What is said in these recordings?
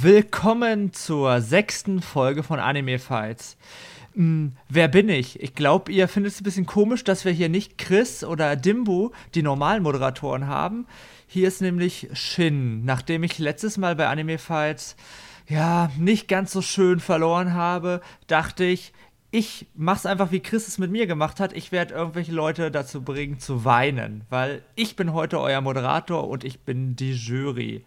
willkommen zur sechsten Folge von Anime Fights. Hm, wer bin ich? Ich glaube, ihr findet es ein bisschen komisch, dass wir hier nicht Chris oder Dimbu, die normalen Moderatoren, haben. Hier ist nämlich Shin. Nachdem ich letztes Mal bei Anime Fights ja nicht ganz so schön verloren habe, dachte ich, ich mach's einfach, wie Chris es mit mir gemacht hat. Ich werde irgendwelche Leute dazu bringen, zu weinen, weil ich bin heute euer Moderator und ich bin die Jury.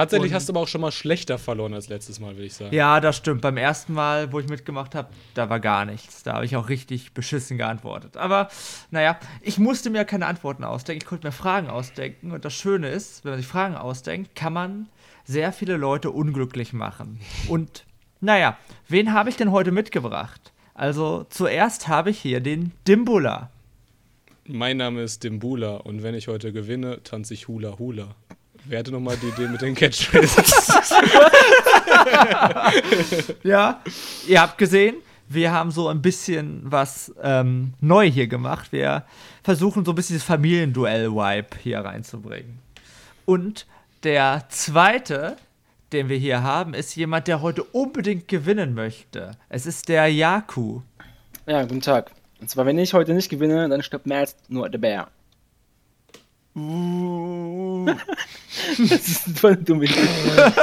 Tatsächlich und hast du aber auch schon mal schlechter verloren als letztes Mal, würde ich sagen. Ja, das stimmt. Beim ersten Mal, wo ich mitgemacht habe, da war gar nichts. Da habe ich auch richtig beschissen geantwortet. Aber naja, ich musste mir keine Antworten ausdenken. Ich konnte mir Fragen ausdenken. Und das Schöne ist, wenn man sich Fragen ausdenkt, kann man sehr viele Leute unglücklich machen. Und naja, wen habe ich denn heute mitgebracht? Also zuerst habe ich hier den Dimbula. Mein Name ist Dimbula und wenn ich heute gewinne, tanze ich Hula Hula. Wer hatte nochmal die Idee mit den Catchphrases? ja, ihr habt gesehen, wir haben so ein bisschen was ähm, neu hier gemacht. Wir versuchen so ein bisschen das Familienduell-Vibe hier reinzubringen. Und der zweite, den wir hier haben, ist jemand, der heute unbedingt gewinnen möchte. Es ist der Yaku. Ja, guten Tag. Und zwar, wenn ich heute nicht gewinne, dann stirbt mehr als nur der Bär. Uh. das ist voll dumm.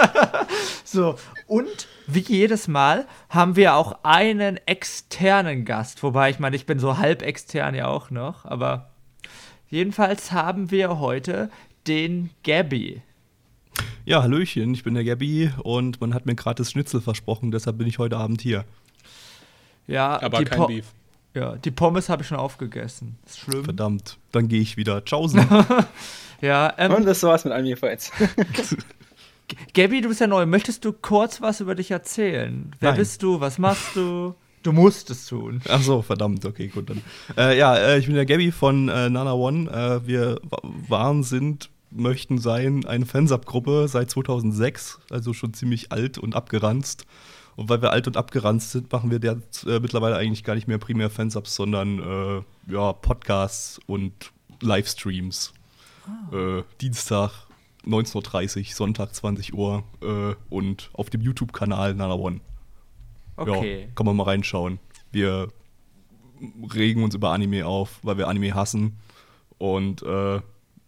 so, und wie jedes Mal haben wir auch einen externen Gast. Wobei, ich meine, ich bin so halb extern ja auch noch. Aber jedenfalls haben wir heute den Gabby. Ja, Hallöchen, ich bin der Gabby und man hat mir gratis Schnitzel versprochen, deshalb bin ich heute Abend hier. Ja, aber kein po Beef. Ja, die Pommes habe ich schon aufgegessen. Ist schlimm. Verdammt, dann gehe ich wieder. Tschaußen. ja, ähm, Und das war's mit Fights. Gabby, du bist ja neu. Möchtest du kurz was über dich erzählen? Wer Nein. bist du? Was machst du? Du musst es tun. Ach so, verdammt, okay, gut dann. Äh, ja, äh, ich bin der Gabby von äh, Nana One. Äh, wir waren, sind, möchten sein eine Fansub-Gruppe seit 2006, also schon ziemlich alt und abgeranzt. Und weil wir alt und abgeranzt sind, machen wir der, äh, mittlerweile eigentlich gar nicht mehr primär Fansubs, sondern äh, ja, Podcasts und Livestreams. Ah. Äh, Dienstag 19.30 Uhr, Sonntag 20 Uhr äh, und auf dem YouTube-Kanal Nana One. Okay. Ja, kann man mal reinschauen. Wir regen uns über Anime auf, weil wir Anime hassen und äh,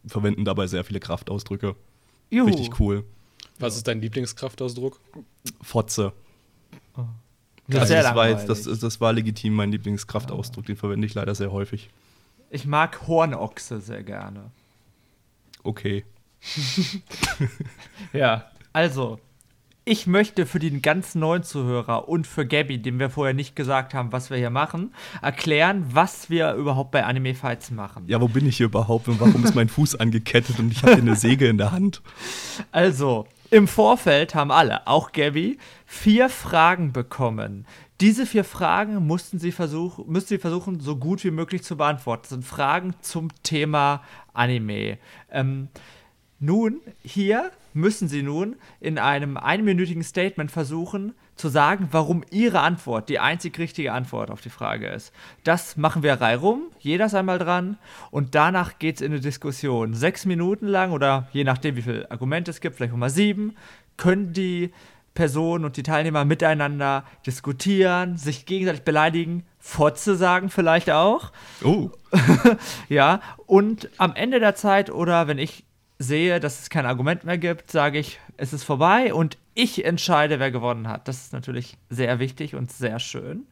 verwenden dabei sehr viele Kraftausdrücke. Juhu. Richtig cool. Was ist dein Lieblingskraftausdruck? Fotze. Das, also das, war jetzt, das, das war legitim mein Lieblingskraftausdruck, den verwende ich leider sehr häufig. Ich mag Hornochse sehr gerne. Okay. ja, also, ich möchte für den ganz neuen Zuhörer und für Gabby, dem wir vorher nicht gesagt haben, was wir hier machen, erklären, was wir überhaupt bei Anime Fights machen. Ja, wo bin ich hier überhaupt und warum ist mein Fuß angekettet und ich habe eine Säge in der Hand? Also, im Vorfeld haben alle, auch Gabby, vier Fragen bekommen. Diese vier Fragen mussten sie versuchen, müssen sie versuchen, so gut wie möglich zu beantworten. Das sind Fragen zum Thema Anime. Ähm, nun, hier müssen sie nun in einem einminütigen Statement versuchen, zu sagen, warum ihre Antwort die einzig richtige Antwort auf die Frage ist. Das machen wir reihum, jeder ist einmal dran und danach geht es in eine Diskussion. Sechs Minuten lang oder je nachdem, wie viele Argumente es gibt, vielleicht auch mal sieben, können die Personen und die Teilnehmer miteinander diskutieren, sich gegenseitig beleidigen, Fotze sagen vielleicht auch. Oh. ja, und am Ende der Zeit oder wenn ich sehe, dass es kein Argument mehr gibt, sage ich, es ist vorbei und ich entscheide, wer gewonnen hat. Das ist natürlich sehr wichtig und sehr schön.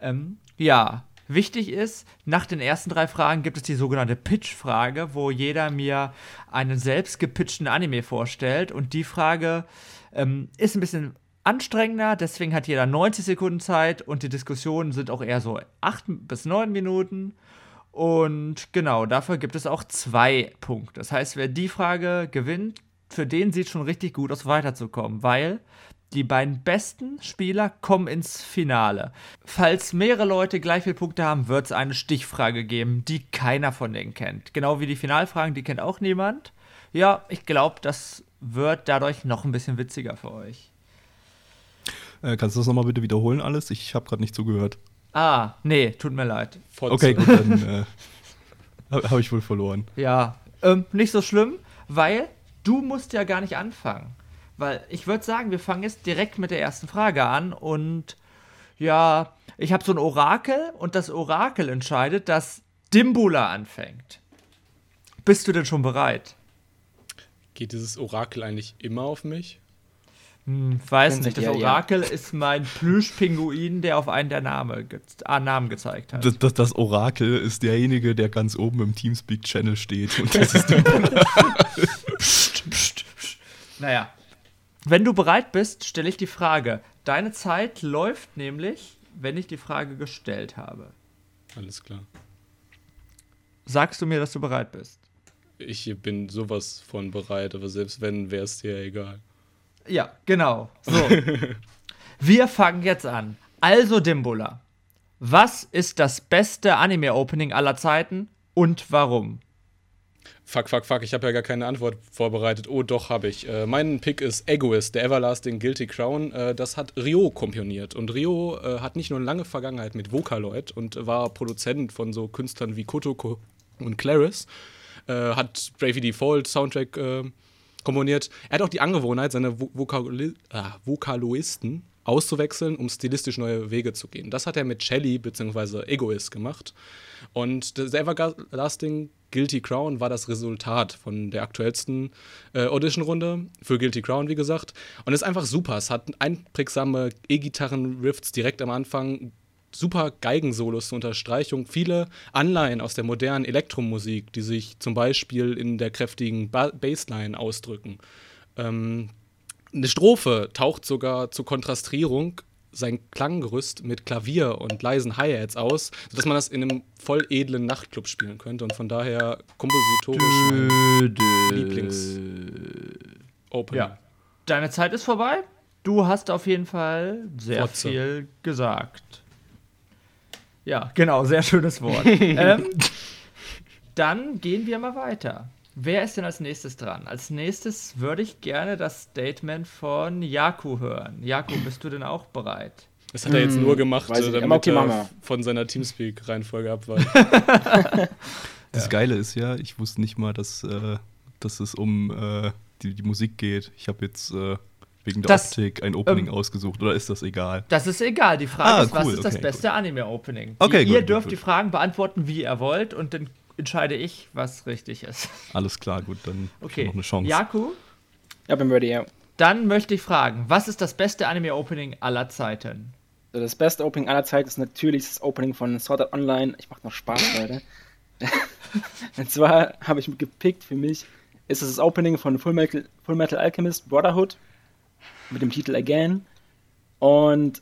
Ähm, ja, wichtig ist, nach den ersten drei Fragen gibt es die sogenannte Pitch-Frage, wo jeder mir einen selbst gepitchten Anime vorstellt und die Frage ähm, ist ein bisschen anstrengender, deswegen hat jeder 90 Sekunden Zeit und die Diskussionen sind auch eher so 8 bis 9 Minuten. Und genau, dafür gibt es auch zwei Punkte. Das heißt, wer die Frage gewinnt, für den sieht schon richtig gut aus, weiterzukommen, weil die beiden besten Spieler kommen ins Finale. Falls mehrere Leute gleich viele Punkte haben, wird es eine Stichfrage geben, die keiner von denen kennt. Genau wie die Finalfragen, die kennt auch niemand. Ja, ich glaube, das wird dadurch noch ein bisschen witziger für euch. Äh, kannst du das nochmal bitte wiederholen alles? Ich habe gerade nicht zugehört. Ah, nee, tut mir leid. Fotze. Okay, gut, dann äh, habe hab ich wohl verloren. Ja, ähm, nicht so schlimm, weil du musst ja gar nicht anfangen. Weil ich würde sagen, wir fangen jetzt direkt mit der ersten Frage an und ja, ich habe so ein Orakel und das Orakel entscheidet, dass Dimbula anfängt. Bist du denn schon bereit? Geht dieses Orakel eigentlich immer auf mich? Hm, weiß nicht, das Ja, ja. Orakel ist mein Plüschpinguin, der auf einen der Name ge ah, Namen gezeigt hat. Das, das, das Orakel ist derjenige, der ganz oben im Teamspeak-Channel steht. Und das ist psst. Naja, wenn du bereit bist, stelle ich die Frage. Deine Zeit läuft nämlich, wenn ich die Frage gestellt habe. Alles klar. Sagst du mir, dass du bereit bist? Ich bin sowas von bereit, aber selbst wenn, wäre es dir egal. Ja, genau. So. Wir fangen jetzt an. Also, Dimbula. Was ist das beste Anime-Opening aller Zeiten und warum? Fuck, fuck, fuck, ich habe ja gar keine Antwort vorbereitet. Oh, doch, habe ich. Äh, mein Pick ist Egoist, der Everlasting Guilty Crown. Äh, das hat Rio komponiert. Und Rio äh, hat nicht nur eine lange Vergangenheit mit Vocaloid und war Produzent von so Künstlern wie Kotoko und Claris. Äh, hat Bravely Default Soundtrack äh, komponiert. Er hat auch die Angewohnheit, seine Vo Vokali ah, Vokaloisten auszuwechseln, um stilistisch neue Wege zu gehen. Das hat er mit Shelly bzw. Egoist gemacht. Und das Everlasting Guilty Crown war das Resultat von der aktuellsten äh, Audition-Runde für Guilty Crown, wie gesagt. Und es ist einfach super. Es hat einprägsame E-Gitarren-Riffs direkt am Anfang, super Geigensolos zur Unterstreichung, viele Anleihen aus der modernen Elektromusik, die sich zum Beispiel in der kräftigen ba Bassline ausdrücken. Ähm, eine Strophe taucht sogar zur Kontrastierung sein Klanggerüst mit Klavier und leisen Hi-Hats aus, sodass man das in einem voll edlen Nachtclub spielen könnte und von daher kompositorisch mein Lieblings-Opening. Ja. Deine Zeit ist vorbei. Du hast auf jeden Fall sehr Fotze. viel gesagt. Ja, genau, sehr schönes Wort. ähm, dann gehen wir mal weiter. Wer ist denn als nächstes dran? Als nächstes würde ich gerne das Statement von Jaku hören. Jaku, bist du denn auch bereit? Das hat er jetzt nur gemacht, weiß äh, damit okay, er von seiner Teamspeak-Reihenfolge abweicht. Das Geile ist ja, ich wusste nicht mal, dass, äh, dass es um äh, die, die Musik geht. Ich habe jetzt äh, wegen der Das, Optik ein Opening ähm, ausgesucht, oder ist das egal? Das ist egal. Die Frage Ah, ist, was cool, ist das okay, beste Anime-Opening? Okay, ihr gut, dürft gut, die. Fragen beantworten, wie ihr wollt, und dann entscheide ich, was richtig ist. Alles klar, gut, dann Okay. noch eine Chance. Jaku, Ja, bin ready, ja. dann möchte ich fragen, was ist das beste Anime-Opening aller Zeiten? So, das beste Opening aller Zeiten ist natürlich das Opening von Sword Art Online. Ich mach noch Spaß, Leute. Und zwar habe ich gepickt für mich, ist es das Opening von Full Metal, Full Metal Alchemist Brotherhood mit dem Titel Again. Und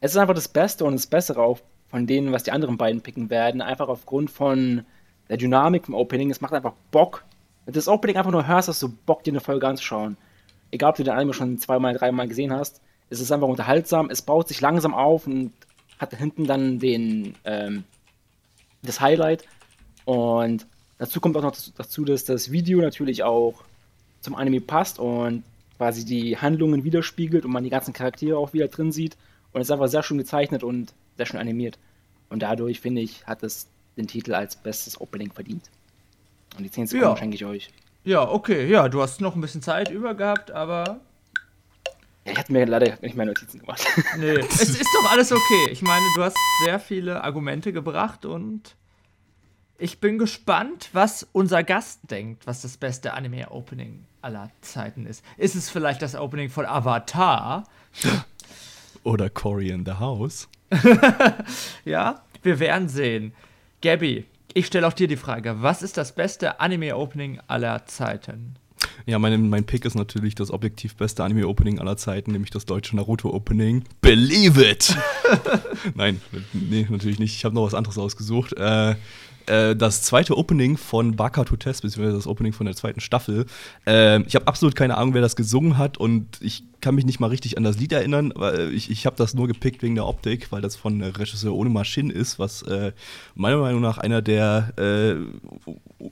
es ist einfach das Beste und das Bessere auch von denen, was die anderen beiden picken werden. Einfach aufgrund von der Dynamik vom Opening. Es macht einfach Bock. Wenn du das Opening einfach nur hörst, hast du Bock, dir eine Folge anzuschauen. Egal, ob du den Anime schon zweimal, dreimal gesehen hast. Es ist einfach unterhaltsam. Es baut sich langsam auf und hat hinten dann den, ähm, das Highlight. Und dazu kommt auch noch dazu, dass das Video natürlich auch zum Anime passt und quasi die Handlungen widerspiegelt und man die ganzen Charaktere auch wieder drin sieht. Und es ist einfach sehr schön gezeichnet und sehr schön animiert. Und dadurch, finde ich, hat es den Titel als bestes Opening verdient. Und die 10 Sekunden Ja. schenke ich euch. Ja, okay, ja, du hast noch ein bisschen Zeit über gehabt, aber Ja, ich hatte mir leider nicht mehr Notizen gemacht. nee, es ist doch alles okay. Ich meine, du hast sehr viele Argumente gebracht und ich bin gespannt, was unser Gast denkt, was das beste Anime-Opening aller Zeiten ist. Ist es vielleicht das Opening von Avatar? Oder Cory in the House. Ja, wir werden sehen. Gabby, ich stelle auch dir die Frage, was ist das beste Anime-Opening aller Zeiten? Ja, mein, mein Pick ist natürlich das objektiv beste Anime-Opening aller Zeiten, nämlich das deutsche Naruto-Opening. Believe it! Nein, nee, natürlich nicht. Ich habe noch was anderes ausgesucht. Äh, äh, das zweite Opening von Baka to Test, beziehungsweise das Opening von der zweiten Staffel. Äh, ich habe absolut keine Ahnung, wer das gesungen hat und ich kann mich nicht mal richtig an das Lied erinnern, weil ich, ich habe das nur gepickt wegen der Optik, weil das von Regisseur ohne Maschinen ist, was äh, meiner Meinung nach einer der äh,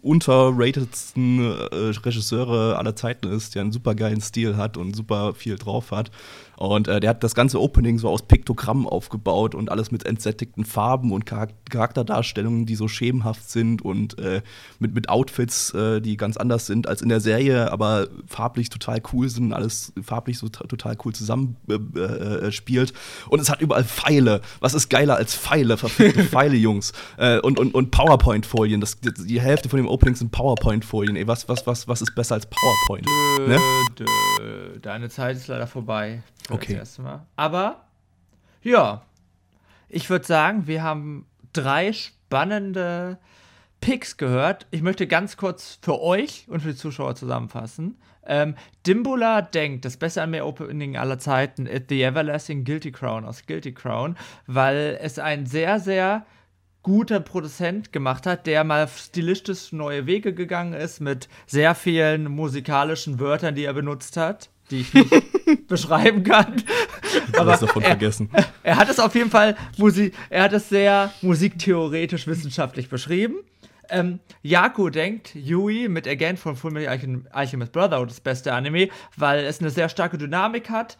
unterratedsten äh, Regisseure aller Zeiten ist, der einen super geilen Stil hat und super viel drauf hat. Und äh, der hat das ganze Opening so aus Piktogrammen aufgebaut und alles mit entsättigten Farben und Charakterdarstellungen, die so schemenhaft sind und äh, mit, mit Outfits, äh, die ganz anders sind als in der Serie, aber farblich total cool sind, alles farblich so total cool zusammenspielt. Äh, äh, und es hat überall Pfeile. Was ist geiler als Pfeile? Verfickte Pfeile, Jungs. Äh, und und, und PowerPoint-Folien. Die Hälfte von dem Opening sind PowerPoint-Folien. Ey, was, was, was, was ist besser als PowerPoint? Dö, ne? dö. Deine Zeit ist leider vorbei. Okay. Das erste Mal. Aber, ja, ich würde sagen, wir haben drei spannende Picks gehört. Ich möchte ganz kurz für euch und für die Zuschauer zusammenfassen. Ähm, Dimbula denkt, das beste Anime-Opening aller Zeiten ist The Everlasting Guilty Crown aus Guilty Crown, weil es ein sehr, sehr guter Produzent gemacht hat, der mal stilistisch neue Wege gegangen ist mit sehr vielen musikalischen Wörtern, die er benutzt hat die ich nicht beschreiben kann. Aber davon er, vergessen. Er hat es auf jeden Fall, er hat es sehr musiktheoretisch wissenschaftlich beschrieben. Ähm, Yaku denkt, Yui mit Again von Fullmetal Alchemist Brotherhood das beste Anime, weil es eine sehr starke Dynamik hat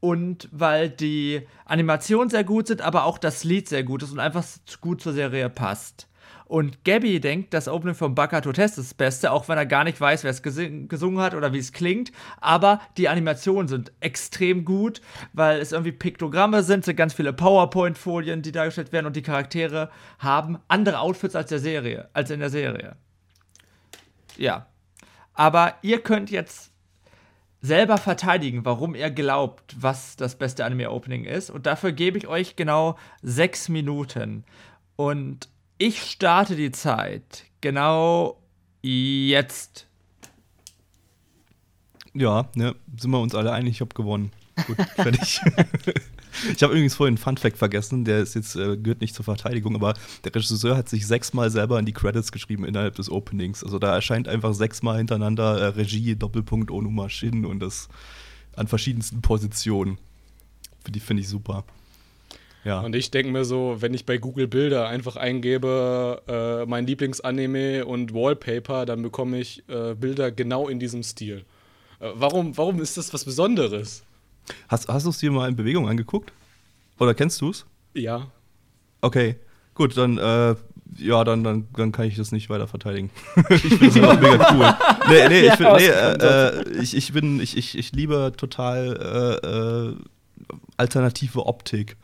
und weil die Animationen sehr gut sind, aber auch das Lied sehr gut ist und einfach gut zur Serie passt. Und Gabby denkt, das Opening von Bakato Test ist das Beste, auch wenn er gar nicht weiß, wer es gesungen hat oder wie es klingt. Aber die Animationen sind extrem gut, weil es irgendwie Piktogramme sind, sind ganz viele PowerPoint-Folien, die dargestellt werden und die Charaktere haben andere Outfits als der Serie, als in der Serie. Ja. Aber ihr könnt jetzt selber verteidigen, warum ihr glaubt, was das beste Anime-Opening ist. Und dafür gebe ich euch genau sechs Minuten. Und ich starte die Zeit genau jetzt. Ja, ne, sind wir uns alle einig, ich habe gewonnen. Gut, fertig. ich habe übrigens vorhin einen Fun-Fact vergessen, der ist jetzt, äh, gehört nicht zur Verteidigung, aber der Regisseur hat sich sechsmal selber in die Credits geschrieben innerhalb des Openings. Also da erscheint einfach sechsmal hintereinander äh, Regie, Doppelpunkt, Onu Maschinen und das an verschiedensten Positionen. Die finde ich super. Ja. Und ich denke mir so, wenn ich bei Google Bilder einfach eingebe, äh, mein Lieblingsanime und Wallpaper, dann bekomme ich äh, Bilder genau in diesem Stil. Äh, warum, warum ist das was Besonderes? Hast, hast du es dir mal in Bewegung angeguckt? Oder kennst du es? Ja. Okay, gut, dann, äh, ja, dann, dann, dann kann ich das nicht weiter verteidigen. ich finde es einfach mega cool. Nee, nee, ich, find, nee äh, äh, ich, ich bin, ich, ich, ich liebe total alternative Optik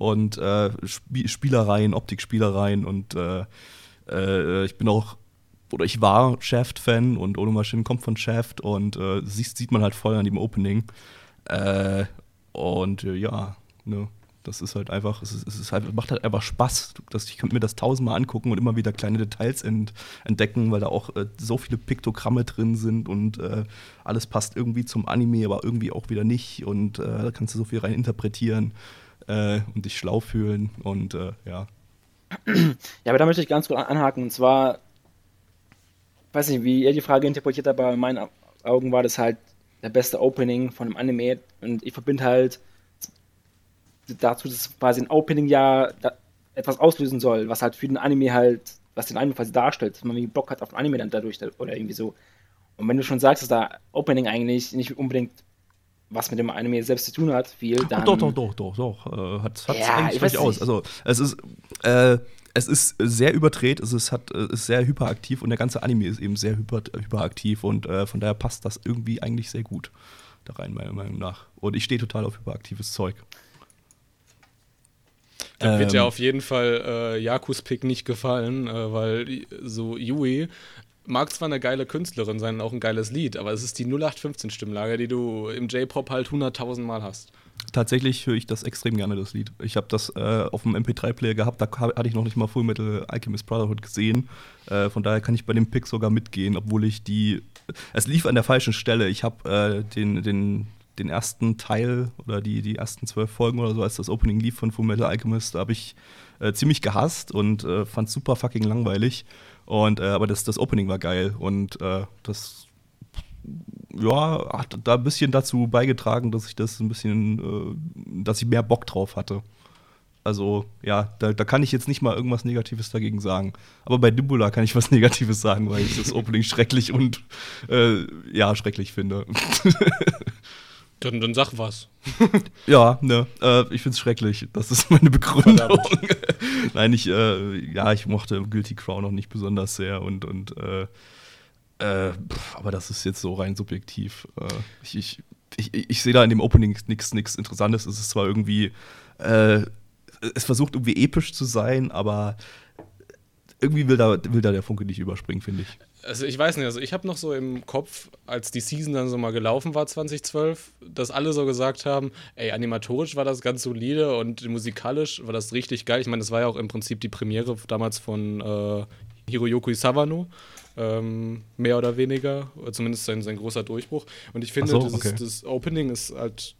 und äh, Sp Spielereien, Optikspielereien und äh, äh, ich bin auch oder ich war Shaft-Fan und Ono Machine kommt von Shaft und äh, sieht, sieht man halt voll an dem Opening. Äh, und äh, ja, ne, das ist halt einfach, es, ist, es ist halt, macht halt einfach Spaß. Das, ich könnte mir das tausendmal angucken und immer wieder kleine Details ent, entdecken, weil da auch äh, so viele Piktogramme drin sind und äh, alles passt irgendwie zum Anime, aber irgendwie auch wieder nicht. Und äh, da kannst du so viel rein interpretieren äh, und dich schlau fühlen und äh, ja. Ja, aber da möchte ich ganz kurz anhaken und zwar, weiß nicht, wie ihr die Frage interpretiert aber in meinen Augen war das halt der beste Opening von einem Anime und ich verbinde halt dazu, dass quasi ein Opening ja etwas auslösen soll, was halt für den Anime halt, was den Anime quasi darstellt, dass man irgendwie Bock hat auf den Anime dann dadurch oder irgendwie so. Und wenn du schon sagst, dass da Opening eigentlich nicht unbedingt was mit dem Anime selbst zu tun hat, viel, dann. doch, doch, doch, doch, doch. Äh, hat es ja, eigentlich durchaus. Also, es ist. Äh, es ist sehr überdreht, es ist, hat, ist sehr hyperaktiv und der ganze Anime ist eben sehr hyper, hyperaktiv und äh, von daher passt das irgendwie eigentlich sehr gut da rein, meiner Meinung nach. Und ich stehe total auf hyperaktives Zeug. Dann wird ähm, ja auf jeden Fall äh, Jakus Pick nicht gefallen, äh, weil so Yui mag zwar eine geile Künstlerin sein und auch ein geiles Lied, aber es ist die 0815-Stimmlage, die du im J-Pop halt 100.000 Mal hast. Tatsächlich höre ich das extrem gerne, das Lied. Ich habe das äh, auf dem MP3-Player gehabt, da hatte ich noch nicht mal Full Metal Alchemist Brotherhood gesehen. Äh, von daher kann ich bei dem Pick sogar mitgehen, obwohl ich die. Es lief an der falschen Stelle. Ich habe äh, den, den den ersten Teil oder die, die ersten zwölf Folgen oder so, als das Opening lief von Full Metal Alchemist, da habe ich äh, ziemlich gehasst und äh, fand super fucking langweilig. Und, äh, aber das, das Opening war geil und äh, das ja, hat da ein bisschen dazu beigetragen, dass ich das ein bisschen, äh, dass ich mehr Bock drauf hatte. Also, ja, da, da, kann ich jetzt nicht mal irgendwas Negatives dagegen sagen. Aber bei Dimbula kann ich was Negatives sagen, weil ich das Opening schrecklich und äh, ja, schrecklich finde. dann, dann sag was. ja, ne, äh, ich find's schrecklich. Das ist meine Begründung. Nein, ich, äh, ja, ich mochte Guilty Crown noch nicht besonders sehr und, und äh, äh, pff, aber das ist jetzt so rein subjektiv. Äh, ich, ich, ich, ich sehe da in dem Opening nichts Interessantes. Es ist zwar irgendwie, äh, es versucht irgendwie episch zu sein, aber irgendwie will da, will da der Funke nicht überspringen, finde ich. Also ich weiß nicht, also ich habe noch so im Kopf, als die Season dann so mal gelaufen war 2012, dass alle so gesagt haben, ey, animatorisch war das ganz solide und musikalisch war das richtig geil. Ich meine, das war ja auch im Prinzip die Premiere damals von äh, Hiroyuki Sawano ähm, mehr oder weniger, oder zumindest sein, sein großer Durchbruch. Und ich finde, so, dieses, okay. das Opening ist halt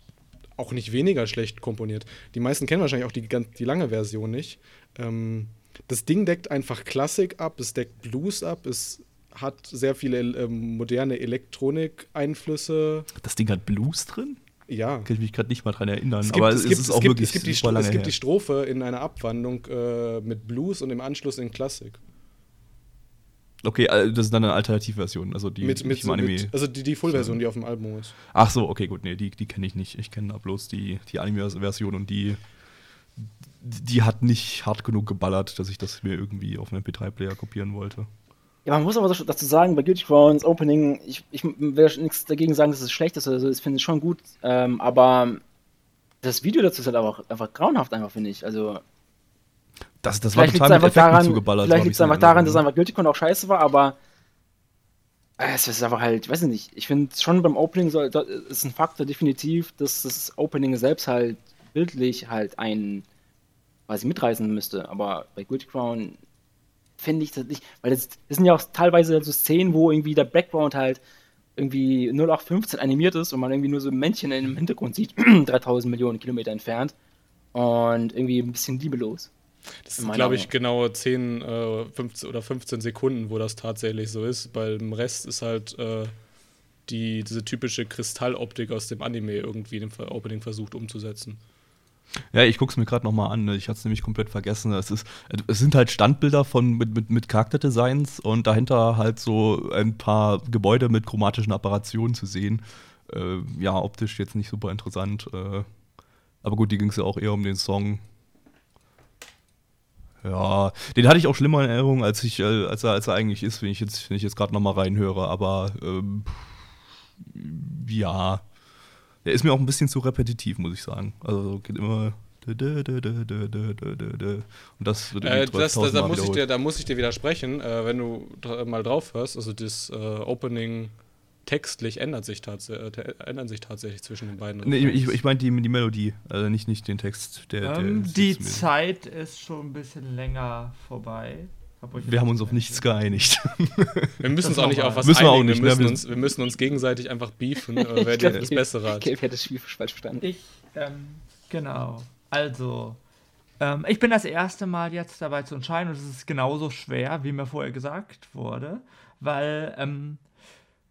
auch nicht weniger schlecht komponiert. Die meisten kennen wahrscheinlich auch die, die lange Version nicht. Ähm, das Ding deckt einfach Klassik ab, es deckt Blues ab, es hat sehr viele ähm, moderne Elektronik-Einflüsse. Das Ding hat Blues drin? Ja. Kann ich mich gerade nicht mal dran erinnern. Es gibt, aber es, gibt, ist auch gibt, wirklich es gibt, die, es gibt die Strophe in einer Abwandlung äh, mit Blues und im Anschluss in Klassik. Okay, äh, das ist dann eine Alternativversion, also die mit, mit, im Anime. Mit, also die, die Full-Version, die auf dem Album ist. Ach so, okay, gut, nee, die, die kenne ich nicht. Ich kenne bloß die, die Anime-Version und die, die hat nicht hart genug geballert, dass ich das mir irgendwie auf dem MP3-Player kopieren wollte. Ja, man muss aber dazu sagen, bei Guilty Crowns Opening, ich, ich will nichts dagegen sagen, dass es schlecht ist, also ich finde es schon gut, ähm, aber das Video dazu ist halt einfach, einfach grauenhaft, einfach, finde ich. Also, das, das war total mit Effekten daran, zugeballert. Vielleicht liegt es einfach daran, dass einfach Guilty Con auch scheiße war, aber äh, es ist einfach halt, weiß ich nicht, ich finde schon beim Opening soll, ist ein Faktor definitiv, dass das Opening selbst halt bildlich halt ein, quasi mitreißen müsste, aber bei Guilty Crown finde ich das nicht, weil das, das, sind ja auch teilweise so Szenen, wo irgendwie der Background halt irgendwie 0815 animiert ist und man irgendwie nur so ein Männchen im Hintergrund sieht, 3000 Millionen Kilometer entfernt und irgendwie ein bisschen liebelos. Das sind, glaube ich, genau 10 äh, 15 oder 15 Sekunden, wo das tatsächlich so ist. Beim Rest ist halt äh, die, diese typische Kristalloptik aus dem Anime irgendwie im Opening versucht umzusetzen. Ja, ich gucke es mir gerade nochmal an. Ne? Ich hatte es nämlich komplett vergessen. Es, ist, es sind halt Standbilder von, mit, mit, mit Charakterdesigns und dahinter halt so ein paar Gebäude mit chromatischen Apparationen zu sehen. Äh, ja, optisch jetzt nicht super interessant. Äh, aber gut, die ging es ja auch eher um den Song. Ja, den hatte ich auch schlimmer in Erinnerung, als, ich, äh, als, er, als er eigentlich ist, wenn ich jetzt, wenn ich jetzt gerade nochmal reinhöre. Aber ähm, ja, der ist mir auch ein bisschen zu repetitiv, muss ich sagen. Also geht immer. Und das wird äh, das, das, da, muss ich dir, da muss ich dir widersprechen, äh, wenn du mal drauf hörst. Also das äh, Opening textlich ändert sich, äh, ändern sich tatsächlich zwischen den beiden. Nee, ich, ich meine die, die Melodie, also nicht, nicht den Text. Der, ähm, der die Zeit ist schon ein bisschen länger vorbei. Hab wir haben uns auf nichts geeinigt. Wir müssen uns auch nicht auf was müssen wir einigen. Auch nicht, wir, müssen uns, wir müssen uns gegenseitig einfach beefen, äh, wer glaub, das Bessere hat. Ich hätte das Spiel falsch verstanden. Ich, ähm, genau. Also, ähm, ich bin das erste Mal jetzt dabei zu entscheiden und es ist genauso schwer, wie mir vorher gesagt wurde, weil ähm,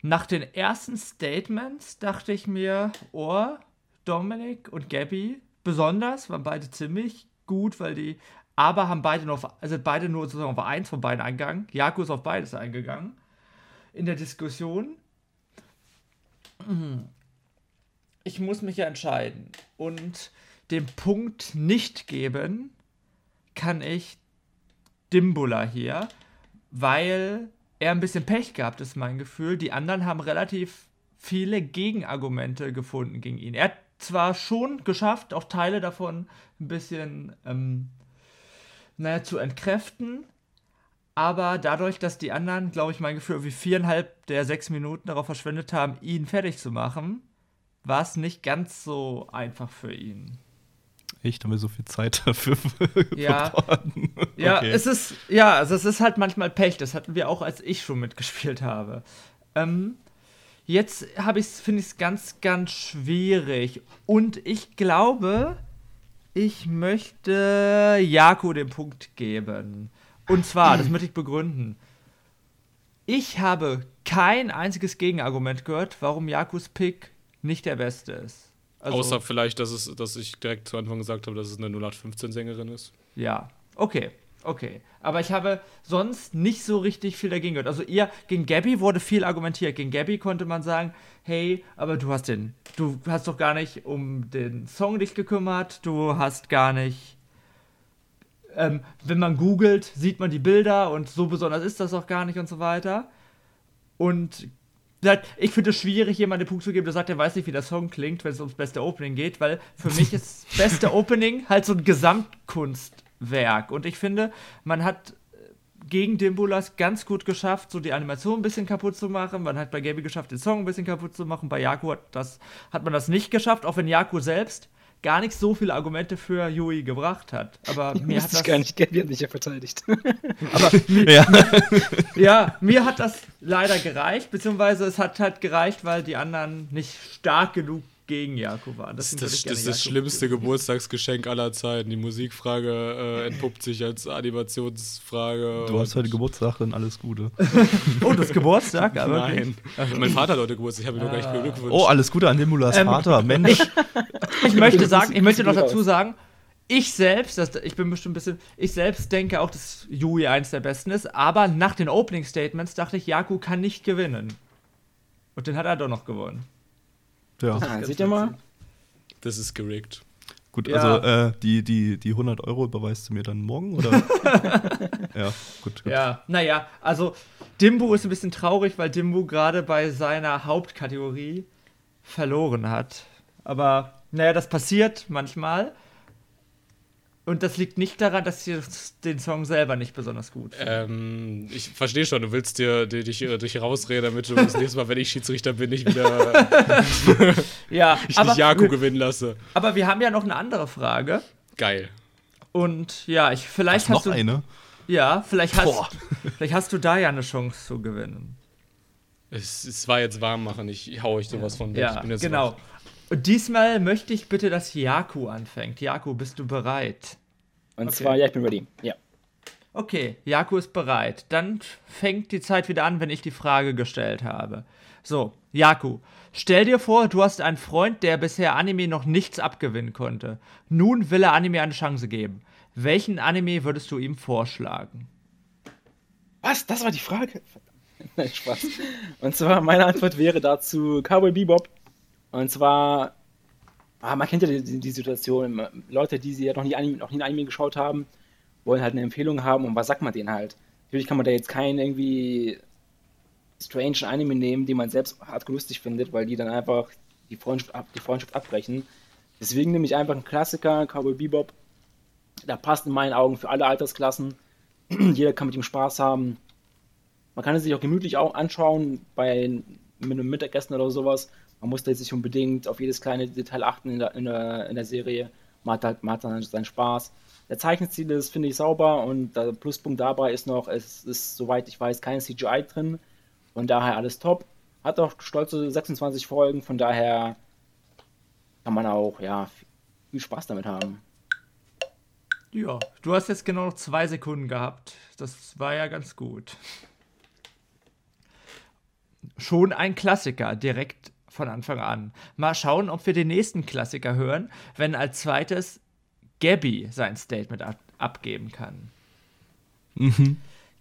nach den ersten Statements dachte ich mir, oh, Dominik und Gabby besonders, waren beide ziemlich gut, weil die aber haben beide noch, also beide nur sozusagen auf eins von beiden eingegangen. Jaku ist auf beides eingegangen in der Diskussion. Ich muss mich ja entscheiden und den Punkt nicht geben kann ich Dimbula hier, weil er ein bisschen Pech gehabt, ist mein Gefühl. Die anderen haben relativ viele Gegenargumente gefunden gegen ihn. Er hat zwar schon geschafft, auch Teile davon ein bisschen, ähm, naja, zu entkräften, aber dadurch, dass die anderen, glaube ich, mein Gefühl, wie viereinhalb der sechs Minuten darauf verschwendet haben, ihn fertig zu machen, war es nicht ganz so einfach für ihn. Echt, haben wir so viel Zeit dafür ja. verbraten? Ja, okay. es ist, ja, also es ist halt manchmal Pech. Das hatten wir auch, als ich schon mitgespielt habe. Ähm, Jetzt habe ich finde ich es ganz, ganz schwierig. Und ich glaube, ich möchte Jako den Punkt geben. Und zwar, das möchte ich begründen. Ich habe kein einziges Gegenargument gehört, warum Jakos Pick nicht der beste ist. Also, Außer vielleicht, dass, es, dass ich direkt zu Anfang gesagt habe, dass es eine 0815-Sängerin ist. Ja, okay. Okay, aber ich habe sonst nicht so richtig viel dagegen gehört. Also ihr, gegen Gabby wurde viel argumentiert. Gegen Gabby konnte man sagen, hey, aber du hast den, du hast doch gar nicht um den Song dich gekümmert, du hast gar nicht, ähm, wenn man googelt, sieht man die Bilder und so besonders ist das auch gar nicht und so weiter. Und ich finde es schwierig, jemandem den Punkt zu geben, der sagt, er weiß nicht, wie der Song klingt, wenn es ums beste Opening geht, weil für mich ist beste Opening halt so ein Gesamtkunst. Werk. Und ich finde, man hat gegen Dimbulas ganz gut geschafft, so die Animation ein bisschen kaputt zu machen. Man hat bei Gaby geschafft, den Song ein bisschen kaputt zu machen. Bei Yaku hat, das, hat man das nicht geschafft, auch wenn Yaku selbst gar nicht so viele Argumente für Yui gebracht hat. Aber ich mir hat das gar nicht, Gaby hat mich ja verteidigt. Aber mir, ja. ja, mir hat das leider gereicht, beziehungsweise es hat halt gereicht, weil die anderen nicht stark genug gegen Jakob waren. Das, das, das ist das schlimmste Geburtstagsgeschenk aller Zeiten. Die Musikfrage äh, entpuppt sich als Animationsfrage. Du hast heute Geburtstag, dann alles Gute. oh, das Geburtstag? Aber Nein. Also, mein Vater hat heute Geburtstag, ich habe ihn ah. noch gar nicht beglückwünscht. Oh, alles Gute an Nimulas ähm, Vater, Mensch. Ich, ich möchte sagen, ich möchte noch dazu sagen, ich selbst, das, ich bin bestimmt ein bisschen, ich selbst denke auch, dass Yui eins der besten ist, aber nach den Opening Statements dachte ich, Jaku kann nicht gewinnen. Und den hat er doch noch gewonnen. Ja. Ah, seht ihr mal? Das ist gerickt. Gut, ja. also äh, die, die, die 100 Euro überweist du mir dann morgen, oder? ja, gut, gut. Ja, naja, also Dimbu ist ein bisschen traurig, weil Dimbu gerade bei seiner Hauptkategorie verloren hat. Aber naja, das passiert manchmal. Und das liegt nicht daran, dass ihr den Song selber nicht besonders gut ähm, Ich verstehe schon, du willst dir, dir dich, dich rausreden, damit du das nächste Mal, wenn ich Schiedsrichter bin, nicht wieder ja, ich aber, nicht Jaku gewinnen lasse. Aber wir haben ja noch eine andere Frage. Geil. Und ja, ich vielleicht hast, hast noch du eine. Ja, vielleicht hast, vielleicht hast du da ja eine Chance zu gewinnen. Es, es war jetzt warm machen, ich hau euch sowas von weg. Ja, genau. Wach. Und diesmal möchte ich bitte, dass Jaku anfängt. Jaku, bist du bereit? Und okay. zwar, ja, ich bin ready. Ja. Okay, Jaku ist bereit. Dann fängt die Zeit wieder an, wenn ich die Frage gestellt habe. So, Jaku, stell dir vor, du hast einen Freund, der bisher Anime noch nichts abgewinnen konnte. Nun will er Anime eine Chance geben. Welchen Anime würdest du ihm vorschlagen? Was? Das war die Frage? Nein, Spaß. Und zwar, meine Antwort wäre dazu Cowboy Bebop. Und zwar, ah, man kennt ja die, die, Situation, Leute, die sie ja noch nie, Anime, noch nie ein Anime geschaut haben, wollen halt eine Empfehlung haben und was sagt man denen halt? Natürlich kann man da jetzt keinen irgendwie strange Anime nehmen, den man selbst hart lustig findet, weil die dann einfach die Freundschaft, die Freundschaft abbrechen. Deswegen nehme ich einfach einen Klassiker, Cowboy Bebop. Da passt in meinen Augen für alle Altersklassen. Jeder kann mit ihm Spaß haben. Man kann es sich auch gemütlich auch anschauen bei mit einem Mittagessen oder sowas. Man muss da jetzt nicht unbedingt auf jedes kleine Detail achten in der, in der, in der Serie. Man hat, halt, man hat dann seinen Spaß. Der Zeichenstil ist, finde ich, sauber und der Pluspunkt dabei ist noch, es ist, soweit ich weiß, kein CGI drin. Von daher alles top. Hat auch stolze 26 Folgen, von daher kann man auch, ja, viel Spaß damit haben. Ja, du hast jetzt genau noch zwei Sekunden gehabt. Das war ja ganz gut. Schon ein Klassiker, direkt von Anfang an. Mal schauen, ob wir den nächsten Klassiker hören, wenn als zweites Gabby sein Statement ab abgeben kann. Mhm.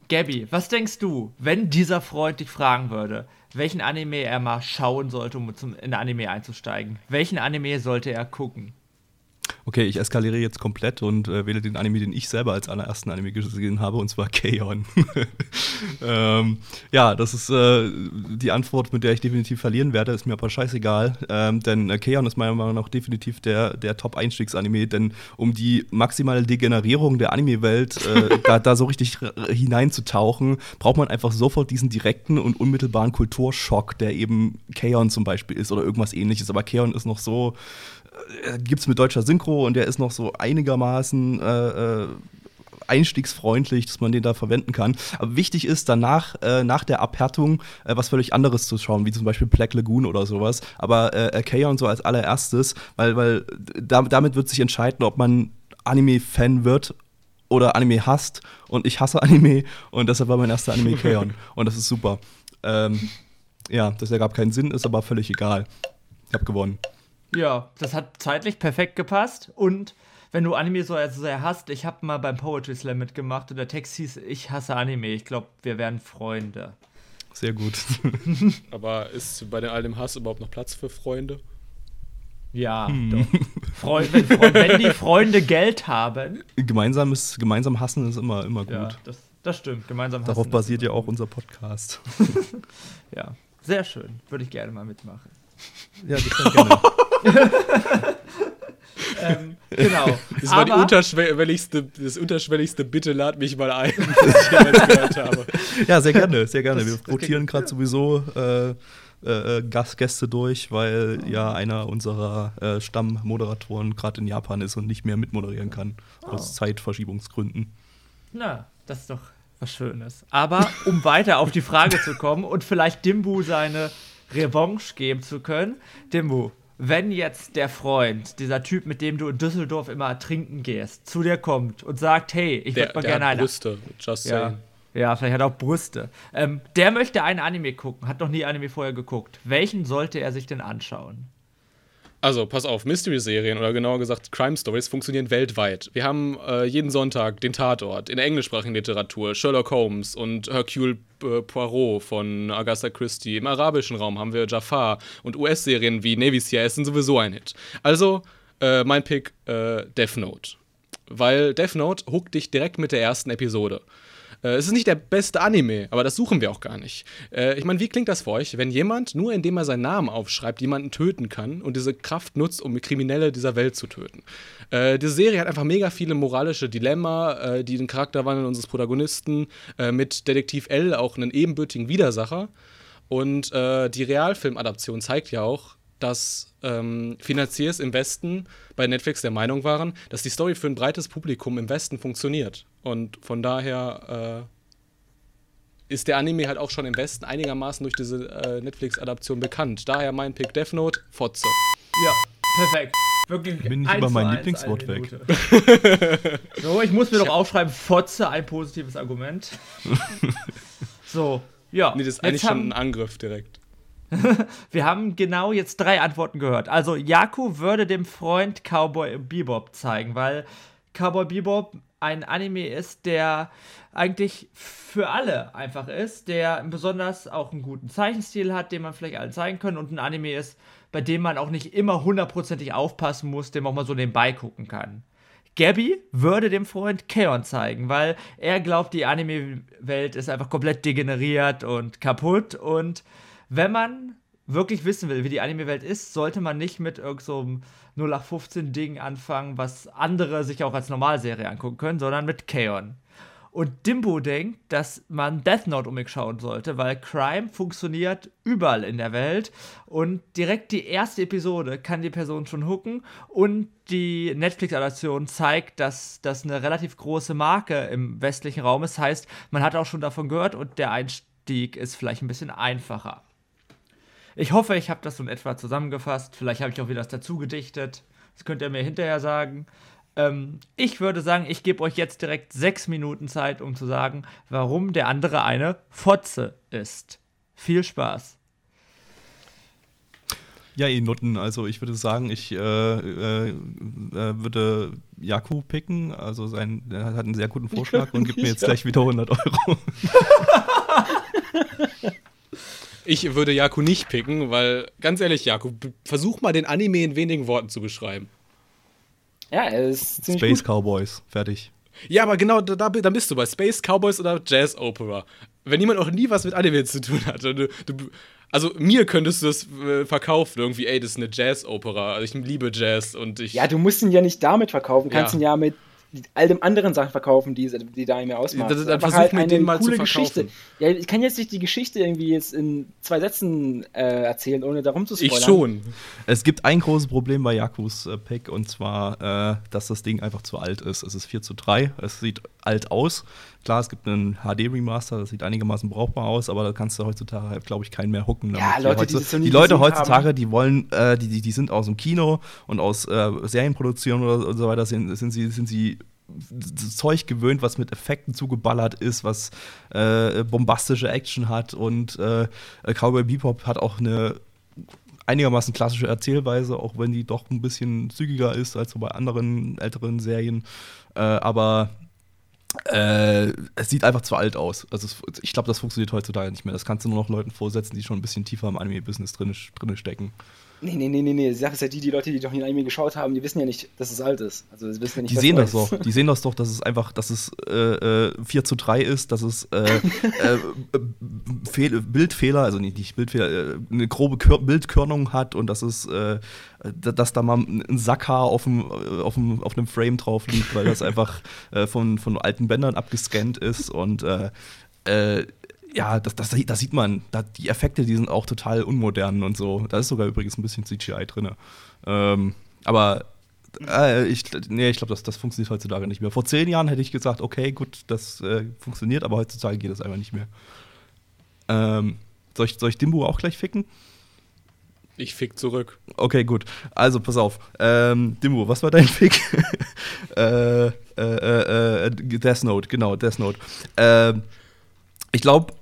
Gabby, was denkst du, wenn dieser Freund dich fragen würde, welchen Anime er mal schauen sollte, um zum, in Anime einzusteigen? Welchen Anime sollte er gucken? Okay, ich eskaliere jetzt komplett und äh, wähle den Anime, den ich selber als allerersten Anime gesehen habe, und zwar K-On! ähm, ja, das ist äh, die Antwort, mit der ich definitiv verlieren werde, ist mir aber scheißegal, ähm, denn äh, K-On! ist meiner Meinung nach definitiv der, der Top-Einstiegs-Anime, denn um die maximale Degenerierung der Anime-Welt äh, da, da so richtig hineinzutauchen, braucht man einfach sofort diesen direkten und unmittelbaren Kulturschock, der eben K-On! zum Beispiel ist oder irgendwas ähnliches, aber K-On! ist noch so äh, gibt es mit deutscher Synchro und der ist noch so einigermaßen äh, äh, einstiegsfreundlich, dass man den da verwenden kann. Aber wichtig ist danach, äh, nach der Abhärtung, äh, was völlig anderes zu schauen, wie zum Beispiel Black Lagoon oder sowas. Aber äh, Kaon so als allererstes, weil, weil da, damit wird sich entscheiden, ob man Anime-Fan wird oder Anime hasst. Und ich hasse Anime und deshalb war mein erster Anime Kaon. und das ist super. Ähm, ja, das ergab keinen Sinn, ist aber völlig egal. Ich hab gewonnen. Ja, das hat zeitlich perfekt gepasst und wenn du Anime so sehr hast, ich habe mal beim Poetry Slam mitgemacht und der Text hieß Ich hasse Anime. Ich glaube, wir wären Freunde. Sehr gut. Aber ist bei all dem Hass überhaupt noch Platz für Freunde? Ja, hm. doch. Freund, wenn, Freund, wenn, die Freunde Geld haben. Gemeinsames, gemeinsam hassen ist immer, immer gut. Ja, das, das stimmt. Gemeinsam Darauf hassen basiert ja auch unser Podcast. ja, sehr schön. Würde ich gerne mal mitmachen. Ja, das kann gerne. ähm, genau. Das war die unterschwelligste, das unterschwelligste Bitte lad mich mal ein, das ich jemals gehört habe. Ja, sehr gerne, sehr gerne. Das, Wir rotieren gerade sowieso äh, äh, Gastgäste durch, weil oh. ja einer unserer äh, Stammmoderatoren gerade in Japan ist und nicht mehr mitmoderieren kann. Oh. Aus Zeitverschiebungsgründen. Na, das ist doch was Schönes. Aber um weiter auf die Frage zu kommen und vielleicht Dimbu seine Revanche geben zu können, Dimbu, wenn jetzt der Freund, dieser Typ, mit dem du in Düsseldorf immer trinken gehst, zu dir kommt und sagt, hey, ich würde mal der gerne eine. Brüste, just ja. saying. Ja, vielleicht hat er auch Brüste. Ähm, der möchte einen Anime gucken, hat noch nie Anime vorher geguckt. Welchen sollte er sich denn anschauen? Also, pass auf, Mystery-Serien oder genauer gesagt Crime-Stories funktionieren weltweit. Wir haben äh, jeden Sonntag den Tatort in der englischsprachigen Literatur, Sherlock Holmes und Hercule äh, Poirot von Agatha Christie. Im arabischen Raum haben wir Jafar und US-Serien wie Navy CIS sind sowieso ein Hit. Also, äh, mein Pick, äh, Death Note. Weil Death Note huckt dich direkt mit der ersten Episode. Äh, es ist nicht der beste Anime, aber das suchen wir auch gar nicht. Äh, ich meine, wie klingt das für euch, wenn jemand, nur indem er seinen Namen aufschreibt, jemanden töten kann und diese Kraft nutzt, um Kriminelle dieser Welt zu töten? Äh, diese Serie hat einfach mega viele moralische Dilemma, äh, die den Charakterwandel unseres Protagonisten äh, mit Detektiv L auch einen ebenbürtigen Widersacher. Und äh, die Realfilmadaption zeigt ja auch, dass ähm, Finanziers im Westen bei Netflix der Meinung waren, dass die Story für ein breites Publikum im Westen funktioniert. Und von daher äh, ist der Anime halt auch schon im Westen einigermaßen durch diese äh, Netflix-Adaption bekannt. Daher mein Pick Death Note, Fotze. Ja, perfekt. Wirklich Bin ich über mein Lieblingswort weg. so, ich muss mir doch aufschreiben, Fotze, ein positives Argument. so, ja. Nee, das ist eigentlich schon ein Angriff direkt. Wir haben genau jetzt drei Antworten gehört. Also, Yaku würde dem Freund Cowboy Bebop zeigen, weil Cowboy Bebop ein Anime ist, der eigentlich für alle einfach ist, der besonders auch einen guten Zeichenstil hat, den man vielleicht allen zeigen kann und ein Anime ist, bei dem man auch nicht immer hundertprozentig aufpassen muss, dem auch mal so nebenbei gucken kann. Gabby würde dem Freund Keon zeigen, weil er glaubt, die Anime-Welt ist einfach komplett degeneriert und kaputt und wenn man wirklich wissen will, wie die Anime-Welt ist, sollte man nicht mit irgendeinem so 0815-Ding anfangen, was andere sich auch als Normalserie angucken können, sondern mit Kaon. Und Dimbo denkt, dass man Death Note umschauen sollte, weil Crime funktioniert überall in der Welt und direkt die erste Episode kann die Person schon hooken und die Netflix-Adaption zeigt, dass das eine relativ große Marke im westlichen Raum ist. Heißt, man hat auch schon davon gehört und der Einstieg ist vielleicht ein bisschen einfacher. Ich hoffe, ich habe das so in etwa zusammengefasst. Vielleicht habe ich auch wieder das dazu gedichtet. Das könnt ihr mir hinterher sagen. Ähm, ich würde sagen, ich gebe euch jetzt direkt sechs Minuten Zeit, um zu sagen, warum der andere eine Fotze ist. Viel Spaß. Ja, ihr Nutten, also ich würde sagen, ich äh, äh, äh würde Jaku picken. Also sein, er hat einen sehr guten Vorschlag und gibt mir jetzt gleich wieder 100 Euro. Ich würde Jaku nicht picken, weil, ganz ehrlich, Jaku, versuch mal den Anime in wenigen Worten zu beschreiben. Ja, er ist ziemlich Space gut. Cowboys, fertig. Ja, aber genau, da, da, bist du bei Space Cowboys oder Jazz Opera. Wenn jemand auch nie was mit Anime zu tun hat, du, du, also mir könntest du das äh, verkaufen, irgendwie, ey, das ist eine Jazz-Opera. Also ich liebe Jazz und ich. Ja, du musst ihn ja nicht damit verkaufen, kannst ja. ihn ja mit all dem anderen Sachen verkaufen, die, die da mir ausmachen. Das ist einfach halt eine den mal coole Geschichte. Ja, ich kann jetzt nicht die Geschichte irgendwie jetzt in zwei Sätzen äh, erzählen, ohne darum zu spoilern. Ich schon. Es gibt ein großes Problem bei Yakus äh, Pick und zwar, äh, dass das Ding einfach zu alt ist. Es ist 4 zu 3. Es sieht alt aus. Klar, es gibt einen HD-Remaster, das sieht einigermaßen brauchbar aus, aber da kannst du heutzutage, halt, glaube ich, keinen mehr hucken. Ja. Leute, die, die die Leute heutzutage, haben. die wollen, äh, die, die, die sind aus dem Kino und aus äh, Serienproduktionen oder und so weiter, sind, sind sie, sind sie Zeug gewöhnt, was mit Effekten zugeballert ist, was äh, bombastische Action hat und äh, Cowboy Bebop hat auch eine einigermaßen klassische Erzählweise, auch wenn die doch ein bisschen zügiger ist als so bei anderen älteren Serien. Äh, aber äh, es sieht einfach zu alt aus. Also es, ich glaube, das funktioniert heutzutage nicht mehr. Das kannst du nur noch Leuten vorsetzen, die schon ein bisschen tiefer im Anime-Business drin, drin stecken. Nee, nee, nee, nee, nee. Die Sache ist ja die, die Leute, die noch nie ein Anime geschaut haben, die wissen ja nicht, dass es alt ist. Also sie wissen ja nicht, Die sehen das ist. doch. Die sehen das doch, dass es einfach, dass es äh, äh, 4 zu 3 ist, dass es äh, äh, Fehl, Bildfehler, also nicht, nicht Bildfehler, äh, eine grobe Kör Bildkörnung hat und dass es, äh, dass da mal ein Sackhaar auf dem, äh, auf dem, auf einem Frame drauf liegt, weil das einfach äh, von, von alten Bändern abgescannt ist und äh, äh, ja, das, das, das sieht man. Da, die Effekte, die sind auch total unmodern und so. Da ist sogar übrigens ein bisschen CGI drin. Ähm, aber äh, ich, nee, ich glaube, das, das funktioniert heutzutage nicht mehr. Vor zehn Jahren hätte ich gesagt, okay, gut, das äh, funktioniert, aber heutzutage geht das einfach nicht mehr. Ähm, soll, ich, soll ich Dimbu auch gleich ficken? Ich fick zurück. Okay, gut. Also, pass auf. Ähm, Dimmu, was war dein Fick? äh, äh, äh, äh, Death Note, genau, Death Note. Ähm, ich glaube,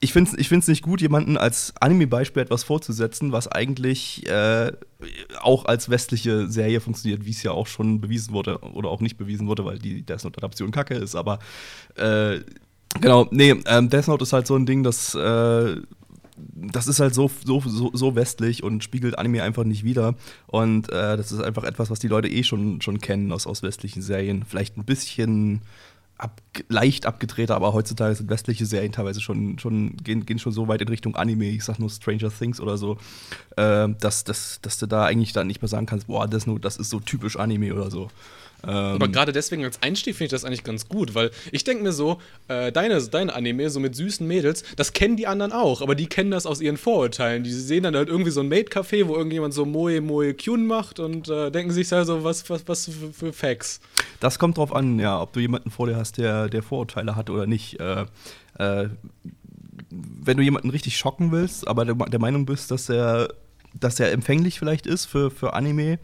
ich finde es ich find's nicht gut, jemanden als Anime-Beispiel etwas vorzusetzen, was eigentlich äh, auch als westliche Serie funktioniert, wie es ja auch schon bewiesen wurde oder auch nicht bewiesen wurde, weil die Death Note-Adaption kacke ist. Aber äh, genau, nee, ähm, Death Note ist halt so ein Ding, das äh, das ist halt so, so, so, so westlich und spiegelt Anime einfach nicht wider. Und äh, das ist einfach etwas, was die Leute eh schon, schon kennen aus, aus westlichen Serien. Vielleicht ein bisschen ab, leicht abgedrehter, aber heutzutage sind westliche Serien teilweise schon, schon gehen, gehen schon so weit in Richtung Anime, ich sag nur Stranger Things oder so, äh, dass, dass, dass du da eigentlich dann nicht mehr sagen kannst, boah, das, nur, das ist so typisch Anime oder so. Ähm, Aber gerade deswegen als Einstieg finde ich das eigentlich ganz gut, weil ich denke mir so, äh, deine, deine Anime, so mit süßen Mädels, das kennen die anderen auch, aber die kennen das aus ihren Vorurteilen. Die sehen dann halt irgendwie so ein Maid-Café, wo irgendjemand so Moe Moe Kyun macht und äh, denken sich da so, was, was, was für, für Facts. Das kommt drauf an, ja, ob du jemanden vor dir hast, der, der Vorurteile hat oder nicht. Äh, äh, wenn du jemanden richtig schocken willst, aber der, der Meinung bist, dass er, dass er empfänglich vielleicht ist für, für Anime,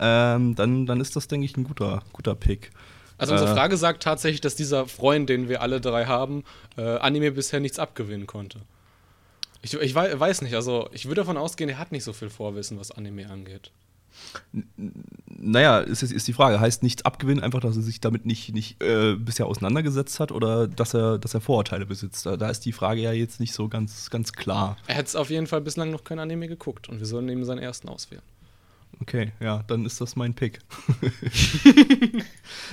ähm, dann, dann ist das, denke ich, ein guter, guter Pick. Also unsere Äh. Frage sagt tatsächlich, dass dieser Freund, den wir alle drei haben, äh, Anime bisher nichts abgewinnen konnte. Ich, ich wei- weiß nicht, also ich würde davon ausgehen, er hat nicht so viel Vorwissen, was Anime angeht. Naja, ist, ist ist die Frage, heißt nichts abgewinnen einfach, dass er sich damit nicht, nicht äh, bisher auseinandergesetzt hat oder dass er, dass er Vorurteile besitzt? Da, da ist die Frage ja jetzt nicht so ganz, ganz klar. Er hat auf jeden Fall bislang noch kein Anime geguckt und wir sollen ihm seinen ersten auswählen. Okay, ja, dann ist das mein Pick.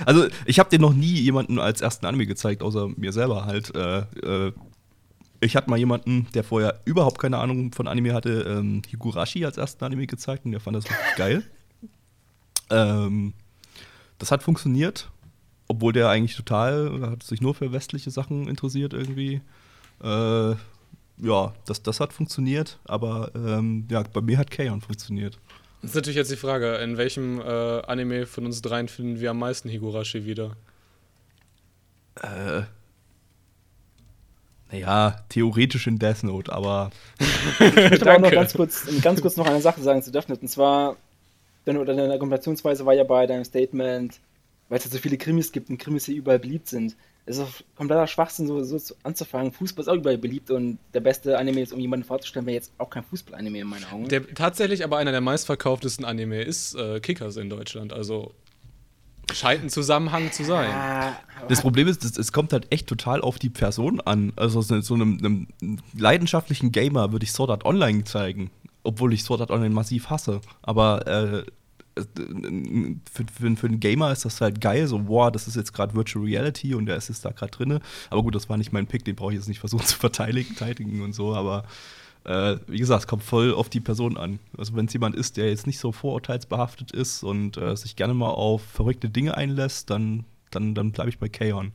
also, ich habe dir noch nie jemanden als ersten Anime gezeigt, außer mir selber halt. Äh, äh, ich hatte mal jemanden, der vorher überhaupt keine Ahnung von Anime hatte, ähm, Higurashi als ersten Anime gezeigt und der fand das richtig geil. Ähm, das hat funktioniert, obwohl der eigentlich total, hat sich nur für westliche Sachen interessiert irgendwie. Äh, ja, das, das hat funktioniert, aber ähm, ja, bei mir hat Kaon funktioniert. Das ist natürlich jetzt die Frage, in welchem äh, Anime von uns dreien finden wir am meisten Higurashi wieder? Äh, naja, theoretisch in Death Note, aber Ich möchte aber auch noch ganz kurz, ganz kurz noch eine Sache sagen zu Death Note. Und zwar, deine, oder deine Argumentationsweise war ja bei deinem Statement, weil es ja so viele Krimis gibt und Krimis hier überall beliebt sind. Es ist auch kompletter Schwachsinn, so, so zu- anzufangen. Fußball ist auch überall beliebt und der beste Anime, jetzt um jemanden vorzustellen, wäre jetzt auch kein Fußball-Anime in meinen Augen. Der tatsächlich aber einer der meistverkauftesten Anime ist äh, Kickers in Deutschland, also scheint ein Zusammenhang zu sein. Das Problem ist, es, kommt halt echt total auf die Person an. Also so, so einem, einem leidenschaftlichen Gamer würde ich Sword Art Online zeigen, obwohl ich Sword Art Online massiv hasse. Aber äh, für, für, für einen Gamer ist das halt geil, so, boah, das ist jetzt gerade Virtual Reality und der ist jetzt da gerade drinne. Aber gut, das war nicht mein Pick, den brauche ich jetzt nicht versuchen zu verteidigen und so, aber äh, wie gesagt, es kommt voll auf die Person an. Also wenn es jemand ist, der jetzt nicht so vorurteilsbehaftet ist und äh, sich gerne mal auf verrückte Dinge einlässt, dann, dann, dann bleibe ich bei Kaon.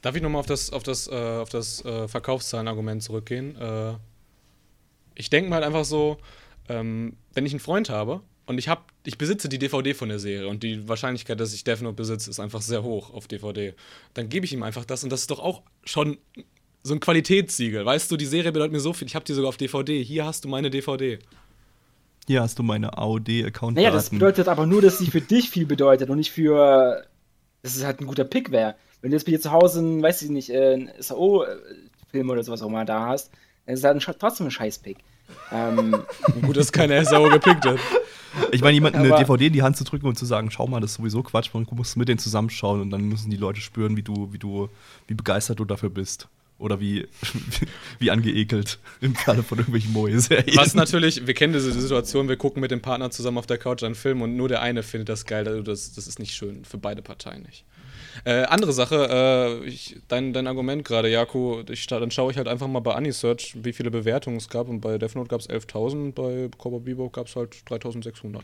Darf ich nochmal auf das, auf das, äh, auf das äh, Verkaufszahlenargument zurückgehen? Äh, ich denke mal einfach so, ähm, wenn ich einen Freund habe und ich habe, ich besitze die DVD von der Serie und die Wahrscheinlichkeit, dass ich Death Note besitze, ist einfach sehr hoch auf DVD. Dann gebe ich ihm einfach das und das ist doch auch schon so ein Qualitätssiegel. Weißt du, die Serie bedeutet mir so viel. Ich habe die sogar auf DVD. Hier hast du meine DVD. Hier hast du meine AOD-Account. Naja, das bedeutet aber nur, dass sie für dich viel bedeutet und nicht für, dass es halt ein guter Pick wäre. Wenn du jetzt bei dir zu Hause einen, weiß ich nicht, äh, einen SAO-Film oder sowas auch mal da hast, dann ist es halt ein, trotzdem ein Scheiß-Pick. Ähm, Gut, dass keiner SAO gepickt hat. Ich meine, jemandem eine DVD in die Hand zu drücken und zu sagen, schau mal, das ist sowieso Quatsch, man muss mit denen zusammenschauen und dann müssen die Leute spüren, wie du, wie du, wie begeistert du dafür bist. Oder wie, wie angeekelt im Falle von irgendwelchen Moe-Serien. Was natürlich, wir kennen diese Situation, wir gucken mit dem Partner zusammen auf der Couch einen Film und nur der eine findet das geil. Also das, das ist nicht schön, für beide Parteien nicht. Äh, andere Sache, äh, ich, dein, dein Argument gerade, Jako, ich, dann schaue ich halt einfach mal bei Anisearch, wie viele Bewertungen es gab. Und bei Death Note gab es 11.000, bei Cowboy Bebop gab es halt 3.600.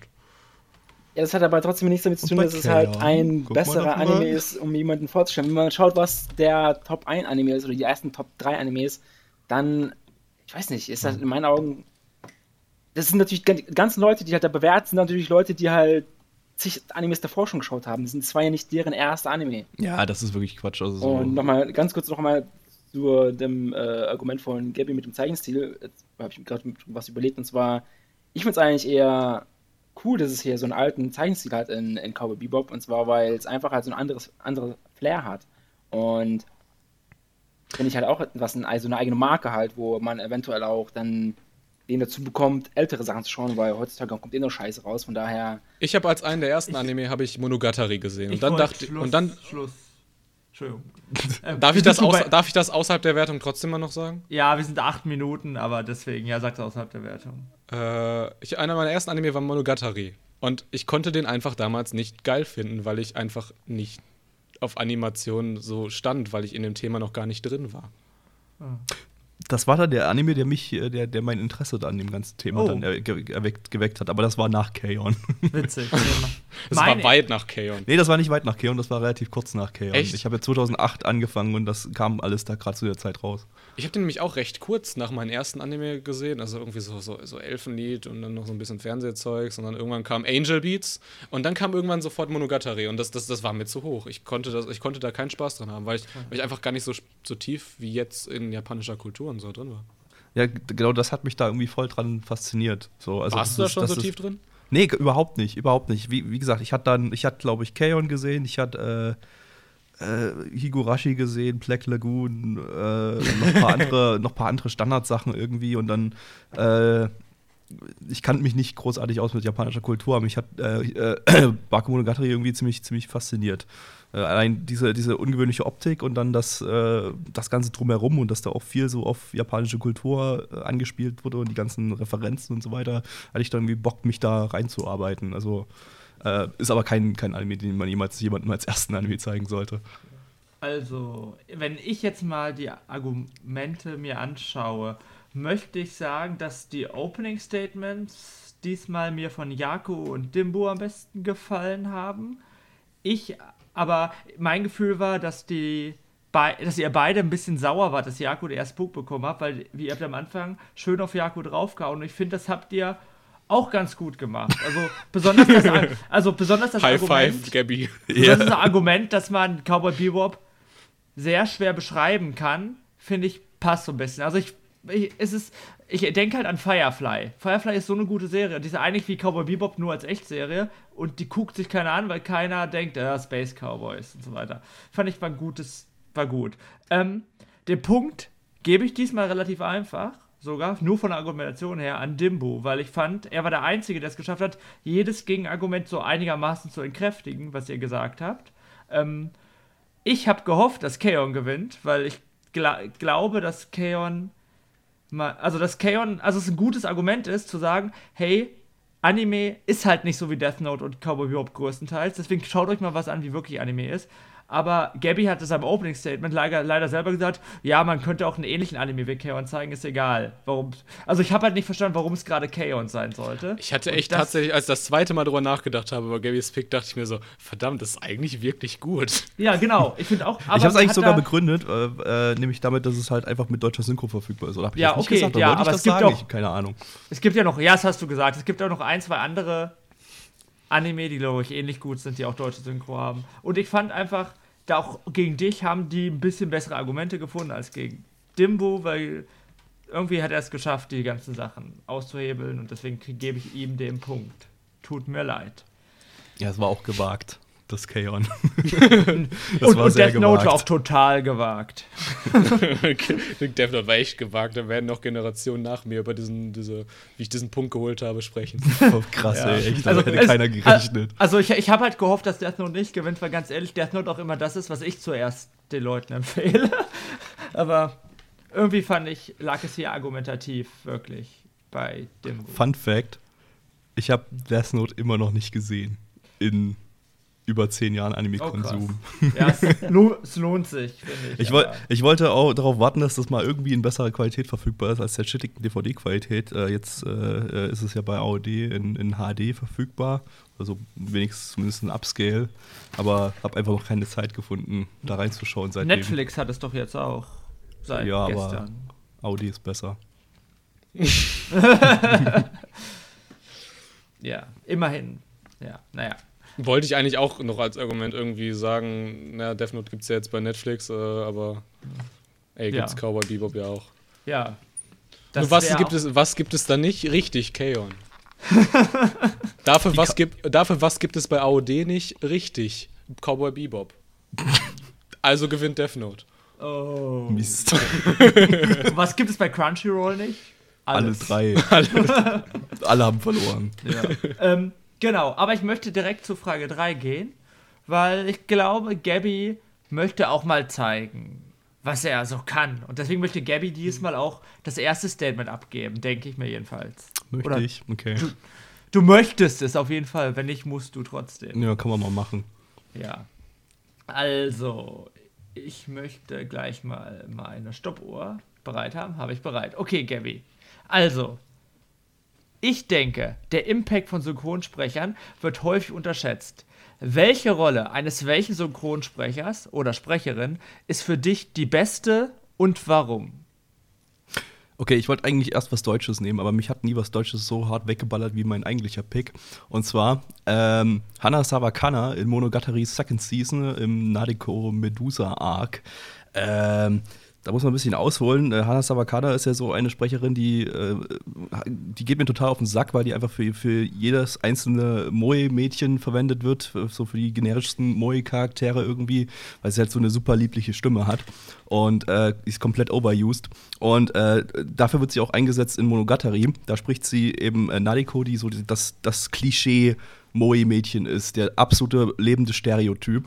Ja, das hat aber trotzdem nichts damit zu tun, dass es halt ein Guck besserer. Anime ist, um jemanden vorzustellen. Wenn man schaut, was der Top 1 Anime ist oder die ersten Top 3 Animes, dann, ich weiß nicht, ist das in meinen Augen. Das sind natürlich die ganzen Leute, die halt da bewerten, sind natürlich Leute, die halt zig Animes davor schon geschaut haben. Das sind zwar ja nicht deren erster Anime. ja, das ist wirklich Quatsch. Also so. Und nochmal, ganz kurz nochmal zu dem äh, Argument von Gabby mit dem Zeichenstil. Jetzt habe ich mir gerade was überlegt und zwar, ich finde es eigentlich eher cool, dass es hier so einen alten Zeichenstil hat in, in Cowboy Bebop und zwar, weil es einfach halt so ein anderes, anderes Flair hat. Und finde ich halt auch was, also eine eigene Marke halt, wo man eventuell auch dann den dazu bekommt, ältere Sachen zu schauen, weil heutzutage kommt eh nur Scheiße raus, von daher. Ich habe als einen der ersten Ich- Anime habe ich Monogatari gesehen. Ich Und dann dachte Schluss, und dann Schluss. Entschuldigung. Äh, darf ich, das aus, darf ich das außerhalb der Wertung trotzdem mal noch sagen? Ja, wir sind acht Minuten, aber deswegen, ja, sag's außerhalb der Wertung. Äh, ich, einer meiner ersten Anime war Monogatari. Und ich konnte den einfach damals nicht geil finden, weil ich einfach nicht auf Animationen so stand, weil ich in dem Thema noch gar nicht drin war. Das war dann der Anime, der mich, äh, der, der mein Interesse an dem ganzen Thema Oh. dann ge erweckt, geweckt hat. Aber das war nach Kaon. Witzig. Das Meine- war weit nach Kaon. nee, das war nicht weit nach Kaon, das war relativ kurz nach Kaon. Echt? Ich habe ja 2008 angefangen und das kam alles da gerade zu der Zeit raus. Ich habe den nämlich auch recht kurz nach meinem ersten Anime gesehen, also irgendwie so, so, so Elfenlied und dann noch so ein bisschen Fernsehzeugs und dann irgendwann kam Angel Beats und dann kam irgendwann sofort Monogatari und das, das, das war mir zu hoch. Ich konnte, das, ich konnte da keinen Spaß dran haben, weil ich, weil ich einfach gar nicht so, so tief wie jetzt in japanischer Kultur und so drin war. Ja, genau das hat mich da irgendwie voll dran fasziniert. So, also Warst du da ist- schon so tief drin? Nee, überhaupt nicht, überhaupt nicht. Wie, wie gesagt, ich hatte dann, ich hatte, glaube ich, Kaon gesehen, ich hatte äh, äh, Higurashi gesehen, Black Lagoon, äh, noch ein paar andere, noch paar andere Standardsachen irgendwie und dann äh, ich kannte mich nicht großartig aus mit japanischer Kultur, aber mich hat äh, äh, Bakemonogatari irgendwie ziemlich, ziemlich fasziniert. Äh, allein diese, diese ungewöhnliche Optik und dann das, äh, das Ganze drumherum und dass da auch viel so auf japanische Kultur äh, angespielt wurde und die ganzen Referenzen und so weiter, hatte ich dann irgendwie Bock, mich da reinzuarbeiten. Also äh, ist aber kein, kein Anime, den man jemals jemandem als ersten Anime zeigen sollte. Also, wenn ich jetzt mal die Argumente mir anschaue, möchte ich sagen, dass die Opening Statements diesmal mir von Jaco und Dimbo am besten gefallen haben. Ich, aber mein Gefühl war, dass die dass ihr beide ein bisschen sauer wart, dass den ersten Punkt bekommen habt, weil wie ihr habt am Anfang schön auf Jaco draufgehauen und ich finde, das habt ihr auch ganz gut gemacht. Also besonders das, also besonders das High Argument, Five, Gabby. das ist ein Argument, dass man Cowboy Bebop sehr schwer beschreiben kann, finde ich, passt so ein bisschen. Also ich, ich, es ist, ich denke halt an Firefly. Firefly ist so eine gute Serie. Die ist eigentlich wie Cowboy Bebop nur als Echtserie und die guckt sich keiner an, weil keiner denkt, ja, Space Cowboys und so weiter. Fand ich war ein gutes, war gut. Ähm, den Punkt gebe ich diesmal relativ einfach, sogar nur von der Argumentation her, an Dimbo, weil ich fand, er war der Einzige, der es geschafft hat, jedes Gegenargument so einigermaßen zu entkräftigen, was ihr gesagt habt. Ähm, ich habe gehofft, dass Kaon gewinnt, weil ich gla glaube, dass Kaon mal, also dass Kaon, also es ein gutes Argument ist, zu sagen, hey, Anime ist halt nicht so wie Death Note und Cowboy Bebop größtenteils, deswegen schaut euch mal was an, wie wirklich Anime ist. Aber Gabby hat es am Opening Statement leider, leider selber gesagt, ja, man könnte auch einen ähnlichen Anime wie Kaon zeigen, ist egal. Warum? Also ich habe halt nicht verstanden, warum es gerade Kaon sein sollte. Ich hatte echt das- tatsächlich, als ich das zweite Mal drüber nachgedacht habe über Gabby's Pick, dachte ich mir so, verdammt, das ist eigentlich wirklich gut. Ja, genau. Ich finde auch. ich habe es eigentlich sogar begründet, äh, äh, nämlich damit, dass es halt einfach mit deutscher Synchro verfügbar ist. Oder hab ich Ja, das nicht okay, gesagt? Oder ja, aber das es gibt sagen? auch- Ich, keine Ahnung. Es gibt ja noch, ja, das hast du gesagt, es gibt auch noch ein, zwei andere Anime, die glaube ich ähnlich gut sind, die auch deutsche Synchro haben. Und ich fand einfach, da auch gegen dich haben die ein bisschen bessere Argumente gefunden als gegen Dimbo, weil irgendwie hat er es geschafft, die ganzen Sachen auszuhebeln und deswegen gebe ich ihm den Punkt. Tut mir leid. Ja, es war auch gewagt, das Kaon. und, und Death Note auch total gewagt. Death Note war echt gewagt. Da werden noch Generationen nach mir über diesen, diese, wie ich diesen Punkt geholt habe, sprechen. Oh, krass, ja. ey, echt, also, hätte es, keiner gerechnet. Also ich, ich habe halt gehofft, dass Death Note nicht gewinnt, weil ganz ehrlich, Death Note auch immer das ist, was ich zuerst den Leuten empfehle. Aber irgendwie fand ich, lag es hier argumentativ wirklich bei dem. Fun Fact: Ich habe Death Note immer noch nicht gesehen. In über zehn Jahren Anime-Konsum. Oh, ja, es, lo es, lohnt sich, finde ich. Ich, woll, ich, wollte auch darauf warten, dass das mal irgendwie in besserer Qualität verfügbar ist als der shittigen DVD-Qualität. Äh, jetzt äh, ist es ja bei AOD in, in HD verfügbar. Also wenigstens zumindest ein Upscale. Aber habe einfach noch keine Zeit gefunden, da reinzuschauen seitdem. Netflix hat es doch jetzt auch seit ja, gestern. aber Audi ist besser. ja, immerhin. Ja, naja. Wollte ich eigentlich auch noch als Argument irgendwie sagen, na, Death Note gibt es ja jetzt bei Netflix, äh, aber ey, gibt's ja. Cowboy Bebop ja auch. Ja. Nur was gibt, es, was gibt es da nicht? Richtig, Kaon. dafür, was gibt, dafür was gibt es bei AOD nicht? Richtig, Cowboy Bebop. also gewinnt Death Note. Oh. Mist. was gibt es bei Crunchyroll nicht? Alles. Alle drei. alle, alle haben verloren. Ja. ähm, Genau, aber ich möchte direkt zu Frage 3 gehen, weil ich glaube, Gabby möchte auch mal zeigen, was er so kann. Und deswegen möchte Gabby diesmal auch das erste Statement abgeben, denke ich mir jedenfalls. Möchte Oder ich, okay. Du, du, möchtest es auf jeden Fall, wenn nicht, musst du trotzdem. Ja, kann man mal machen. Ja. Also, ich möchte gleich mal meine Stoppuhr bereit haben. Habe ich bereit. Okay, Gabby. Also, ich denke, der Impact von Synchronsprechern wird häufig unterschätzt. Welche Rolle eines welchen Synchronsprechers oder Sprecherin ist für dich die beste und warum? Okay, ich wollte eigentlich erst was Deutsches nehmen, aber mich hat nie was Deutsches so hart weggeballert wie mein eigentlicher Pick. Und zwar ähm, Hana Sawakana in Monogatari Second Season im Nadeko Medusa Arc. Ähm, da muss man ein bisschen ausholen. Äh, Hana Sawakada ist ja so eine Sprecherin, die, äh, die geht mir total auf den Sack, weil die einfach für, für jedes einzelne Moe-Mädchen verwendet wird, so für die generischsten Moe-Charaktere irgendwie, weil sie halt so eine super liebliche Stimme hat und äh, ist komplett overused. Und äh, dafür wird sie auch eingesetzt in Monogatari. Da spricht sie eben äh, Nadiko, die so das, das Klischee Moe-Mädchen ist, der absolute lebende Stereotyp.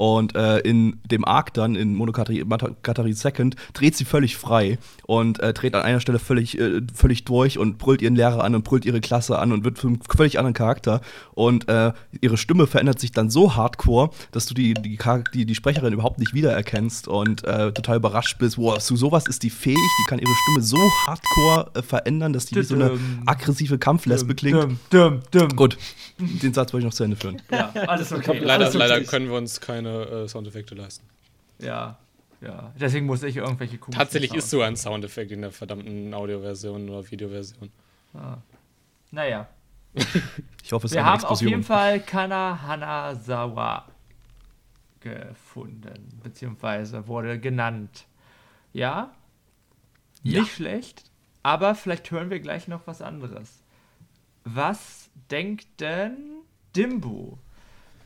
Und äh, in dem Arc dann, in Monogatari Second, dreht sie völlig frei und äh, dreht an einer Stelle völlig, äh, völlig durch und brüllt ihren Lehrer an und brüllt ihre Klasse an und wird für einen völlig anderen Charakter. Und äh, ihre Stimme verändert sich dann so hardcore, dass du die, die, die, die Sprecherin überhaupt nicht wiedererkennst und äh, total überrascht bist, wow, zu sowas ist die fähig, die kann ihre Stimme so hardcore äh, verändern, dass die wie so eine aggressive Kampflesbe klingt. Dum, dum, dum. Gut, den Satz wollte ich noch zu Ende führen. Ja, alles okay. Leider, alles leider können wir uns keine äh, Soundeffekte leisten. Ja, ja. Deswegen muss ich irgendwelche komischen Tatsächlich ist so ein Soundeffekt in der verdammten Audioversion oder Videoversion. Ah. Naja. ich hoffe, es Wir haben auf jeden Fall Kana Hanazawa gefunden, beziehungsweise wurde genannt. Ja? ja? Nicht schlecht, aber vielleicht hören wir gleich noch was anderes. Was denkt denn Dimbu?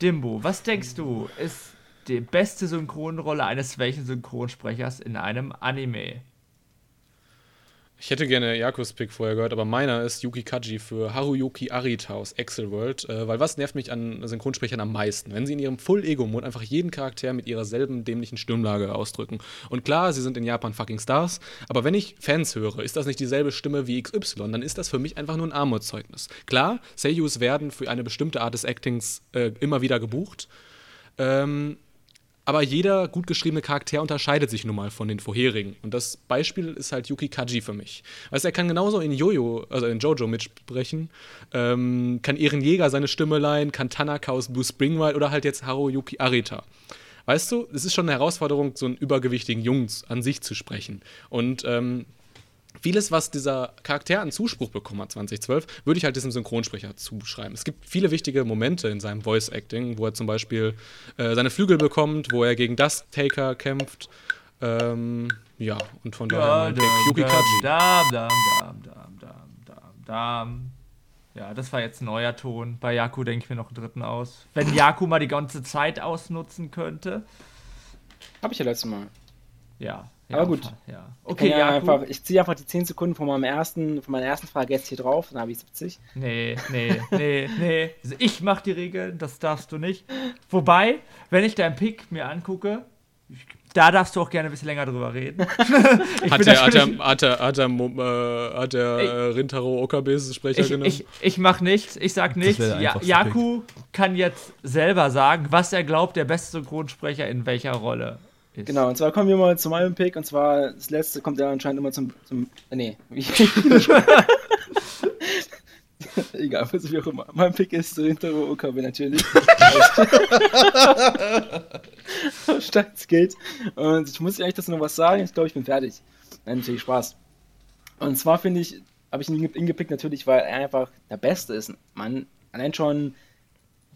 Dimbu, was denkst du, ist die beste Synchronrolle eines welchen Synchronsprechers in einem Anime? Ich hätte gerne Jakos Pick vorher gehört, aber meiner ist Yuki Kaji für Haruyuki Arita aus Excel World. Äh, weil was nervt mich an Synchronsprechern am meisten? Wenn sie in ihrem Full-Ego-Mode einfach jeden Charakter mit ihrer selben dämlichen Stimmlage ausdrücken. Und klar, sie sind in Japan fucking Stars, aber wenn ich Fans höre, ist das nicht dieselbe Stimme wie XY, dann ist das für mich einfach nur ein Armutszeugnis. Klar, Seiyus werden für eine bestimmte Art des Actings äh, immer wieder gebucht. Ähm, aber jeder gut geschriebene Charakter unterscheidet sich nun mal von den vorherigen. Und das Beispiel ist halt Yuki Kaji für mich. Also er kann genauso in Jojo, also in Jojo mitsprechen, ähm, kann Ehren Jäger seine Stimme leihen, kann Tanaka aus Blue Springwild oder halt jetzt Haruyuki Arita. Weißt du, es ist schon eine Herausforderung, so einen übergewichtigen Jungs an sich zu sprechen. Und ähm, vieles, was dieser Charakter an Zuspruch bekommen hat 2012, würde ich halt diesem Synchronsprecher zuschreiben. Es gibt viele wichtige Momente in seinem Voice Acting, wo er zum Beispiel äh, seine Flügel bekommt, wo er gegen Dust Taker kämpft. Ähm, ja, und von daher Pick Yuki Kaji. Dam, dam, dam, dam, dam, dam, dam. Ja, das war jetzt ein neuer Ton. Bei Yaku denke ich mir noch einen dritten aus. Wenn Yaku mal die ganze Zeit ausnutzen könnte. Habe ich ja letztes Mal. Ja. Aber ja, gut. Ja. Okay, ja, einfach, ich ziehe einfach die 10 Sekunden von, meinem ersten, von meiner ersten Frage jetzt hier drauf, dann habe ich 70. Nee, nee, nee, nee. Also Ich mach die Regeln, das darfst du nicht. Wobei, wenn ich deinen Pick mir angucke, da darfst du auch gerne ein bisschen länger drüber reden. ich Hat der, hat der, hat der, hat der, äh, hat der äh, Rintaro Okabes Sprecher ich, genommen? ich, ich mach nichts, ich sag nichts. Ja, Yaku kann jetzt selber sagen, was er glaubt, der beste Synchronsprecher in welcher Rolle ist. Genau, und zwar kommen wir mal zu meinem Pick, und zwar das letzte kommt ja anscheinend immer zum. zum äh, nee, Egal, was wie auch immer. Mein Pick ist Rintaro Okabe natürlich. Steins geht. Und ich muss eigentlich dazu noch was sagen. Ich glaube, ich bin fertig. Nein, natürlich Spaß. Und zwar finde ich, habe ich ihn ihn gepickt natürlich, weil er einfach der Beste ist. Man, allein schon,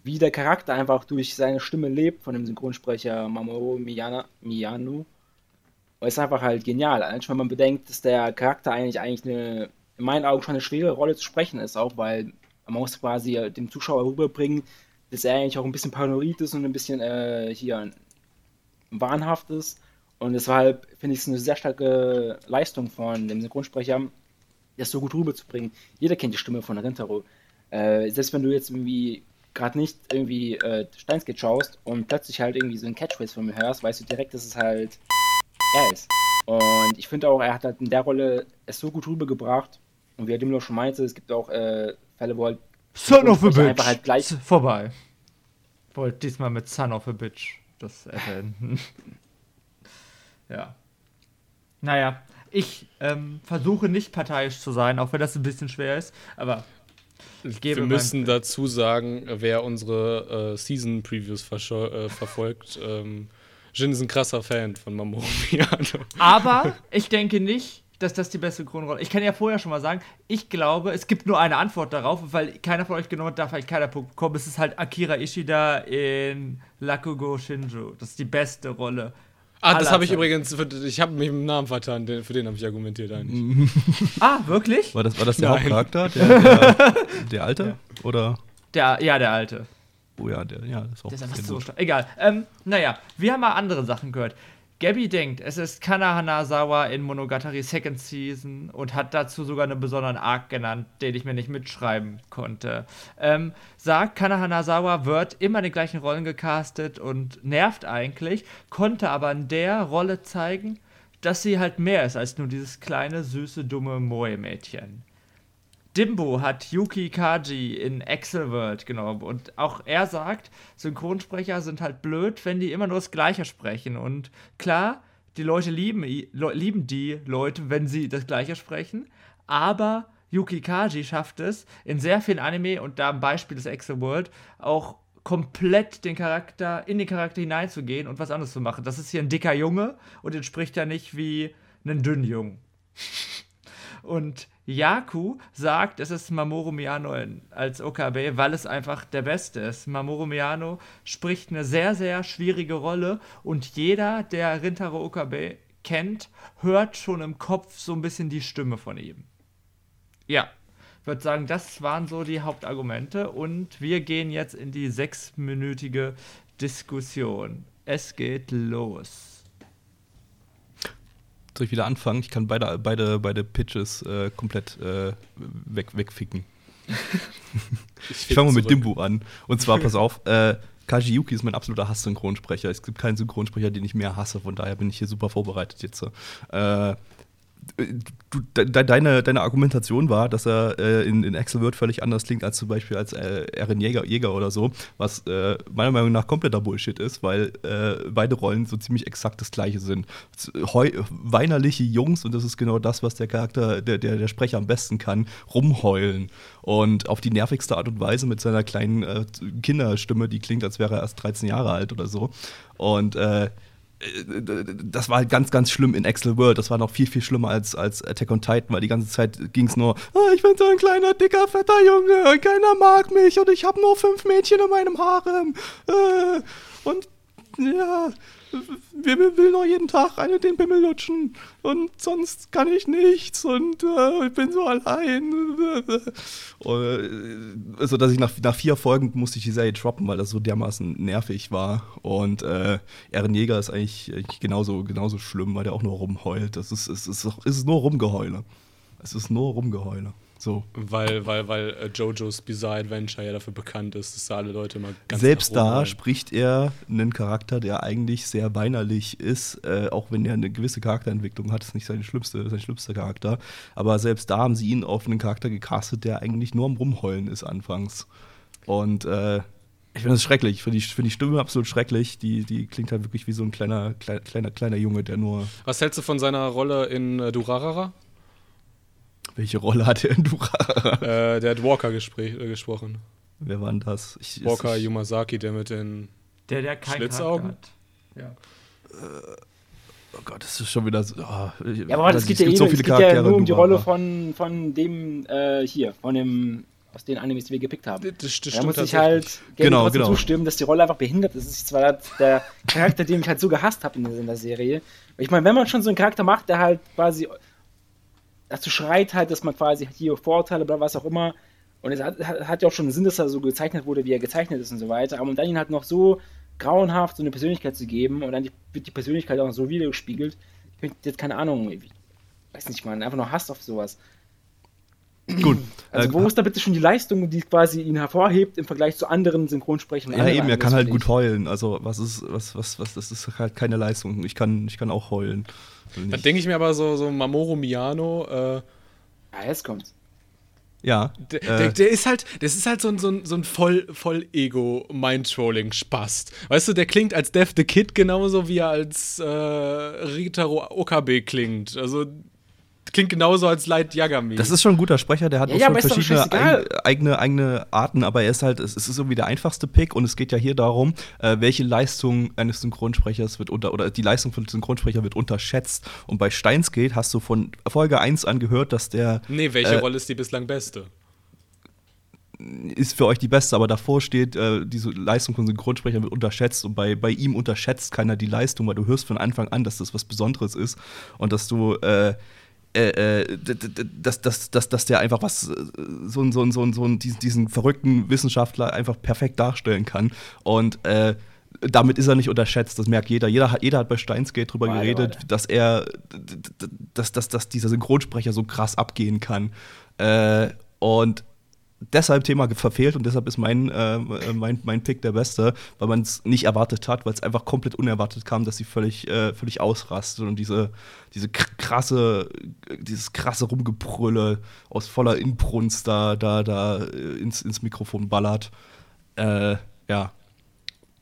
wie der Charakter einfach durch seine Stimme lebt von dem Synchronsprecher Mamoru Miyana, Miyano. ist einfach halt genial. Schon, wenn man bedenkt, dass der Charakter eigentlich, eigentlich eine, in meinen Augen schon eine schwere Rolle zu sprechen ist, auch weil man muss quasi dem Zuschauer rüberbringen, dass er eigentlich auch ein bisschen paranoid ist und ein bisschen äh, hier wahnhaft ist. Und deshalb finde ich es eine sehr starke Leistung von dem Synchronsprecher, das so gut rüberzubringen. Jeder kennt die Stimme von Rintaro. Äh, selbst wenn du jetzt irgendwie gerade nicht irgendwie äh, Steinsgate schaust und plötzlich halt irgendwie so ein Catchphrase von mir hörst, weißt du direkt, dass es halt er ist. Und ich finde auch, er hat halt in der Rolle es so gut rübergebracht. Und wie er dem noch schon meinte, es gibt auch äh, Fälle, wo halt Son of a Bitch. einfach halt gleich Vorbei. Wollte diesmal mit Son of a Bitch das erwähnen. ja. Naja, ich ähm, versuche nicht parteiisch zu sein, auch wenn das ein bisschen schwer ist, aber Wir müssen dazu sagen, wer unsere äh, Season Previews verscho- äh, verfolgt. Ähm, Jin ist ein krasser Fan von Mamoru Miyano. Aber ich denke nicht, dass das die beste Kronrolle Ich kann ja vorher schon mal sagen, ich glaube, es gibt nur eine Antwort darauf, weil keiner von euch genommen hat, darf halt keiner Punkt bekommen. Es ist halt Akira Ishida in Lakugo Shinju. Das ist die beste Rolle. Ah, das habe ich übrigens, für, ich habe mich im Namen vertan, den, für den habe ich argumentiert eigentlich. Ah, wirklich? War das, war das der Nein. Hauptcharakter? Der, der, der Alte? Oder? Der, ja, der alte. Oh ja, der, ja, das ist auch Der ist so stark. Egal. Ähm, naja, wir haben mal andere Sachen gehört. Gabby denkt, es ist Kana Hanazawa in Monogatari Second Season und hat dazu sogar einen besonderen Arc genannt, den ich mir nicht mitschreiben konnte. Ähm, sagt, Kana Hanazawa wird immer in den gleichen Rollen gecastet und nervt eigentlich, konnte aber in der Rolle zeigen, dass sie halt mehr ist als nur dieses kleine, süße, dumme Moe-Mädchen. Dimbo hat Yuki Kaji in Excel World genommen und auch er sagt, Synchronsprecher sind halt blöd, wenn die immer nur das Gleiche sprechen. Und klar, die Leute lieben, lieben die Leute, wenn sie das Gleiche sprechen, aber Yuki Kaji schafft es in sehr vielen Anime und da am Beispiel des Excel World auch komplett den Charakter, in den Charakter hineinzugehen und was anderes zu machen. Das ist hier ein dicker Junge und den spricht er nicht wie einen dünnen Jungen. Und Yaku sagt, es ist Mamoru Miyano als Okabe, weil es einfach der Beste ist. Mamoru Miyano spricht eine sehr, sehr schwierige Rolle und jeder, der Rintaro Okabe kennt, hört schon im Kopf so ein bisschen die Stimme von ihm. Ja, ich würde sagen, das waren so die Hauptargumente und wir gehen jetzt in die sechsminütige Diskussion. Es geht los. Ich wieder anfangen? Ich kann beide, beide, beide Pitches äh, komplett äh, weg, wegficken. Ich fange mal mit. Dimbu an. Und zwar, pass auf, äh, Kaji Yuki ist mein absoluter Hass-Synchronsprecher. Es gibt keinen Synchronsprecher, den ich mehr hasse, von daher bin ich hier super vorbereitet jetzt. Äh, du, de, de, deine, deine Argumentation war, dass er äh, in, in Word völlig anders klingt als zum Beispiel als äh, Eren Jäger, Jäger oder so, was äh, meiner Meinung nach kompletter Bullshit ist, weil äh, beide Rollen so ziemlich exakt das gleiche sind. Heu, weinerliche Jungs, und das ist genau das, was der Charakter, der, der, der Sprecher am besten kann, rumheulen. Und auf die nervigste Art und Weise mit seiner kleinen äh, Kinderstimme, die klingt, als wäre er erst 13 Jahre alt oder so. Und äh, das war halt ganz, ganz schlimm in Excel World. Das war noch viel, viel schlimmer als, als Attack on Titan, weil die ganze Zeit ging es nur, oh, ich bin so ein kleiner, dicker, fetter Junge und keiner mag mich und ich habe nur fünf Mädchen in meinem Harem. Äh, und ja, wer will noch jeden Tag eine den Pimmel lutschen und sonst kann ich nichts und äh, ich bin so allein. äh, also, dass ich nach, nach vier Folgen musste ich die Serie droppen, weil das so dermaßen nervig war. Und äh, Eren Jäger ist eigentlich, eigentlich genauso, genauso schlimm, weil der auch nur rumheult. Das ist, es ist, es ist nur Rumgeheule. Es ist nur Rumgeheule. So. Weil, weil, weil äh, JoJo's Bizarre Adventure ja dafür bekannt ist, dass da alle Leute mal ganz Selbst da spricht er einen Charakter, der eigentlich sehr weinerlich ist, äh, auch wenn er eine gewisse Charakterentwicklung hat, ist nicht sein schlimmste, sein schlimmster Charakter. Aber selbst da haben sie ihn auf einen Charakter gecastet, der eigentlich nur am Rumheulen ist anfangs. Und äh, ich finde das schrecklich. Ich finde die, find die Stimme absolut schrecklich. Die, die klingt halt wirklich wie so ein kleiner, kleiner, kleiner, kleiner Junge, der nur. Was hältst du von seiner Rolle in äh, Durarara? Welche Rolle hat er in Durarara? Äh, der hat Walker äh, gesprochen. Wer war denn das? Ich, Walker ich, Yumasaki, der mit den der, der kein Schlitzaugen. Hat. Ja. Äh, oh Gott, das ist schon wieder so. Oh, ja, aber das geht ja, eh, so viele es geht ja nur um die Rolle von, von dem äh, hier, von dem aus den Animes, die wir gepickt haben. Das, das da muss ich halt genau, genau. zustimmen, dass die Rolle einfach behindert ist. Das ist zwar der Charakter, den ich halt so gehasst habe in, in der Serie. Ich meine, wenn man schon so einen Charakter macht, der halt quasi dazu schreit halt, dass man quasi hier Vorurteile oder was auch immer. Und es hat, hat, ja auch schon einen Sinn, dass er so gezeichnet wurde, wie er gezeichnet ist und so weiter. Aber um dann ihn halt noch so grauenhaft so eine Persönlichkeit zu geben und dann die, wird die Persönlichkeit auch noch so wiedergespiegelt. Ich bin jetzt keine Ahnung, ich weiß nicht, man, einfach nur Hass auf sowas. Gut. Also, wo äh, ist da bitte schon die Leistung, die quasi ihn hervorhebt im Vergleich zu anderen Synchronsprechern? Ja, eben, er kann halt gut heulen. Also, was ist, was, was, was, das ist halt keine Leistung. Ich kann, ich kann auch heulen. Dann denke ich mir aber so, so Mamoru Miyano, äh, Ja, jetzt kommt's. Ja. Der, äh, der, der, ist halt, das ist halt so ein, so ein, so ein voll, voll Ego-Mind-Trolling-Spast. Weißt du, der klingt als Death the Kid genauso wie er als äh, Ritaro Okabe klingt. Also klingt genauso als Light Yagami. Das ist schon ein guter Sprecher, der hat ja, auch ja, schon verschiedene eig eigene, eigene Arten, aber er ist halt, es ist so wie der einfachste Pick und es geht ja hier darum, äh, welche Leistung eines Synchronsprechers wird unter, oder die Leistung von Synchronsprecher wird unterschätzt. Und bei Steinsgate hast du von Folge 1 an gehört, dass der. Nee, welche äh, Rolle ist die bislang beste? ist für euch die beste, aber davor steht, äh, diese Leistung von Synchronsprechern wird unterschätzt und bei, bei ihm unterschätzt keiner die Leistung, weil du hörst von Anfang an, dass das was Besonderes ist und dass du äh, äh, äh dass, dass, dass, dass der einfach was, äh, so, so, so, so diesen, diesen verrückten Wissenschaftler einfach perfekt darstellen kann. Und äh, damit ist er nicht unterschätzt, das merkt jeder. Jeder, jeder hat bei Steinsgate drüber warte, geredet, warte. dass er, dass, dass, dass dieser Synchronsprecher so krass abgehen kann. Äh, und deshalb Thema verfehlt und deshalb ist mein, äh, mein, mein Pick der beste, weil man es nicht erwartet hat, weil es einfach komplett unerwartet kam, dass sie völlig, äh, völlig ausrastet und diese, diese krasse, dieses krasse Rumgebrülle aus voller Inbrunst da, da, da äh, ins, ins Mikrofon ballert. Äh, ja,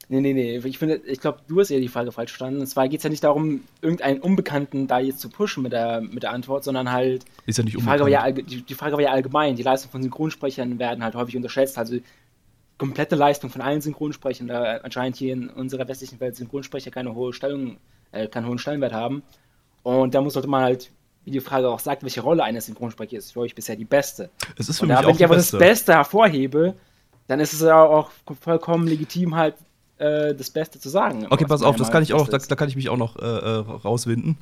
Nee, nee, nee. Ich finde, ich glaube, du hast ja die Frage falsch verstanden. Und zwar geht es ja nicht darum, irgendeinen Unbekannten da jetzt zu pushen mit der, mit der Antwort, sondern halt. Ist ja nicht die Frage, war ja, die, die Frage war ja allgemein. Die Leistung von Synchronsprechern werden halt häufig unterschätzt. Also komplette Leistung von allen Synchronsprechern, da anscheinend hier in unserer westlichen Welt Synchronsprecher keine hohe Stellung, äh, keinen hohen Stellenwert haben. Und da muss sollte man halt, wie die Frage auch sagt, welche Rolle eines Synchronsprechers ist für euch bisher die beste. Es ist für Und mich da, auch wenn ich aber Beste. das Beste hervorhebe, dann ist es ja auch vollkommen legitim, halt äh, das Beste zu sagen. Okay, pass auf, das kann ich auch noch, da, da, kann ich mich auch noch äh, äh rauswinden.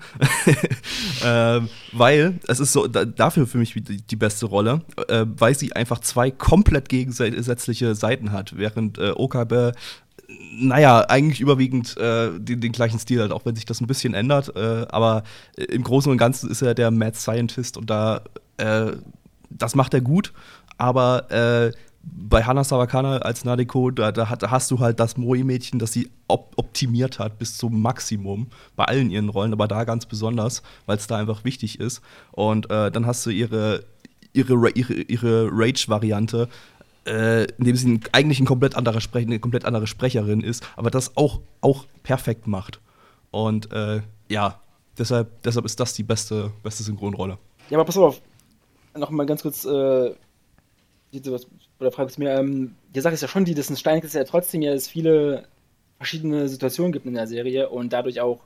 ähm, weil es ist so, da, dafür für mich die, die beste Rolle, äh, weil sie einfach zwei komplett gegensätzliche Seiten hat, während äh, Okabe naja, eigentlich überwiegend äh, den, den, gleichen Stil hat, auch wenn sich das ein bisschen ändert. Äh, aber im Großen und Ganzen ist er der Mad Scientist und da, äh, das macht er gut. Aber äh, bei Hana Sawakana als Nadeko, da, da, hast du halt das Moe-Mädchen, das sie op optimiert hat bis zum Maximum bei allen ihren Rollen, aber da ganz besonders, weil es da einfach wichtig ist. Und äh, dann hast du ihre, ihre, ihre, ihre Rage-Variante, äh, indem sie eigentlich ein komplett anderer Sprech eine komplett andere Sprecherin ist, aber das auch, auch perfekt macht. Und äh, ja, deshalb, deshalb ist das die beste, beste Synchronrolle. Ja, aber pass auf, noch mal ganz kurz äh, was, oder fragst mir, ähm, die Sache ist ja schon die, dass ein Stein ist ja trotzdem ja, dass viele verschiedene Situationen gibt in der Serie und dadurch auch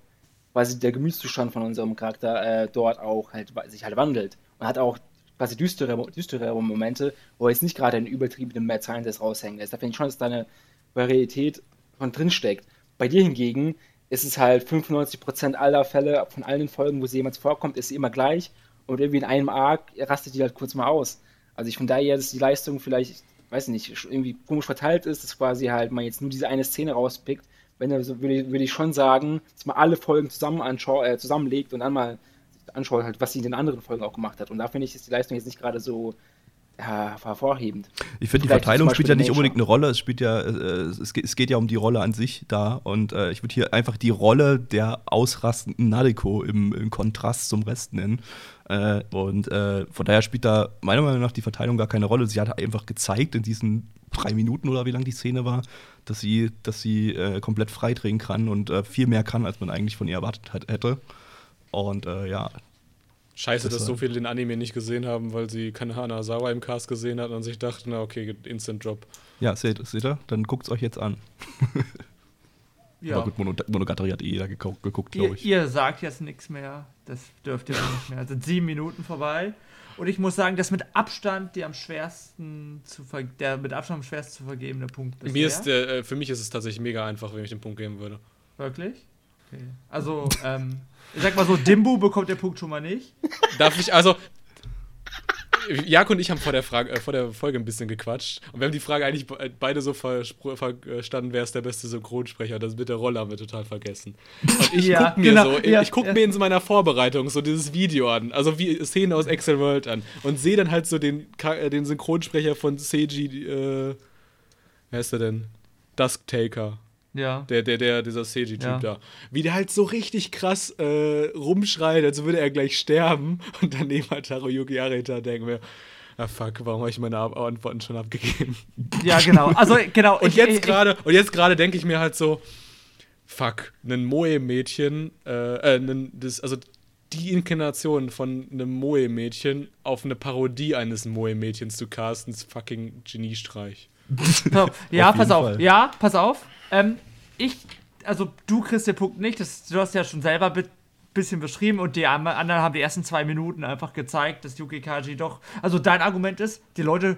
quasi der Gemütszustand von unserem Charakter äh, dort auch halt sich halt wandelt. Und hat auch quasi düstere, düstere Momente, wo er jetzt nicht gerade in übertriebenen Mad Scientist raushängen lässt. Da finde ich schon, dass da eine Varietät von drin steckt. Bei dir hingegen ist es halt 95% aller Fälle von allen Folgen, wo sie jemals vorkommt, ist sie immer gleich und irgendwie in einem Arc rastet die halt kurz mal aus. Also ich finde daher, dass die Leistung vielleicht, weiß ich nicht, irgendwie komisch verteilt ist, dass quasi halt man jetzt nur diese eine Szene rauspickt. Wenn er so, würde, ich, würde ich schon sagen, dass man alle Folgen zusammen anschaut, äh, zusammenlegt und dann mal anschaut, halt, was sie in den anderen Folgen auch gemacht hat. Und da finde ich, ist die Leistung jetzt nicht gerade so ja, hervorhebend. Ich finde, die Verteilung spielt ja nicht unbedingt eine Rolle. Es spielt ja, äh, es, geht, es, geht, ja um die Rolle an sich da. Und äh, ich würde hier einfach die Rolle der ausrastenden Nadeko im, im Kontrast zum Rest nennen. Äh, und äh, von daher spielt da meiner Meinung nach die Verteilung gar keine Rolle. Sie hat einfach gezeigt in diesen drei Minuten oder wie lang die Szene war, dass sie, dass sie äh, komplett freidrehen kann und äh, viel mehr kann, als man eigentlich von ihr erwartet hat, hätte. Und ja, Scheiße, das dass so viele den Anime nicht gesehen haben, weil sie Kanahana Sawa im Cast gesehen hat und sich dachten, na okay, Instant Drop. Ja, seht, seht ihr? Dann guckt es euch jetzt an. ja. Aber gut, Monogatari hat eh jeder geguckt, geguckt glaube ich. Ihr, sagt jetzt nichts mehr. Das dürft ihr auch nicht mehr. Es sind sieben Minuten vorbei. Und ich muss sagen, das mit Abstand die am schwersten zu der mit Abstand am schwersten zu vergebene Punkt bisher. Mir ist der, äh, für mich ist es tatsächlich mega einfach, wenn ich den Punkt geben würde. Wirklich? Okay. Also, ähm, ich sag mal so, Dimbu bekommt der Punkt schon mal nicht. Darf ich, also. Jak und ich haben vor der, Frage, äh, vor der Folge ein bisschen gequatscht. Und wir haben die Frage eigentlich beide so verstanden, wer ist der beste Synchronsprecher. Das mit der Rolle haben wir total vergessen. Und ich ja, gucke mir, genau, so, ja, guck ja. mir in so meiner Vorbereitung so dieses Video an, also wie Szenen aus Excel World an. Und sehe dann halt so den, äh, den Synchronsprecher von Seiji, äh, wer ist der denn? Dusktaker. Ja. Der, der, der, dieser Seiji-Typ ja. da. Wie der halt so richtig krass äh, rumschreit, als würde er gleich sterben. Und daneben hat Haruyuki Arita, denken wir, ah fuck, warum habe ich meine Antworten schon abgegeben? Ja, genau. Also, genau. und, jetzt gerade, und jetzt gerade denke ich mir halt so, fuck, ein Moe-Mädchen, äh, äh, das, also die Inkarnation von einem Moe-Mädchen auf eine Parodie eines Moe-Mädchens zu casten, ist fucking Geniestreich. Ja, pass auf. Fall. Ja, pass auf. Ähm, ich, also du kriegst den Punkt nicht, das, du hast ja schon selber ein bisschen beschrieben und die anderen haben die ersten zwei Minuten einfach gezeigt, dass Yuki Kaji doch. Also dein Argument ist, die Leute,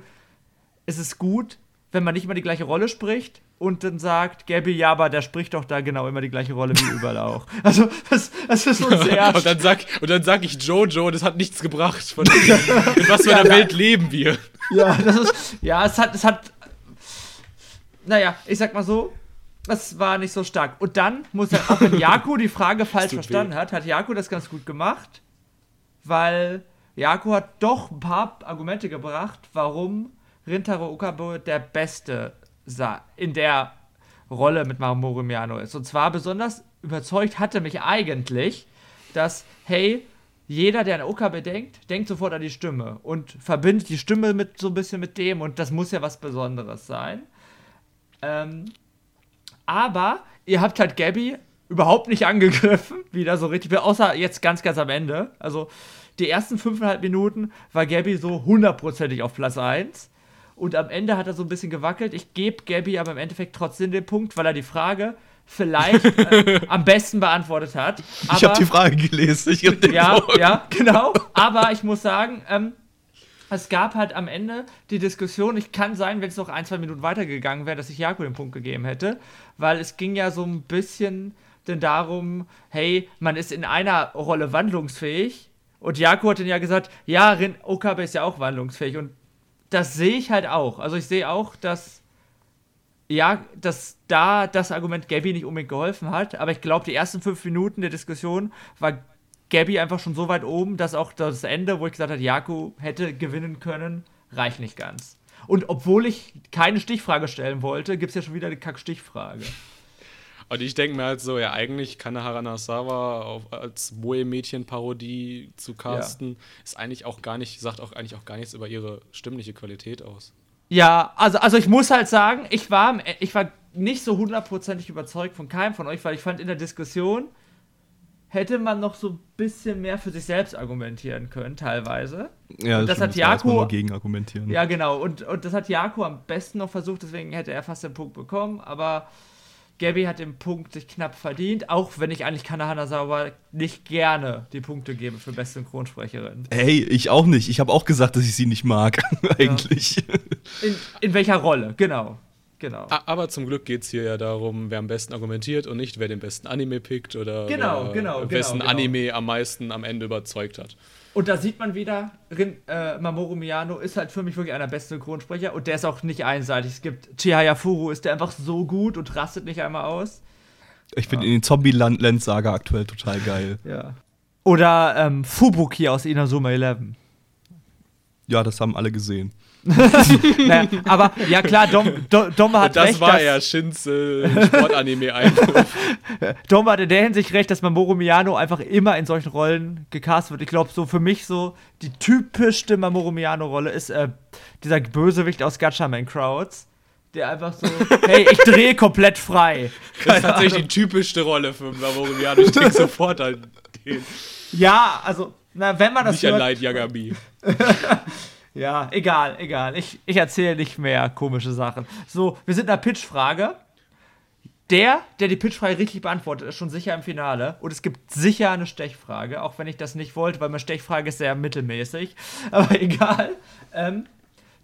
es ist gut, wenn man nicht immer die gleiche Rolle spricht und dann sagt, Gabby, ja, aber der spricht doch da genau immer die gleiche Rolle wie überall auch. Also, das, das ist schon sehr. und, dann sag, und dann sag ich Jojo, das hat nichts gebracht. Von in was für einer ja, Welt leben wir? Ja, das ist. Ja, es hat, es hat. Naja, ich sag mal so, das war nicht so stark. Und dann muss er, auch wenn Jaku die Frage falsch verstanden weh. hat, hat Jaku das ganz gut gemacht, weil Jaku hat doch ein paar Argumente gebracht, warum Rintaro Okabe der Beste in der Rolle mit Mamoru Miyano ist. Und zwar besonders überzeugt hatte mich eigentlich, dass, hey, jeder, der an Okabe denkt, denkt sofort an die Stimme und verbindet die Stimme mit so ein bisschen mit dem und das muss ja was Besonderes sein. Ähm, aber ihr habt halt Gabby überhaupt nicht angegriffen, wieder so richtig, außer jetzt ganz, ganz am Ende. Also die ersten fünfeinhalb Minuten war Gabby so hundertprozentig auf Platz 1. Und am Ende hat er so ein bisschen gewackelt. Ich gebe Gabby aber im Endeffekt trotzdem den Punkt, weil er die Frage vielleicht äh, am besten beantwortet hat. Aber, ich habe die Frage gelesen. Ich ja, Punkt. ja, genau. Aber ich muss sagen, ähm, es gab halt am Ende die Diskussion, ich kann sein, wenn es noch ein, zwei Minuten weitergegangen wäre, dass ich Jakob den Punkt gegeben hätte, weil es ging ja so ein bisschen denn darum, hey, man ist in einer Rolle wandlungsfähig und Jakob hat dann ja gesagt, ja, Rin Okabe ist ja auch wandlungsfähig und das sehe ich halt auch. Also ich sehe auch, dass ja, dass da das Argument Gabby nicht unbedingt geholfen hat, aber ich glaube, die ersten fünf Minuten der Diskussion war Gabby einfach schon so weit oben, dass auch das Ende, wo ich gesagt habe, Jaku hätte gewinnen können, reicht nicht ganz. Und obwohl ich keine Stichfrage stellen wollte, gibt es ja schon wieder eine Kack-Stichfrage. Und ich denke mir halt so, ja, eigentlich Kanahara Nasawa auf, als Moe-Mädchen-Parodie zu casten, ja. ist eigentlich auch gar nicht, sagt auch eigentlich auch gar nichts über ihre stimmliche Qualität aus. Ja, also, also ich muss halt sagen, ich war, ich war nicht so hundertprozentig überzeugt von keinem von euch, weil ich fand in der Diskussion, hätte man noch so ein bisschen mehr für sich selbst argumentieren können, teilweise. Ja, das, das hat Jako gegen argumentieren. Ja, genau. Und, und das hat Jako am besten noch versucht, deswegen hätte er fast den Punkt bekommen. Aber Gabby hat den Punkt sich knapp verdient, auch wenn ich eigentlich Kana Hanazawa nicht gerne die Punkte gebe für beste Synchronsprecherin. Hey, ich auch nicht. Ich habe auch gesagt, dass ich sie nicht mag, eigentlich. In, in welcher Rolle, genau. Genau. Aber zum Glück geht es hier ja darum, wer am besten argumentiert und nicht, wer den besten Anime pickt oder genau, wer, genau, wessen genau, Anime am meisten am Ende überzeugt hat. Und da sieht man wieder, Rin, äh, Mamoru Miyano ist halt für mich wirklich einer der besten Synchronsprecher und der ist auch nicht einseitig. Es gibt Chihaya Furu, ist der einfach so gut und rastet nicht einmal aus. Ich finde ja. den Zombie-Land-Saga aktuell total geil. Ja. Oder ähm, Fubuki aus Inazuma 11. Ja, das haben alle gesehen. naja, aber ja klar, Dom, Dom, Dom hat das recht. Das war ja Shins äh, Sportanime-Einwurf. Dom hat in der Hinsicht recht, dass Mamoru Miyano einfach immer in solchen Rollen gecastet wird. Ich glaube, so für mich so die typischste Mamoru Miyano-Rolle ist äh, dieser Bösewicht aus Gatchaman Crowds. Der einfach so, hey, ich drehe komplett frei. das ist tatsächlich Ahnung. die typischste Rolle für Mamoru Miyano. Ich denke sofort an den. Ja, also, na, wenn man das Nicht hört, an Light Yagami. Ja, egal, egal. Ich, ich erzähle nicht mehr komische Sachen. So, wir sind in der Pitch-Frage. Der, der die Pitchfrage richtig beantwortet, ist schon sicher im Finale. Und es gibt sicher eine Stechfrage, auch wenn ich das nicht wollte, weil meine Stechfrage ist sehr mittelmäßig. Aber egal. Ähm,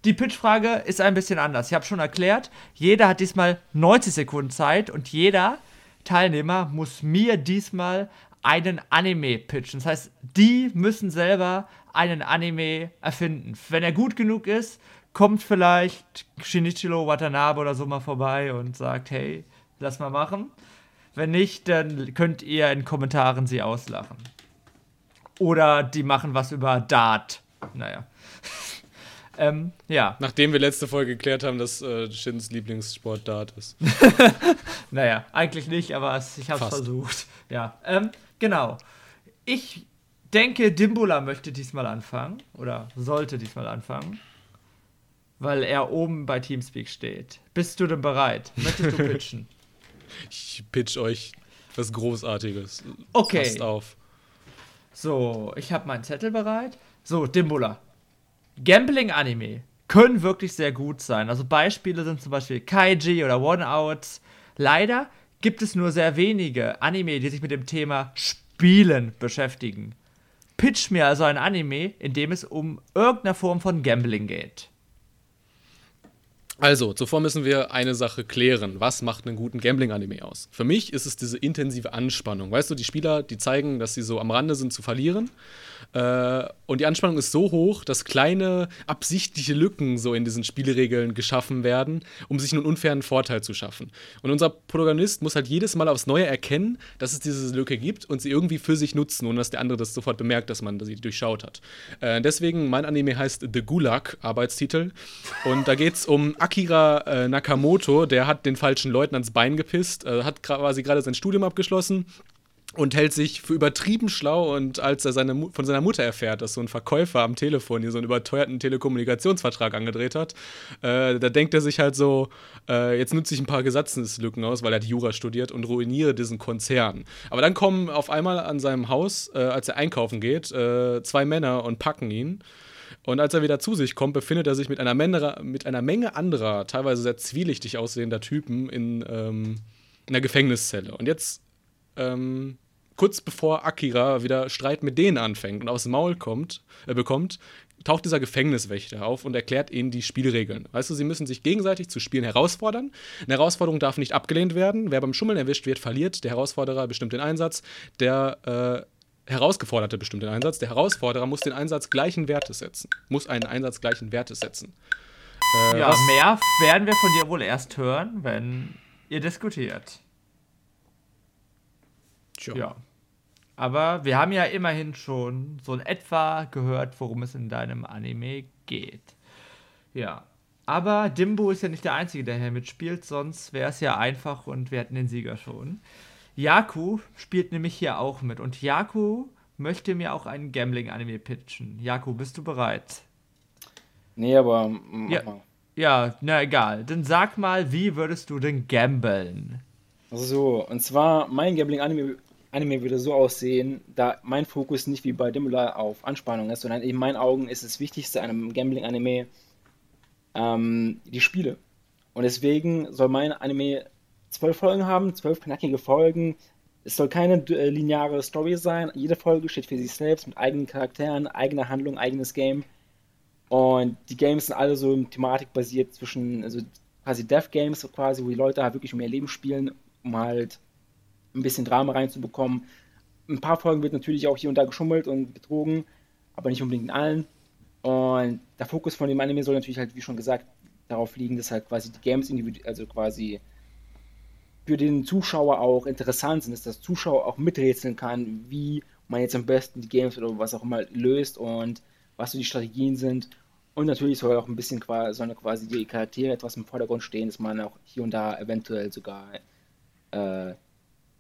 die Pitchfrage ist ein bisschen anders. Ich habe schon erklärt, jeder hat diesmal 90 Sekunden Zeit und jeder Teilnehmer muss mir diesmal einen Anime pitchen. Das heißt, die müssen selber einen Anime erfinden. Wenn er gut genug ist, kommt vielleicht Shinichiro Watanabe oder so mal vorbei und sagt, hey, lass mal machen. Wenn nicht, dann könnt ihr in Kommentaren sie auslachen. Oder die machen was über Dart. Naja. ähm, ja. Nachdem wir letzte Folge geklärt haben, dass äh, Shins Lieblingssport Dart ist. naja, eigentlich nicht, aber ich habe es versucht. Ja, ähm, genau. Ich denke, Dimbula möchte diesmal anfangen. Oder sollte diesmal anfangen. Weil er oben bei Teamspeak steht. Bist du denn bereit? Möchtest du pitchen? ich pitch euch was Großartiges. Okay. Passt auf. So, ich habe meinen Zettel bereit. So, Dimbula. Gambling-Anime können wirklich sehr gut sein. Also Beispiele sind zum Beispiel Kaiji oder One-Outs. Leider gibt es nur sehr wenige Anime, die sich mit dem Thema Spielen beschäftigen. Pitch mir also ein Anime, in dem es um irgendeine Form von Gambling geht. Also, zuvor müssen wir eine Sache klären. Was macht einen guten Gambling-Anime aus? Für mich ist es diese intensive Anspannung. Weißt du, die Spieler, die zeigen, dass sie so am Rande sind zu verlieren. Äh, und die Anspannung ist so hoch, dass kleine absichtliche Lücken so in diesen Spielregeln geschaffen werden, um sich einen unfairen Vorteil zu schaffen. Und unser Protagonist muss halt jedes Mal aufs Neue erkennen, dass es diese Lücke gibt und sie irgendwie für sich nutzen, ohne dass der andere das sofort bemerkt, dass man sie durchschaut hat. Äh, deswegen, mein Anime heißt The Gulag, Arbeitstitel. Und da geht es um Akira äh, Nakamoto, der hat den falschen Leuten ans Bein gepisst, äh, hat quasi gerade sein Studium abgeschlossen und hält sich für übertrieben schlau und als er seine, von seiner Mutter erfährt, dass so ein Verkäufer am Telefon hier so einen überteuerten Telekommunikationsvertrag angedreht hat, äh, da denkt er sich halt so, äh, jetzt nutze ich ein paar Gesetzeslücken aus, weil er die Jura studiert und ruiniere diesen Konzern. Aber dann kommen auf einmal an seinem Haus, äh, als er einkaufen geht, äh, zwei Männer und packen ihn. Und als er wieder zu sich kommt, befindet er sich mit einer Menge, mit einer Menge anderer, teilweise sehr zwielichtig aussehender Typen in, ähm, in einer Gefängniszelle. Und jetzt ähm, kurz bevor Akira wieder Streit mit denen anfängt und aus Maul kommt, äh, bekommt, taucht dieser Gefängniswächter auf und erklärt ihnen die Spielregeln. Weißt du, sie müssen sich gegenseitig zu Spielen herausfordern. Eine Herausforderung darf nicht abgelehnt werden. Wer beim Schummeln erwischt wird, verliert. Der Herausforderer bestimmt den Einsatz. Der äh, Herausgeforderte bestimmt den Einsatz. Der Herausforderer muss den Einsatz gleichen Wertes setzen. Muss einen Einsatz gleichen Wertes setzen. Äh, ja, mehr werden wir von dir wohl erst hören, wenn ihr diskutiert. Tja. Ja. Aber wir haben ja immerhin schon so in etwa gehört, worum es in deinem Anime geht. Ja. Aber Dimbo ist ja nicht der Einzige, der hier mitspielt, sonst wäre es ja einfach und wir hätten den Sieger schon. Yaku spielt nämlich hier auch mit und Yaku möchte mir auch einen Gambling-Anime pitchen. Yaku, bist du bereit? Nee, aber mach ja, mal. Ja, na egal. Dann sag mal, wie würdest du denn gambeln? So, und zwar mein Gambling-Anime Anime würde so aussehen, da mein Fokus nicht wie bei Dimula auf Anspannung ist, sondern in meinen Augen ist das Wichtigste an einem Gambling-Anime ähm, die Spiele. Und deswegen soll mein Anime zwölf Folgen haben, zwölf knackige Folgen. Es soll keine äh, lineare Story sein. Jede Folge steht für sich selbst mit eigenen Charakteren, eigener Handlung, eigenes Game. Und die Games sind alle so thematikbasiert zwischen, also quasi Death Games, quasi, wo die Leute halt wirklich um ihr Leben spielen, um halt ein bisschen Drama reinzubekommen. Ein paar Folgen wird natürlich auch hier und da geschummelt und betrogen, aber nicht unbedingt in allen. Und der Fokus von dem Anime soll natürlich halt, wie schon gesagt, darauf liegen, dass halt quasi die Games individuell, also quasi für den Zuschauer auch interessant sind, dass der Zuschauer auch miträtseln kann, wie man jetzt am besten die Games oder was auch immer löst und was so die Strategien sind. Und natürlich soll auch ein bisschen quasi, sollen quasi die Charaktere etwas im Vordergrund stehen, dass man auch hier und da eventuell sogar äh,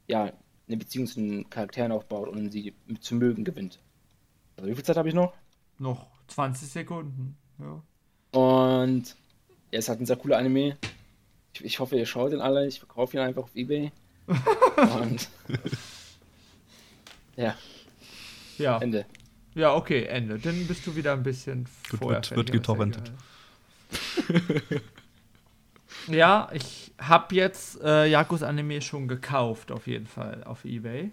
ja, eine Beziehung zu den Charakteren aufbaut und sie zu mögen gewinnt. Also wie viel Zeit habe ich noch? Noch 20 Sekunden. Ja. Und ja, es hat ein sehr cooler Anime. Ich, ich hoffe, ihr schaut ihn alle. Ich verkaufe ihn einfach auf Ebay. und ja. Ja. Ende. Ja, okay, Ende. Dann bist du wieder ein bisschen Wird- vorher wird- wird getorrentet. ja, ich habe jetzt äh, Jakos Anime schon gekauft, auf jeden Fall, auf Ebay.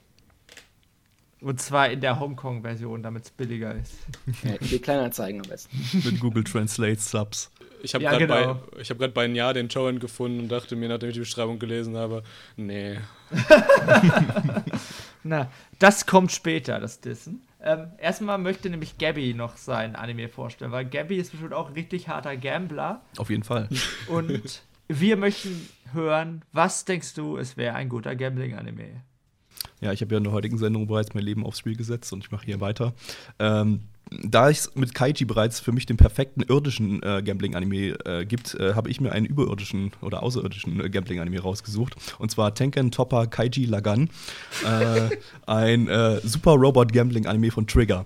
Und zwar in der Hongkong-Version, damit es billiger ist. Ja, die Kleinanzeigen am besten. Mit Google Translate Subs. Ich habe Ja, gerade genau. bei, ich hab bei Nja den Torrent gefunden und dachte mir, nachdem ich die Beschreibung gelesen habe, nee. Na, das kommt später, das Dissen. Ähm, erstmal möchte nämlich Gabby noch sein Anime vorstellen, weil Gabby ist bestimmt auch ein richtig harter Gambler. Auf jeden Fall. Und wir möchten hören, was denkst du, es wäre ein guter Gambling-Anime? Ja, ich habe ja in der heutigen Sendung bereits mein Leben aufs Spiel gesetzt und ich mache hier weiter. Ähm, da es mit Kaiji bereits für mich den perfekten irdischen äh, Gambling-Anime äh, gibt, äh, habe ich mir einen überirdischen oder außerirdischen äh, Gambling-Anime rausgesucht. Und zwar Tenken Topper Kaiji Lagan. äh, ein äh, super Robot-Gambling-Anime von Trigger.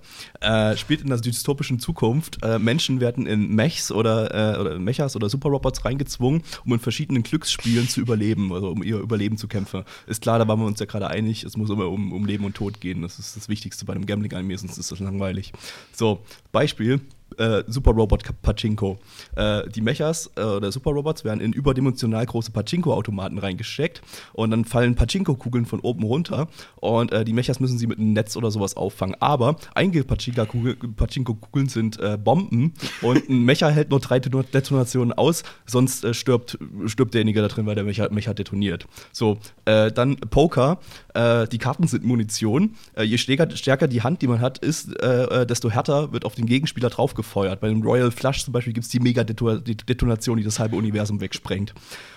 Spielt in der dystopischen Zukunft. Menschen werden in Mechs oder, oder Mechas oder Super-Robots reingezwungen, um in verschiedenen Glücksspielen zu überleben, also um ihr Überleben zu kämpfen. Ist klar, da waren wir uns ja gerade einig, es muss immer um, um Leben und Tod gehen. Das ist das Wichtigste bei einem Gambling-Anime, sonst ist das langweilig. So, Beispiel. Äh, Super Robot Pachinko. Äh, die Mechas äh, oder Super Robots werden in überdimensional große Pachinko-Automaten reingesteckt und dann fallen Pachinko-Kugeln von oben runter und äh, die Mechas müssen sie mit einem Netz oder sowas auffangen. Aber einige Pachinko-Kugeln Pachinko-Kugeln sind äh, Bomben und ein Mecha hält nur drei Deton- Detonationen aus, sonst äh, stirbt, stirbt derjenige da drin, weil der Mecha, Mecha detoniert. So, dann Poker. Die Karten sind Munition. Je stärker, stärker die Hand, die man hat, ist, desto härter wird auf den Gegenspieler draufgefeuert. Bei dem Royal Flush zum Beispiel gibt es die Mega-Detonation, die das halbe Universum wegsprengt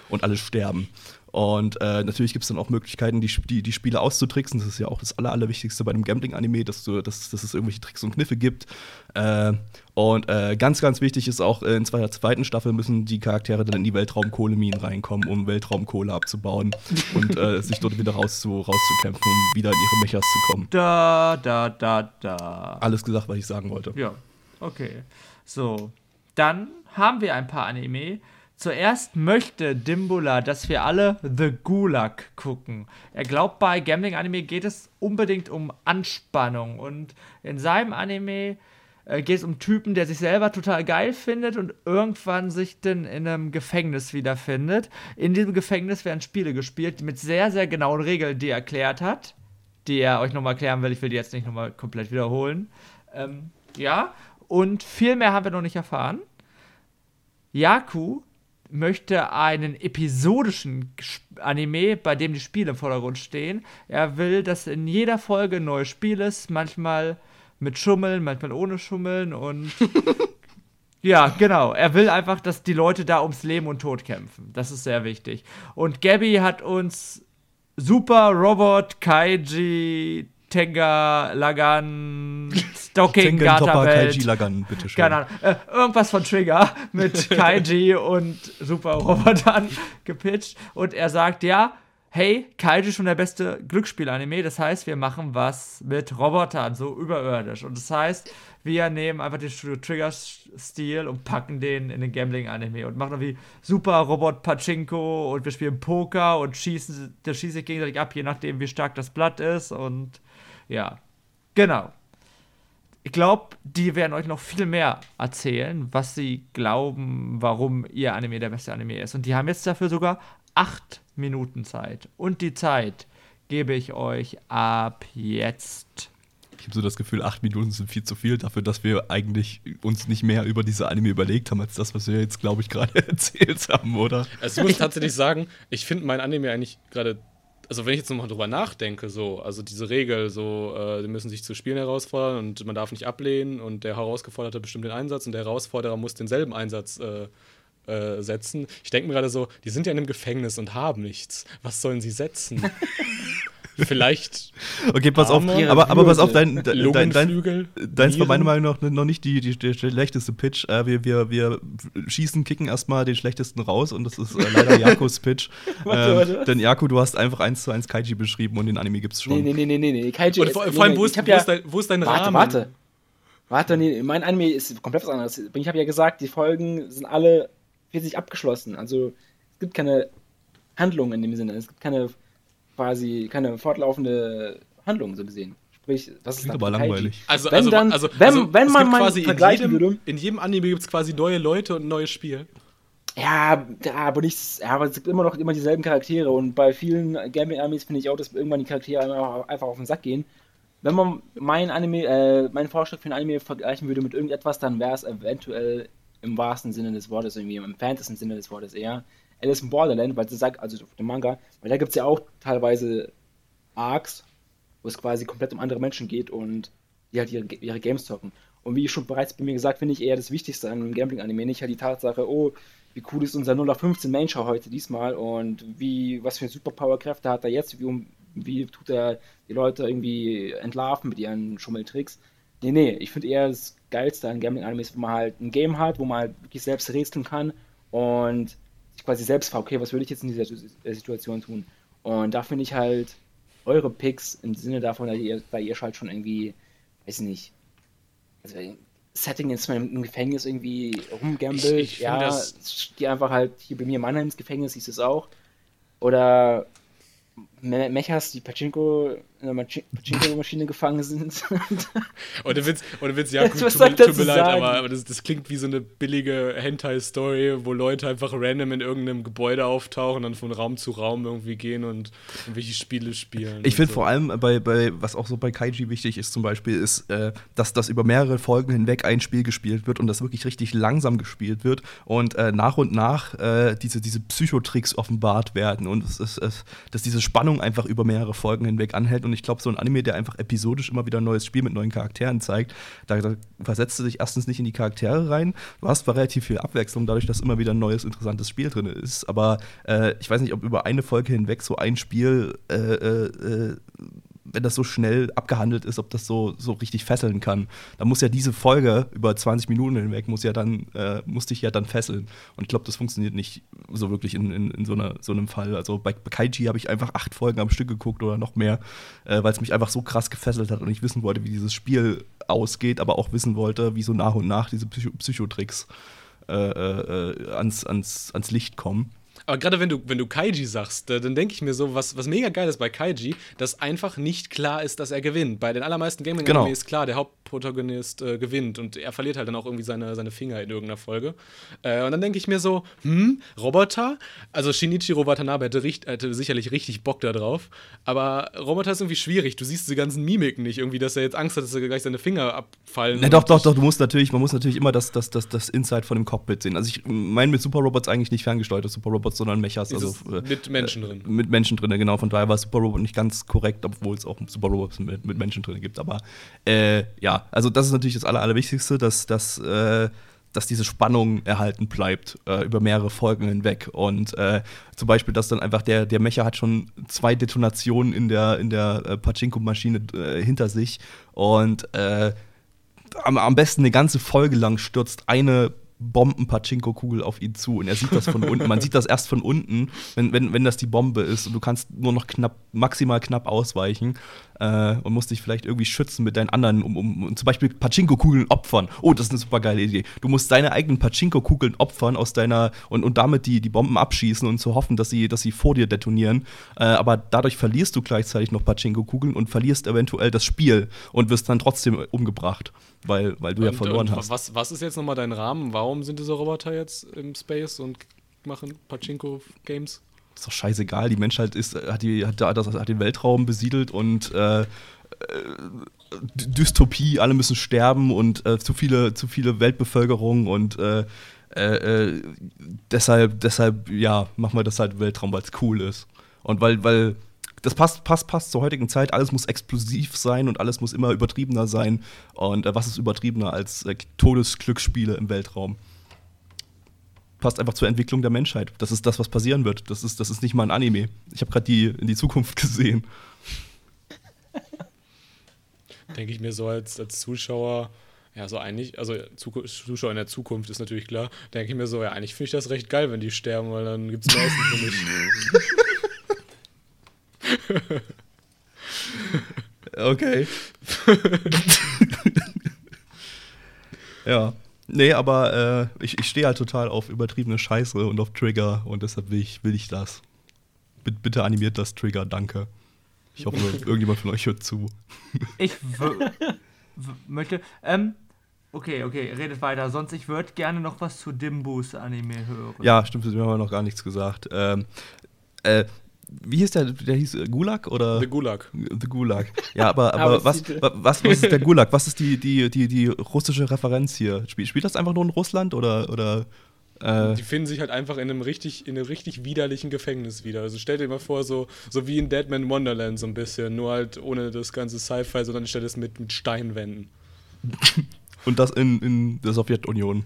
und alle sterben. Und äh, natürlich gibt es dann auch Möglichkeiten, die, die, die Spiele auszutricksen. Das ist ja auch das Aller, Allerwichtigste bei einem Gambling-Anime, dass, du, dass, dass es irgendwelche Tricks und Kniffe gibt. Äh, und äh, ganz, ganz wichtig ist auch, äh, in der zweiten Staffel müssen die Charaktere dann in die Weltraumkohleminen reinkommen, um Weltraumkohle abzubauen und äh, sich dort wieder rauszu, rauszukämpfen, um wieder in ihre Mechas zu kommen. Da, da, da, da. Alles gesagt, was ich sagen wollte. Ja, okay. So, dann haben wir ein paar Anime. Zuerst möchte Dimbula, dass wir alle The Gulag gucken. Er glaubt, bei Gambling-Anime geht es unbedingt um Anspannung. Und in seinem Anime äh, geht es um Typen, der sich selber total geil findet und irgendwann sich dann in einem Gefängnis wiederfindet. In diesem Gefängnis werden Spiele gespielt mit sehr, sehr genauen Regeln, die er erklärt hat. Die er euch nochmal erklären will. Ich will die jetzt nicht nochmal komplett wiederholen. Ähm, ja, und viel mehr haben wir noch nicht erfahren. Yaku möchte einen episodischen Anime, bei dem die Spiele im Vordergrund stehen. Er will, dass in jeder Folge ein neues Spiel ist, manchmal mit Schummeln, manchmal ohne Schummeln und ja, genau. Er will einfach, dass die Leute da ums Leben und Tod kämpfen. Das ist sehr wichtig. Und Gabby hat uns Super Robot Kaiji Tenga Lagan Stocking Welt. Kaiji Lagan, bitteschön. Keine Ahnung. Äh, irgendwas von Trigger mit Kaiji und Super Robotern gepitcht. Und er sagt, ja, hey, Kaiji ist schon der beste Glücksspiel-Anime. Das heißt, wir machen was mit Robotern, so überirdisch. Und das heißt, wir nehmen einfach den Studio Trigger-Stil und packen den in den Gambling-Anime und machen wie Super Robot Pachinko und wir spielen Poker und schießen, der schießt sich gegenseitig ab, je nachdem, wie stark das Blatt ist. Und ja, genau ich glaube, die werden euch noch viel mehr erzählen, was sie glauben, warum ihr Anime der beste Anime ist. Und die haben jetzt dafür sogar acht Minuten Zeit. Und die Zeit gebe ich euch ab jetzt. Ich habe so das Gefühl, acht Minuten sind viel zu viel dafür, dass wir eigentlich uns nicht mehr über diese Anime überlegt haben, als das, was wir jetzt, glaube ich, gerade erzählt haben, oder? Also ich muss tatsächlich sagen, ich finde mein Anime eigentlich gerade, also wenn ich jetzt nochmal drüber nachdenke, so, also diese Regel, so, äh, die müssen sich zu Spielen herausfordern und man darf nicht ablehnen und der Herausgeforderte bestimmt den Einsatz und der Herausforderer muss denselben Einsatz äh, äh, setzen. Ich denke mir gerade so, die sind ja in einem Gefängnis und haben nichts. Was sollen sie setzen? Vielleicht. Okay, pass auf, Arme, aber, aber pass auf, Flügel. dein, dein, dein, Lungenflügel, deins war meiner. Meinung nach noch nicht die, die, der schlechteste Pitch. Äh, wir, wir, wir schießen, kicken erstmal den schlechtesten raus und das ist äh, leider Jakos Pitch. Warte, ähm, warte, was? denn Jako, du hast einfach eins zu eins Kaiji beschrieben und den Anime gibt's schon. Nee, nee, nee, nee, nee. Kaiji Und ist- vor, nee, vor allem, nee, wo ist, wo, ja, ist dein, wo ist dein Warte, Rahmen? warte. Warte, nee, mein Anime ist komplett was anderes. Ich habe ja gesagt, die Folgen sind alle für sich abgeschlossen. Also es gibt keine Handlung in dem Sinne. Es gibt keine quasi keine fortlaufende Handlung so gesehen. Sprich, das ist Klingt aber langweilig. Also, Wenn also, dann- also, wenn- also, wenn man mal quasi in vergleichen jedem, würde- in jedem Anime gibt es quasi neue Leute und ein neues Spiel. Ja, ja, aber nicht, ja, aber es gibt immer noch immer dieselben Charaktere und bei vielen Gaming-Animes finde ich auch, dass irgendwann die Charaktere einfach, einfach auf den Sack gehen. Wenn man mein Anime, äh, meinen Vorschlag für ein Anime vergleichen würde mit irgendetwas, dann wäre es eventuell im wahrsten Sinne des Wortes, irgendwie im entferntesten Sinne des Wortes eher. Alice in Borderland, weil sie sagt, also auf dem Manga, weil da gibt es ja auch teilweise Arcs, wo es quasi komplett um andere Menschen geht und die halt ihre, ihre Games zocken. Und wie schon bereits bei mir gesagt, finde ich eher das Wichtigste an einem Gambling-Anime nicht halt die Tatsache, oh, wie cool ist unser 0 auf 15 Main-Show heute diesmal und wie, was für Superpower-Kräfte hat er jetzt, wie, wie tut er die Leute irgendwie entlarven mit ihren Schummeltricks. Nee, nee, ich finde eher das Geilste an Gambling-Animes, wo man halt ein Game hat, wo man halt wirklich selbst rätseln kann und sich quasi selbst fragt, okay, was würde ich jetzt in dieser äh, Situation tun? Und da finde ich halt eure Picks im Sinne davon, da ihr, da ihr halt schon irgendwie, weiß ich nicht, also Setting ist man im Gefängnis irgendwie rumgambelt, Ich- ich ja, das- die einfach halt hier bei mir in Mannheim ins Gefängnis hieß es auch. Oder Mechas, die Pachinko in der Pachinko-Maschine gefangen sind. Oder Witz, oder Witz, ja, gut, Was tut, tut mir leid, sagen? aber, aber das, das klingt wie so eine billige Hentai-Story, wo Leute einfach random in irgendeinem Gebäude auftauchen, dann von Raum zu Raum irgendwie gehen und irgendwelche Spiele spielen. Ich und finde so. vor allem bei, bei, was auch so bei Kaiji wichtig ist zum Beispiel, ist, äh, dass das über mehrere Folgen hinweg ein Spiel gespielt wird und das wirklich richtig langsam gespielt wird und äh, nach und nach äh, diese, diese Psychotricks offenbart werden und es ist, es, dass diese Spannung einfach über mehrere Folgen hinweg anhält. Und ich glaube, so ein Anime, der einfach episodisch immer wieder ein neues Spiel mit neuen Charakteren zeigt, da, da versetzt du dich erstens nicht in die Charaktere rein, du hast zwar relativ viel Abwechslung, dadurch, dass immer wieder ein neues, interessantes Spiel drin ist, aber äh, ich weiß nicht, ob über eine Folge hinweg so ein Spiel äh, äh, äh, wenn das so schnell abgehandelt ist, ob das so, so richtig fesseln kann. Da muss ja diese Folge über 20 Minuten hinweg, muss ja dann, äh, muss dich ja dann fesseln. Und ich glaube, das funktioniert nicht so wirklich in, in, in so, einer, so einem Fall. Also bei, Kaiji habe ich einfach acht Folgen am Stück geguckt oder noch mehr, äh, weil es mich einfach so krass gefesselt hat und ich wissen wollte, wie dieses Spiel ausgeht, aber auch wissen wollte, wie so nach und nach diese Psycho Psychotricks äh, äh, ans, ans, ans Licht kommen. Aber gerade wenn du, wenn du Kaiji sagst, dann denke ich mir so, was, was mega geil ist bei Kaiji, dass einfach nicht klar ist, dass er gewinnt. Bei den allermeisten gaming Genau. ist klar, der Hauptprotagonist äh, gewinnt und er verliert halt dann auch irgendwie seine, seine Finger in irgendeiner Folge. Äh, und dann denke ich mir so, hm, Roboter? Also Shinichiro Watanabe hätte, richt, hätte sicherlich richtig Bock da drauf, aber Roboter ist irgendwie schwierig. Du siehst diese ganzen Mimiken nicht, irgendwie, dass er jetzt Angst hat, dass er gleich seine Finger abfallen. Na, doch, doch, doch, du musst natürlich, man muss natürlich immer das, das, das, das Inside von dem Cockpit sehen. Also ich meine mit Super Robots eigentlich nicht ferngesteuerte Super Robots, sondern Mechas, also Dieses äh, mit Menschen drin. mit Menschen drin, genau. Von daher war Super Robot nicht ganz korrekt, obwohl es auch Super Robots mit, mit Menschen drin gibt. Aber äh, ja, also das ist natürlich das Aller, Allerwichtigste, dass, dass, äh, dass diese Spannung erhalten bleibt äh, über mehrere Folgen hinweg. Und äh, zum Beispiel, dass dann einfach der, der Mecha hat schon zwei Detonationen in der, in der äh, Pachinko-Maschine äh, hinter sich. Und äh, am, am besten eine ganze Folge lang stürzt eine Bomben-Pachinko-Kugel auf ihn zu und er sieht das von unten. Man sieht das erst von unten, wenn, wenn, wenn das die Bombe ist und du kannst nur noch knapp, maximal knapp ausweichen äh, und musst dich vielleicht irgendwie schützen mit deinen anderen, um, um, um zum Beispiel Pachinko-Kugeln opfern. Oh, das ist eine super geile Idee. Du musst deine eigenen Pachinko-Kugeln opfern aus deiner und, und damit die, die Bomben abschießen und zu hoffen, dass sie, dass sie vor dir detonieren. Äh, aber dadurch verlierst du gleichzeitig noch Pachinko-Kugeln und verlierst eventuell das Spiel und wirst dann trotzdem umgebracht, weil, weil du ja Und- verloren und hast. Was, was ist jetzt nochmal dein Rahmen? Warum sind diese Roboter jetzt im Space und machen Pachinko-Games? Ist doch scheißegal, die Menschheit ist, hat, die, hat, hat, hat den Weltraum besiedelt und äh, äh, Dystopie, alle müssen sterben und äh, zu, viele, zu viele Weltbevölkerung und äh, äh, äh, deshalb, deshalb, ja, machen wir das halt Weltraum, weil es cool ist. Und weil, weil das passt, passt, passt zur heutigen Zeit, alles muss explosiv sein und alles muss immer übertriebener sein. Und äh, was ist übertriebener als äh, Todesglücksspiele im Weltraum? Passt einfach zur Entwicklung der Menschheit. Das ist das, was passieren wird. Das ist, das ist nicht mal ein Anime. Ich habe gerade die in die Zukunft gesehen. Denke ich mir so als, als Zuschauer, ja, so eigentlich, also Zuku- Zuschauer in der Zukunft ist natürlich klar, denke ich mir so, ja, eigentlich finde ich das recht geil, wenn die sterben, weil dann gibt es mehr Essen für mich. Okay. ja. Nee, aber äh, ich, ich stehe halt total auf übertriebene Scheiße und auf Trigger und deshalb will ich, will ich das. B bitte animiert das Trigger, danke. Ich hoffe, irgendjemand von euch hört zu. Ich möchte. Ähm, okay, okay, redet weiter. Sonst, ich würde gerne noch was zu Dimbus Anime hören. Ja, stimmt, wir haben noch gar nichts gesagt. Ähm, äh, wie hieß der? Der hieß äh, Gulag oder? The Gulag. The Gulag. Ja, aber, Aber was, was, was ist der Gulag? Was ist die, die, die, die russische Referenz hier? Spielt, spielt das einfach nur in Russland oder, oder äh, Die finden sich halt einfach in einem richtig, in einem richtig widerlichen Gefängnis wieder. Also stell dir mal vor, so, so wie in Deadman Wonderland so ein bisschen, nur halt ohne das ganze Sci-Fi, sondern statt es mit, mit Steinwänden. und das in, in der Sowjetunion?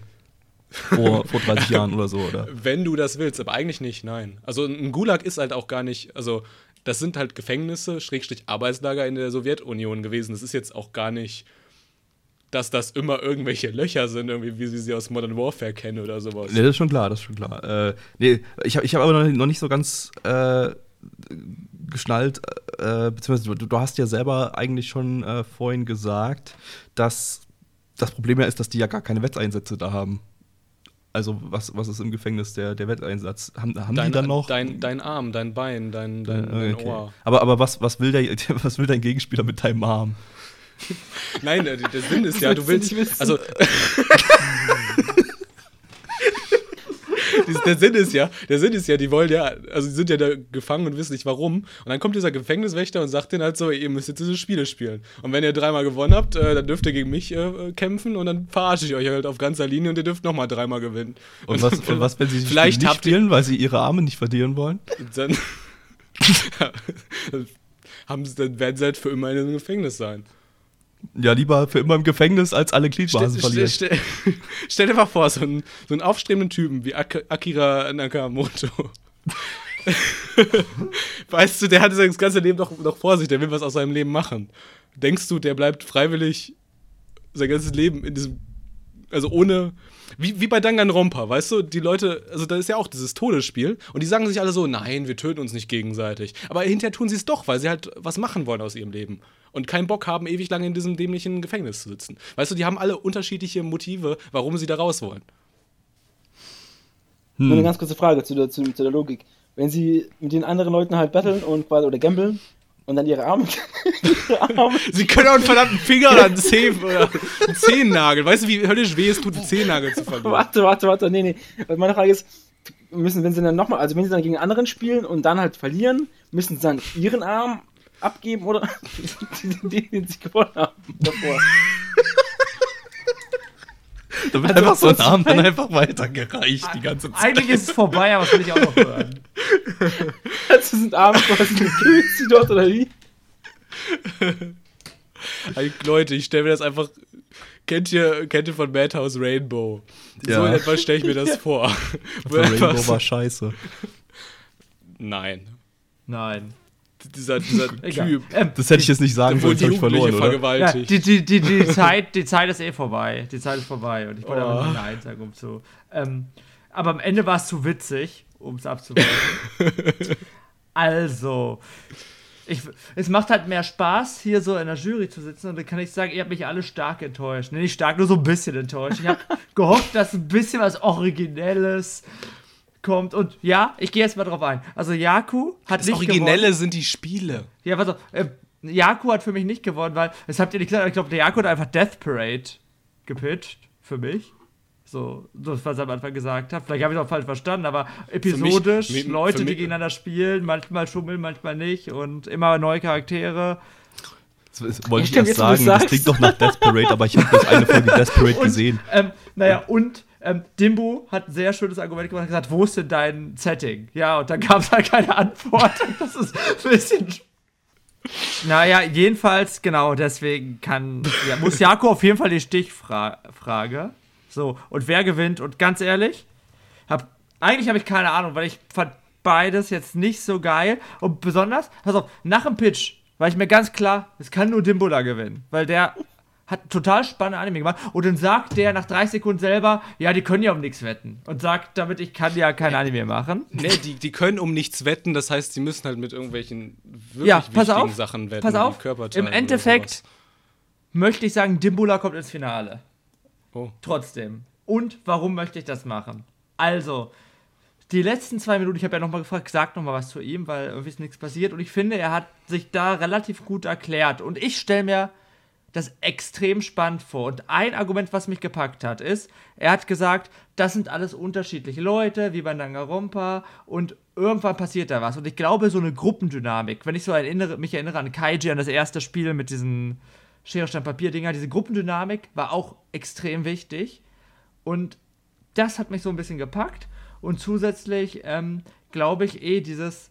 Vor, vor 30 Jahren oder so, oder? Wenn du das willst, aber eigentlich nicht, nein. Also ein Gulag ist halt auch gar nicht, also das sind halt Gefängnisse, Schrägstrich Arbeitslager in der Sowjetunion gewesen. Das ist jetzt auch gar nicht, dass das immer irgendwelche Löcher sind, irgendwie, wie sie sie aus Modern Warfare kennen oder sowas. Nee, das ist schon klar, das ist schon klar. Äh, nee, ich habe ich hab aber noch nicht, so ganz äh, geschnallt, äh, beziehungsweise du, du hast ja selber eigentlich schon äh, vorhin gesagt, dass das Problem ja ist, dass die ja gar keine Wetteinsätze da haben. Also, was, was ist im Gefängnis der, der Wetteinsatz? Haben, haben Dein, die dann noch? dein, dein Arm, dein Bein, dein, dein, dein Okay. Ohr. Aber, aber was, was, will der, was will dein Gegenspieler mit deinem Arm? Nein, der, der Sinn ist ja, du willst. Also. Der Sinn ist ja, der Sinn ist ja, die wollen ja, also die sind ja da gefangen und wissen nicht warum. Und dann kommt dieser Gefängniswächter und sagt denen halt so, ihr müsst jetzt diese Spiele spielen. Und wenn ihr dreimal gewonnen habt, äh, dann dürft ihr gegen mich äh, kämpfen und dann verarsche ich euch halt auf ganzer Linie und ihr dürft nochmal dreimal gewinnen. Und was, und was wenn sie die Vielleicht nicht habt ihr- spielen, weil sie ihre Arme nicht verlieren wollen? dann, haben sie, dann werden sie halt für immer in einem Gefängnis sein. Ja, lieber für immer im Gefängnis, als alle Gliedmaßen verlieren. stell, stell, stell dir mal vor, so einen, so einen aufstrebenden Typen wie Ak Akira Nakamoto. weißt du, der hat das ganze Leben noch, noch vor sich, der will was aus seinem Leben machen. Denkst du, der bleibt freiwillig sein ganzes Leben in diesem, also ohne, wie, wie bei Danganronpa, weißt du, die Leute, also da ist ja auch dieses Todesspiel und die sagen sich alle so, nein, wir töten uns nicht gegenseitig. Aber hinterher tun sie es doch, weil sie halt was machen wollen aus ihrem Leben und keinen Bock haben, ewig lange in diesem dämlichen Gefängnis zu sitzen. Weißt du, die haben alle unterschiedliche Motive, warum sie da raus wollen. Nur eine Hm. ganz kurze Frage zu der, zu, zu der Logik. Wenn sie mit den anderen Leuten halt battlen und oder gambeln und dann ihre Arme, ihre Arme Sie können auch einen verdammten Finger oder einen Zeh oder einen Zehennagel. Weißt du, wie höllisch weh es tut, einen Zehennagel zu verlieren? Warte, warte, warte, nee, nee. Meine Frage ist, müssen, wenn sie dann nochmal, also wenn sie dann gegen anderen spielen und dann halt verlieren, müssen sie dann ihren Arm abgeben oder den, den, den sie gewonnen haben davor. Da wird Also, einfach so ein Arm dann einfach weitergereicht die ganze Zeit. Eigentlich ist es vorbei, aber das will ich auch noch hören. Also sind Arme quasi gekühlt sie dort oder wie? Leute, ich stelle mir das einfach. Kennt ihr, kennt ihr von Madhouse Rainbow? So Ja. in etwa stelle ich mir das vor. Rainbow war scheiße. Nein. Nein. Dieser, dieser. Typ, Ähm, Das hätte ich jetzt nicht sagen sollen, das die habe ich verloren, oder? ja, die, die, die, die, Zeit, die Zeit ist eh vorbei. Die Zeit ist vorbei und ich wollte Oh. einfach nur Nein sagen, um zu. Ähm, aber am Ende war es zu witzig, um es abzuwarten. also, ich, es macht halt mehr Spaß, hier so in der Jury zu sitzen und dann kann ich sagen, ihr habt mich alle stark enttäuscht. Nee, nicht stark, nur so ein bisschen enttäuscht. Ich habe gehofft, dass ein bisschen was Originelles kommt und ja, ich gehe jetzt mal drauf ein. Also Yaku hat das nicht Originelle gewonnen. sind die Spiele. Ja, warte. Äh, Yaku hat für mich nicht gewonnen, weil, das habt ihr nicht gesagt, ich glaube, der Yaku hat einfach Death Parade gepitcht. Für mich. So, das, was er am Anfang gesagt hat. Vielleicht habe ich es auch falsch verstanden, aber episodisch, mich- Leute, die gegeneinander spielen, manchmal schummeln, manchmal nicht und immer neue Charaktere. Das wollte ich erst sagen, das klingt doch nach Desperate, aber ich habe bloß eine Folge Desperate Und, gesehen. Ähm, naja, und ähm, Dimbo hat ein sehr schönes Argument gemacht und gesagt, wo ist denn dein Setting? Ja, und dann gab es halt keine Antwort. Das ist ein bisschen. Naja, jedenfalls, genau, deswegen kann, ja, muss Jako auf jeden Fall die Stichfrage. So, und wer gewinnt? Und ganz ehrlich, hab, eigentlich habe ich keine Ahnung, weil ich fand beides jetzt nicht so geil. Und besonders, pass auf, nach dem Pitch war ich mir ganz klar, es kann nur Dimbo da gewinnen. Weil der hat total spannende Anime gemacht. Und dann sagt der nach 30 Sekunden selber, ja, die können ja um nichts wetten. Und sagt damit, ich kann ja kein Anime machen. Nee, die, die können um nichts wetten, das heißt, sie müssen halt mit irgendwelchen wirklich Ja, pass wichtigen auf, Sachen wetten. pass auf, im Endeffekt möchte ich sagen, Dimbula kommt ins Finale. Oh. Trotzdem. Und warum möchte ich das machen? Also, die letzten zwei Minuten, ich habe ja nochmal gefragt, sag nochmal was zu ihm, weil irgendwie ist nichts passiert. Und ich finde, er hat sich da relativ gut erklärt. Und ich stelle mir das extrem spannend vor. Und ein Argument, was mich gepackt hat, ist, er hat gesagt, das sind alles unterschiedliche Leute, wie bei Danganronpa, und irgendwann passiert da was. Und ich glaube, so eine Gruppendynamik, wenn ich so erinnere, mich erinnere an Kaiji, an das erste Spiel mit diesen Schere, Stein, Papier-Dinger, diese Gruppendynamik war auch extrem wichtig. Und das hat mich so ein bisschen gepackt. Und zusätzlich ähm, glaube ich eh dieses,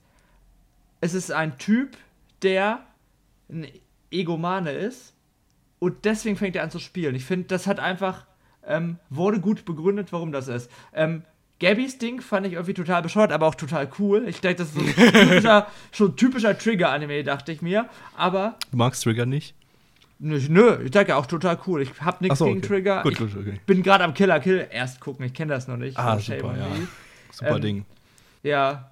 es ist ein Typ, der ein Egomane ist und deswegen fängt er an zu spielen. Ich finde, das hat einfach, ähm, wurde gut begründet, warum das ist. Ähm, Gabbys Ding fand ich irgendwie total bescheuert, aber auch total cool. Ich denke, das ist so ein typischer, schon typischer Trigger-Anime, dachte ich mir. Aber, Du magst Trigger nicht? nö, nö ich denke auch total cool. Ich habe nichts Achso, gegen okay. Trigger. Gut, ich gut, okay. bin gerade am Killer Kill erst gucken. Ich kenne das noch nicht. Ah, super, ja. Super Ähm, Ding. Ja.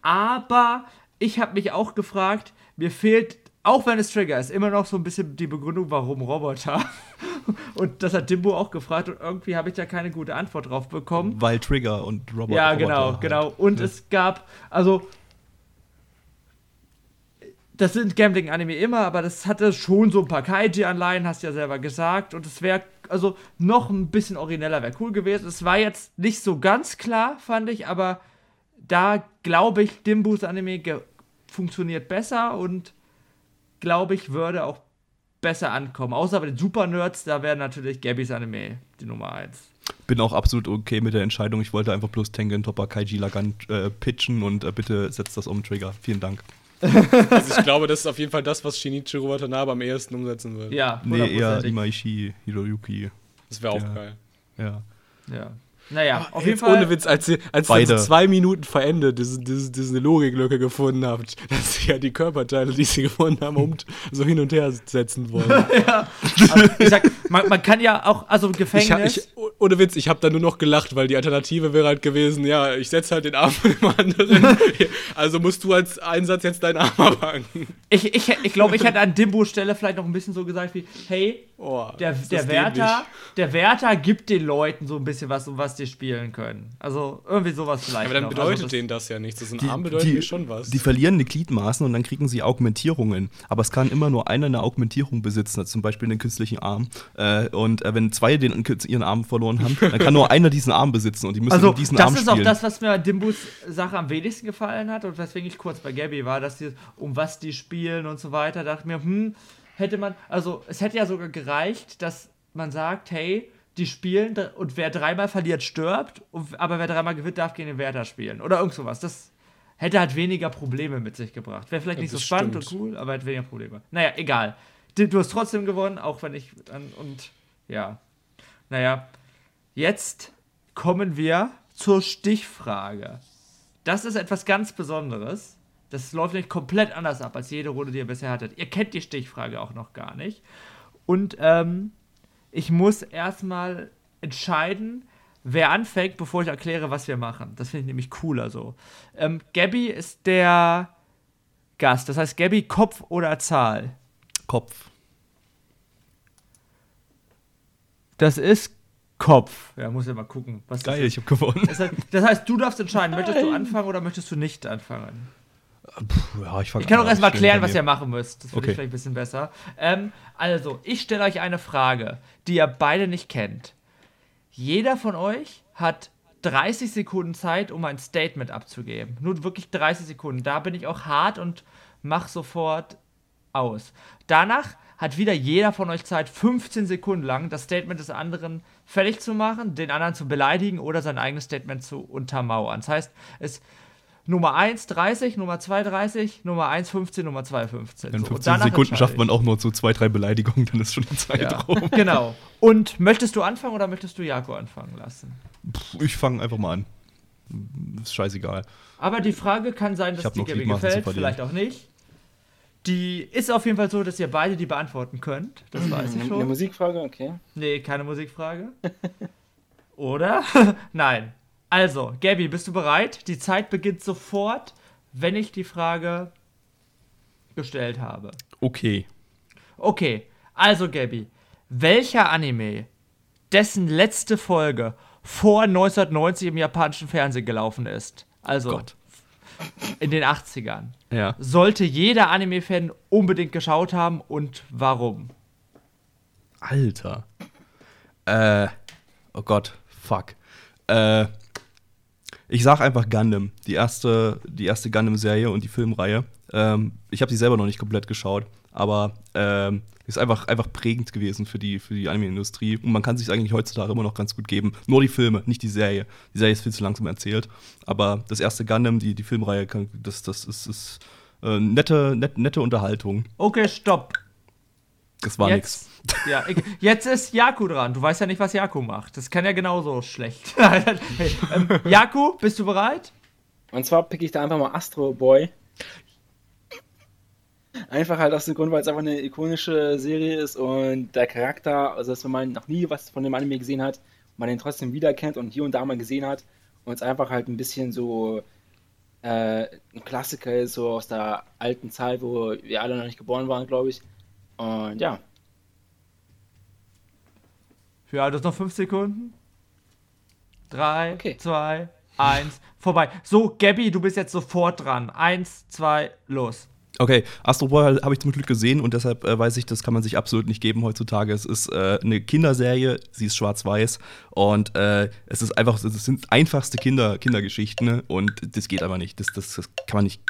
Aber ich habe mich auch gefragt, mir fehlt, auch wenn es Trigger ist, immer noch so ein bisschen die Begründung, warum Roboter. Und das hat Dimbo auch gefragt und irgendwie habe ich da keine gute Antwort drauf bekommen. Weil Trigger und Robot. ja, Roboter genau, halt. genau. Und es gab, also, das sind Gambling-Anime immer, aber das hatte schon so ein paar Kaiji-Anleihen, hast du ja selber gesagt. Und es wäre, also, noch ein bisschen origineller wäre cool gewesen. Es war jetzt nicht so ganz klar, fand ich, aber da glaube ich, Dimbus Anime funktioniert besser und glaube ich, würde auch besser ankommen. Außer bei den Super-Nerds, da wäre natürlich Gabbys Anime die Nummer 1. Bin auch absolut okay mit der Entscheidung. Ich wollte einfach bloß Tengen Topper Kaiji Lagan äh, pitchen und äh, bitte setzt das um, Trigger. Vielen Dank. Also ich glaube, das ist auf jeden Fall das, was Shinichiro Watanabe am ehesten umsetzen wird. Ja, Nee, eher. Imaishi Hiroyuki. Das wäre auch Ja. geil. Ja. Ja. Naja, auf jeden Fall. ohne Witz, als ihr, als ihr so zwei Minuten vor Ende diese, diese, diese Logiklücke gefunden habt, dass ihr ja die Körperteile, die sie gefunden haben, um so hin und her setzen wollen. Also, ich sag, man, man kann ja auch, also Ich, Gefängnis. hab- ich, ohne Witz, ich habe da nur noch gelacht, weil die Alternative wäre halt gewesen, ja, ich setze halt den Arm von dem anderen. also musst du als Einsatz jetzt deinen Arm abhangen. ich ich, ich glaube, ich hätte an Dimbos Stelle vielleicht noch ein bisschen so gesagt wie, hey, Oh, der, der Wärter, der Wärter gibt den Leuten so ein bisschen was, um was die spielen können. Also irgendwie sowas vielleicht. Aber dann noch. bedeutet also das- denen das ja nichts. Das ist ein Arm bedeutet mir schon was. Die verlieren die Gliedmaßen und dann kriegen sie Augmentierungen. Aber es kann immer nur einer eine Augmentierung besitzen, also zum Beispiel einen künstlichen Arm. Äh, und äh, wenn zwei den, ihren Arm verloren haben, dann kann nur einer diesen Arm besitzen und die müssen Also, diesen das Arm ist spielen. auch das, was mir an Dimbus Sache am wenigsten gefallen hat und weswegen ich kurz bei Gabby war, dass die, um was die spielen und so weiter, dachte mir, hm, hätte man, also es hätte ja sogar gereicht, dass man sagt, hey, die spielen und wer dreimal verliert, stirbt, und, aber wer dreimal gewinnt, darf gegen den Wärter spielen. Oder irgend sowas. Das hätte halt weniger Probleme mit sich gebracht. Wäre vielleicht nicht so das spannend stimmt. und cool, aber hätte weniger Probleme. Naja, egal. Du, hast trotzdem gewonnen, auch wenn ich dann, und ja. Naja, jetzt kommen wir zur Stichfrage. Das ist etwas ganz Besonderes. Das läuft nicht komplett anders ab als jede Runde, die ihr bisher hattet. Ihr kennt die Stichfrage auch noch gar nicht. Und ähm, ich muss erstmal entscheiden, wer anfängt, bevor ich erkläre, was wir machen. Das finde ich nämlich cooler so. Ähm, Gabby ist der Gast. Das heißt, Gabby, Kopf oder Zahl? Kopf. Das ist Kopf. Ja, muss ja mal gucken. Was Geil, ich habe gewonnen. Das heißt, das heißt, du darfst entscheiden, möchtest du anfangen oder möchtest du nicht anfangen? Puh, ja, ich Ich kann auch erstmal bei was ihr machen müsst. Das finde Okay. ich vielleicht ein bisschen besser. Ähm, also, ich stelle euch eine Frage, die ihr beide nicht kennt. Jeder von euch hat 30 Sekunden Zeit, um ein Statement abzugeben. Nur wirklich 30 Sekunden. Da bin ich auch hart und mach sofort aus. Danach hat wieder jeder von euch Zeit, 15 Sekunden lang das Statement des anderen fertig zu machen, den anderen zu beleidigen oder sein eigenes Statement zu untermauern. Das heißt, es Nummer 1 30, Nummer 2 30, Nummer 1 15, Nummer 2 15. In So, und 15 danach Sekunden schafft man auch nur so zwei, drei Beleidigungen, dann ist schon die Zeit Ja, rum. genau. Und möchtest du anfangen oder möchtest du Jako anfangen lassen? Pff, Ich fange einfach mal an. Ist scheißegal. Aber die Frage kann sein, Ich dass hab die zu gefällt, vielleicht auch nicht. Die ist auf jeden Fall so, dass ihr beide die beantworten könnt. Das weiß ich Eine schon. Musikfrage, okay. Nee, keine Musikfrage. Oder? Nein. Also, Gabi, bist du bereit? Die Zeit beginnt sofort, wenn ich die Frage gestellt habe. Okay. Okay, also Gabi, welcher Anime, dessen letzte Folge vor 1990 im japanischen Fernsehen gelaufen ist, also Gott. in den 80ern, Ja. sollte jeder Anime-Fan unbedingt geschaut haben und warum? Alter. Äh. Oh Gott. Fuck. Äh. Ich sag einfach Gundam. Die erste, die erste Gundam-Serie und die Filmreihe. Ähm, ich habe sie selber noch nicht komplett geschaut, aber ähm, ist einfach, einfach prägend gewesen für die, für die Anime-Industrie. Und man kann sich eigentlich heutzutage immer noch ganz gut geben. Nur die Filme, nicht die Serie. Die Serie ist viel zu langsam erzählt. Aber das erste Gundam, die, die Filmreihe, kann, das, das ist, ist äh, nette, net, nette Unterhaltung. Okay, stopp. Das war nix. Jetzt, ja, ich, jetzt ist Jaku dran. Du weißt ja nicht, was Jaku macht. Das kann ja genauso schlecht. hey, ähm, Jaku, bist du bereit? Und zwar pick ich da einfach mal Astro Boy. Einfach halt aus dem Grund, weil es einfach eine ikonische Serie ist und der Charakter, also dass wenn man noch nie was von dem Anime gesehen hat, man den trotzdem wiedererkennt und hier und da mal gesehen hat und es einfach halt ein bisschen so äh, ein Klassiker ist, so aus der alten Zeit, wo wir alle noch nicht geboren waren, glaube ich. Und ja, Ja, das noch fünf Sekunden. Drei, Okay. zwei, eins, vorbei. So, Gabby, du bist jetzt sofort dran. Eins, zwei, los. Okay, Astro Boy habe ich zum Glück gesehen und deshalb äh, weiß ich, das kann man sich absolut nicht geben heutzutage. Es ist äh, eine Kinderserie, sie ist schwarz-weiß und äh, es ist einfach, es sind einfachste Kinder, Kindergeschichten ne? und das geht aber nicht. Das, das, das kann man nicht,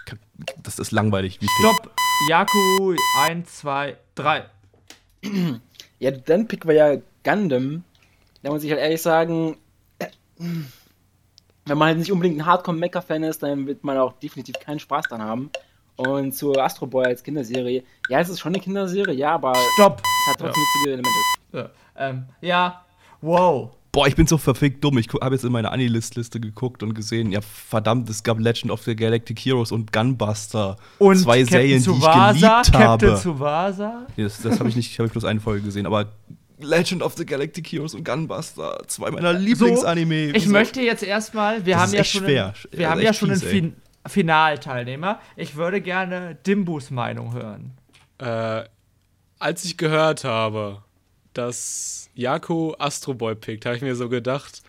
das ist langweilig. Wie Stopp. Jaku, eins, zwei, drei. Ja, dann picken wir ja Gundam. Da muss ich halt ehrlich sagen, wenn man halt nicht unbedingt ein Hardcore-Mecha-Fan ist, dann wird man auch definitiv keinen Spaß dran haben. Und zu Astro Boy als Kinderserie, ja, es ist schon eine Kinderserie, ja, aber es Stopp. hat trotzdem witzige Elemente. Ja, ähm, ja. wow. Boah, ich bin so verfickt dumm. Ich habe jetzt in meine Anilist-Liste geguckt und gesehen, ja verdammt, es gab Legend of the Galactic Heroes und Gunbuster. Und Zwei Captain Serien, die ich Tsubasa, geliebt Captain habe. Tsubasa. Nee, das das habe ich nicht, habe ich bloß eine Folge gesehen, aber Legend of the Galactic Heroes und Gunbuster, zwei meiner Lieblingsanime. Ich Wieso? möchte jetzt erstmal, wir Das haben ist ja echt schon, schwer. Einen, Das wir ist haben ja schon einen fies, ey. fin Finalteilnehmer. Ich würde gerne Dimbus Meinung hören. Äh, als ich gehört habe, dass Jako Astro Boy pickt, habe ich mir so gedacht,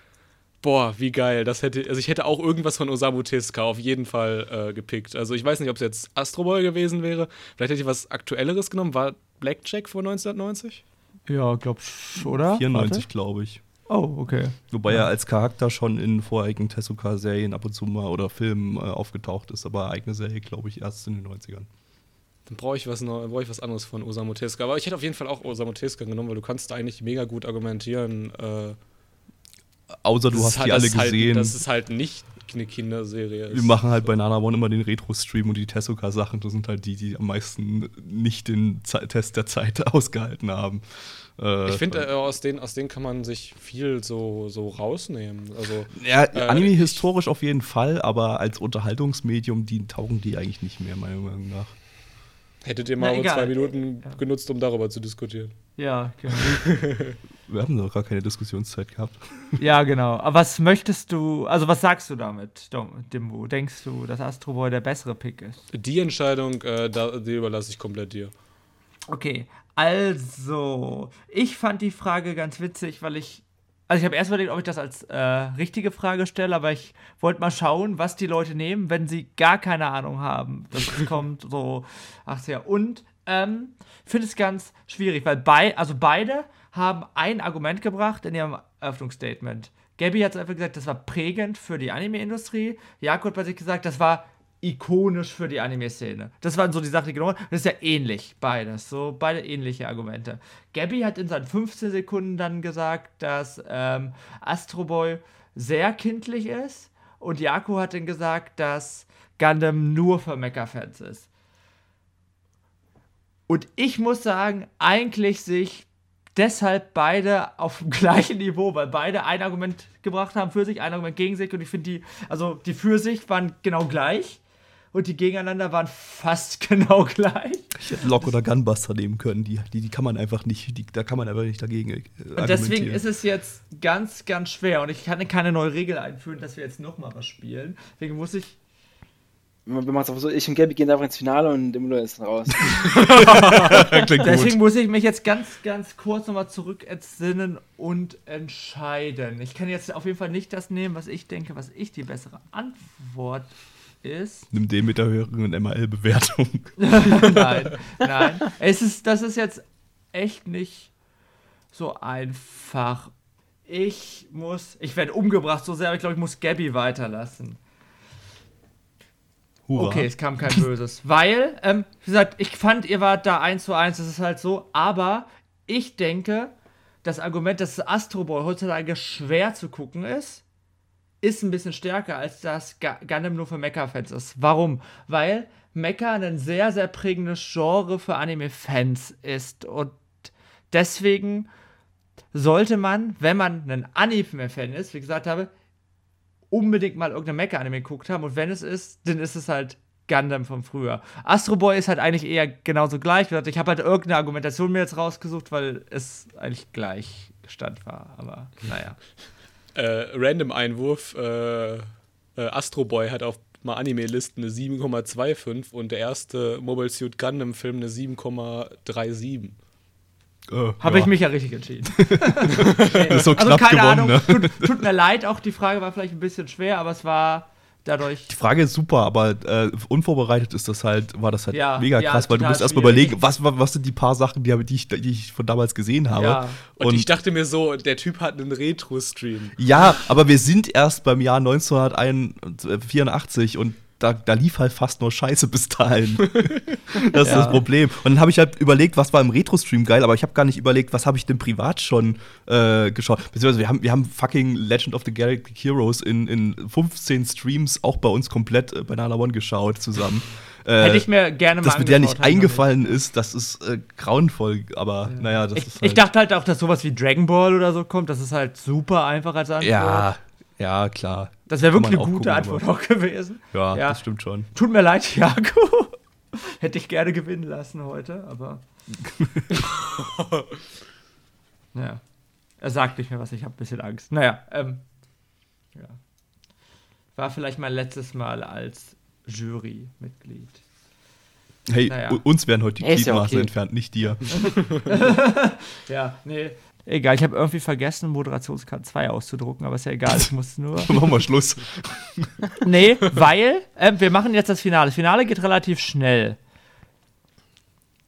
boah, wie geil. Das hätte, also ich hätte auch irgendwas von Osamu Tezuka auf jeden Fall äh, gepickt. Also ich weiß nicht, ob es jetzt Astro Boy gewesen wäre. Vielleicht hätte ich was Aktuelleres genommen. War Blackjack von 1990? Ja, glaubst oder? 94, glaube ich. Oh, okay. Wobei er als Charakter schon in vorherigen Tezuka-Serien ab und zu mal oder Filmen äh, aufgetaucht ist, aber eigene Serie, glaube ich, erst in den 90ern. Dann brauche ich, was neu- brauche ich was anderes von Osamu Tezuka. Aber ich hätte auf jeden Fall auch Osamu Tezuka genommen, weil du kannst da eigentlich mega gut argumentieren. Äh, Außer du das hast ist halt- die alle das ist gesehen. Halt, dass es halt nicht eine Kinderserie ist. wir machen halt bei Nana One immer den Retro-Stream und die Tezuka-Sachen, das sind halt die, die am meisten nicht den Ze Test der Zeit ausgehalten haben. Äh, Ich finde, äh, aus, denen, aus denen kann man sich viel so, so rausnehmen. Also, Ja, Äh, Anime historisch auf jeden Fall, aber als Unterhaltungsmedium die taugen die eigentlich nicht mehr, meiner Meinung nach. Hättet ihr Na, mal egal. zwei Minuten Ja. genutzt, um darüber zu diskutieren. Ja, genau. Wir haben doch gar keine Diskussionszeit gehabt. ja, genau. Aber was möchtest du, also was sagst du damit, Dimbu? Denkst du, dass Astro Boy der bessere Pick ist? Die Entscheidung, äh, da, die überlasse ich komplett dir. Okay, also, ich fand die Frage ganz witzig, weil ich. Also ich habe erst überlegt, ob ich das als äh, richtige Frage stelle, aber ich wollte mal schauen, was die Leute nehmen, wenn sie gar keine Ahnung haben. Das kommt so 80er. Und ähm, finde es ganz schwierig, weil bei, also beide haben ein Argument gebracht in ihrem Eröffnungsstatement. Gabby hat einfach gesagt, das war prägend für die Anime-Industrie. Jakob hat sich gesagt, das war ikonisch für die Anime-Szene. Das waren so die Sachen, die genommen Das ist ja ähnlich, beides. So beide ähnliche Argumente. Gabby hat in seinen 15 Sekunden dann gesagt, dass ähm, Astro Boy sehr kindlich ist. Und Jakob hat dann gesagt, dass Gundam nur für Mecha-Fans ist. Und ich muss sagen, eigentlich sich deshalb beide auf dem gleichen Niveau, weil beide ein Argument gebracht haben für sich, ein Argument gegen sich und ich finde die, also die für sich waren genau gleich und die gegeneinander waren fast genau gleich. Ich hätte Lock oder Gunbuster nehmen können, die, die, die kann man einfach nicht, die, da kann man einfach nicht dagegen äh, Und deswegen ist es jetzt ganz, ganz schwer und ich kann keine neue Regel einführen, dass wir jetzt nochmal was spielen. Deswegen muss ich wir machen es einfach so, ich und Gabby gehen einfach ins Finale und Müller ist raus. Deswegen muss ich mich jetzt ganz, ganz kurz nochmal zurück entsinnen und entscheiden. Ich kann jetzt auf jeden Fall nicht das nehmen, was ich denke, was ich die bessere Antwort ist. Nimm den mit der höheren MAL-Bewertung. nein, nein. Es ist, das ist jetzt echt nicht so einfach. Ich muss, ich werde umgebracht so sehr, aber ich glaube, ich muss Gabby weiterlassen. Hurra. Okay, es kam kein Böses. Weil, ähm, wie gesagt, ich fand, ihr wart da eins zu eins, das ist halt so, aber ich denke, das Argument, dass Astro Boy heutzutage schwer zu gucken ist, ist ein bisschen stärker, als das Gundam nur für Mecha-Fans ist. Warum? Weil Mecha ein sehr, sehr prägendes Genre für Anime-Fans ist und deswegen sollte man, wenn man ein Anime-Fan ist, wie gesagt habe, unbedingt mal irgendeine Mecha-Anime geguckt haben. Und wenn es ist, dann ist es halt Gundam von früher. Astro Boy ist halt eigentlich eher genauso gleich. Ich habe halt irgendeine Argumentation mir jetzt rausgesucht, weil es eigentlich gleich Stand war. Aber naja. Äh, random Einwurf: äh, äh, Astro Boy hat auf mal Anime-Listen eine 7,25 und der erste Mobile Suit Gundam-Film eine 7,37. Oh, Habe ja. ich mich ja richtig entschieden. das ist so also keine gewonnen, Ahnung. Ne? Tut, tut, mir leid, auch die Frage war vielleicht ein bisschen schwer, aber es war dadurch. Die Frage ist super, aber äh, unvorbereitet ist das halt, war das halt ja, mega krass, ja, weil du musst erstmal überlegen, was, was sind die paar Sachen, die, die, ich, die ich von damals gesehen habe. Ja. Und, und, ich dachte mir so, der Typ hat einen Retro-Stream. Ja, aber wir sind erst beim Jahr 1984 und da, da lief halt fast nur Scheiße bis dahin. das ist ja. das Problem. Und dann habe ich halt überlegt, was war im Retro-Stream geil, aber ich habe gar nicht überlegt, was habe ich denn privat schon äh, geschaut. Beziehungsweise wir haben, wir haben fucking Legend of the Galactic Heroes in, in 15 Streams auch bei uns komplett äh, bei Nala One geschaut zusammen. Äh, Hätte ich mir gerne mal Dass mir der nicht eingefallen ist, das ist äh, grauenvoll, aber ja. naja, das ich, ist halt Ich dachte halt auch, dass sowas wie Dragon Ball oder so kommt, das ist halt super einfach als Antwort. Ja, ja, klar. Das wäre wirklich eine gute gucken, Antwort auch gewesen. Ja, ja, das stimmt schon. Tut mir leid, Jaco. Hätte ich gerne gewinnen lassen heute, aber. naja. Er sagt nicht mehr was, ich habe ein bisschen Angst. Naja, ähm. Ja. War vielleicht mein letztes Mal als Jurymitglied. Hey, naja. uns werden heute die Gliedmaße ja okay. entfernt, nicht dir. ja, nee. Egal, ich habe irgendwie vergessen, Moderationskarte 2 auszudrucken, aber ist ja egal, ich muss nur. Machen wir Schluss. nee, weil äh, wir machen jetzt das Finale. Das Finale geht relativ schnell.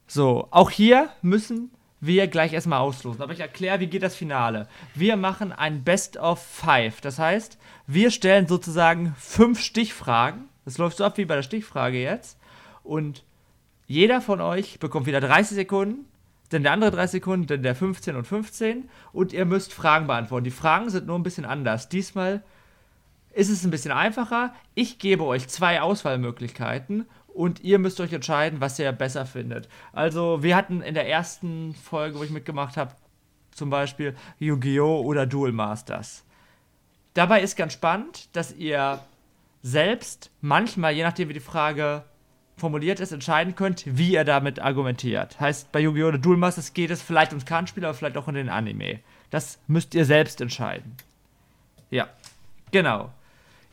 So, auch hier müssen wir gleich erstmal auslosen. Aber ich erkläre, wie geht das Finale. Wir machen ein Best of Five. Das heißt, wir stellen sozusagen fünf Stichfragen. Das läuft so ab wie bei der Stichfrage jetzt. Und jeder von euch bekommt wieder 30 Sekunden dann der andere 30 Sekunden, dann der 15 und 15 und ihr müsst Fragen beantworten. Die Fragen sind nur ein bisschen anders. Diesmal ist es ein bisschen einfacher. Ich gebe euch zwei Auswahlmöglichkeiten und ihr müsst euch entscheiden, was ihr besser findet. Also, wir hatten in der ersten Folge, wo ich mitgemacht habe, zum Beispiel Yu-Gi-Oh! oder Duel Masters. Dabei ist ganz spannend, dass ihr selbst manchmal, je nachdem wie die Frage formuliert ist, entscheiden könnt, wie ihr damit argumentiert. Heißt, bei Yu-Gi-Oh! oder Duel Masters geht es vielleicht ums Kartenspiel, aber vielleicht auch um den Anime. Das müsst ihr selbst entscheiden. Ja, genau.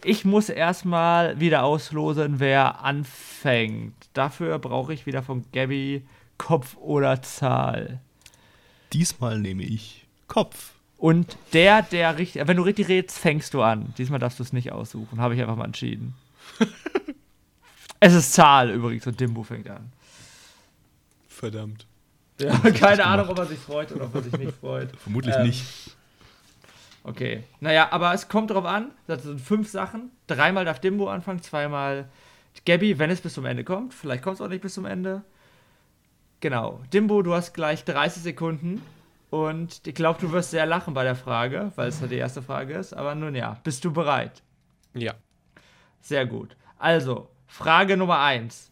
Ich muss erstmal wieder auslosen, wer anfängt. Dafür brauche ich wieder von Gabby Kopf oder Zahl. Diesmal nehme ich Kopf. Und der, der richtig, wenn du richtig redest, fängst du an. Diesmal darfst du es nicht aussuchen. Habe ich einfach mal entschieden. Es ist Zahl übrigens und Dimbo fängt an. Verdammt. Ja, keine Ahnung, ob er sich freut oder ob er sich nicht freut. Vermutlich Ähm, nicht. Okay. Naja, aber es kommt drauf an. Das sind fünf Sachen. Dreimal darf Dimbo anfangen, zweimal Gabby, wenn es bis zum Ende kommt. Vielleicht kommt es auch nicht bis zum Ende. Genau. Dimbo, du hast gleich 30 Sekunden. Und ich glaube, du wirst sehr lachen bei der Frage, weil es ja die erste Frage ist. Aber nun ja, bist du bereit? Ja. Sehr gut. Also, Frage Nummer 1.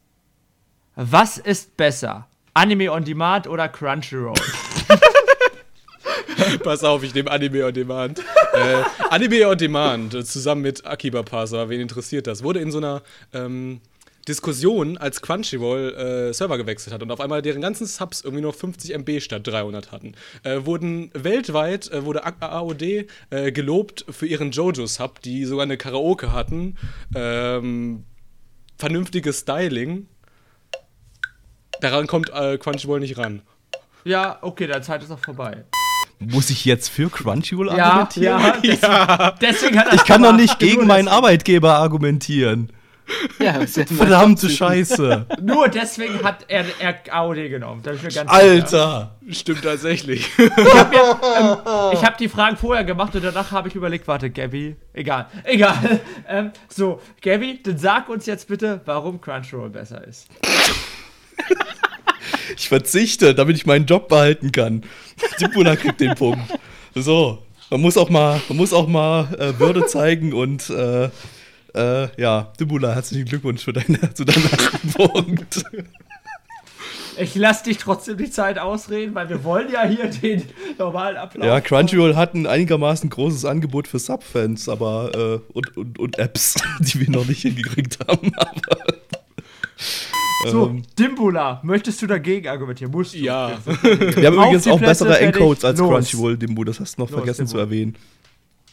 Was ist besser? Anime on Demand oder Crunchyroll? Pass auf, ich nehme Anime on Demand. äh, Anime on Demand äh, zusammen mit Akiba Parser, wen interessiert das? Wurde in so einer ähm, Diskussion, als Crunchyroll äh, Server gewechselt hat und auf einmal deren ganzen Subs irgendwie noch 50 MB statt 300 hatten, äh, wurden weltweit, äh, wurde AOD äh, gelobt für ihren Jojo-Sub, die sogar eine Karaoke hatten, ähm, vernünftiges Styling. Daran kommt äh, Crunchyroll nicht ran. ja, okay, deine Zeit ist auch vorbei. Muss ich jetzt für Crunchyroll Ja, argumentieren? ja, deswegen, deswegen hat er Ich kann doch nicht gegen meinen Arbeitgeber argumentieren. Ja, ist ja Verdammte Scheiße. Nur deswegen hat er, er AOD genommen. Ganz sicher. Alter. Stimmt tatsächlich. Ich habe die Fragen vorher gemacht und danach habe ich überlegt, warte, Gabby, egal, egal. Ähm, so, Gabby, dann sag uns jetzt bitte, warum Crunchyroll besser ist. Ich verzichte, damit ich meinen Job behalten kann. Timpuna kriegt den Punkt. So, man muss auch mal, man muss auch mal äh, Würde zeigen und äh, äh, ja, Dimbula, herzlichen Glückwunsch für deine, zu deinem ersten Punkt. Ich lasse dich trotzdem die Zeit ausreden, weil wir wollen ja hier den normalen Ablauf. Ja, Crunchyroll hat ein einigermaßen großes Angebot für Subfans, aber äh, und, und, und Apps, die wir noch nicht hingekriegt haben. Aber, So, ähm, Dimbula, möchtest du dagegen argumentieren? Musst du. Ja. wir haben übrigens auch bessere Encodes als los. Crunchyroll, Dimbu, das hast du noch Los, vergessen zu Dimbu. erwähnen.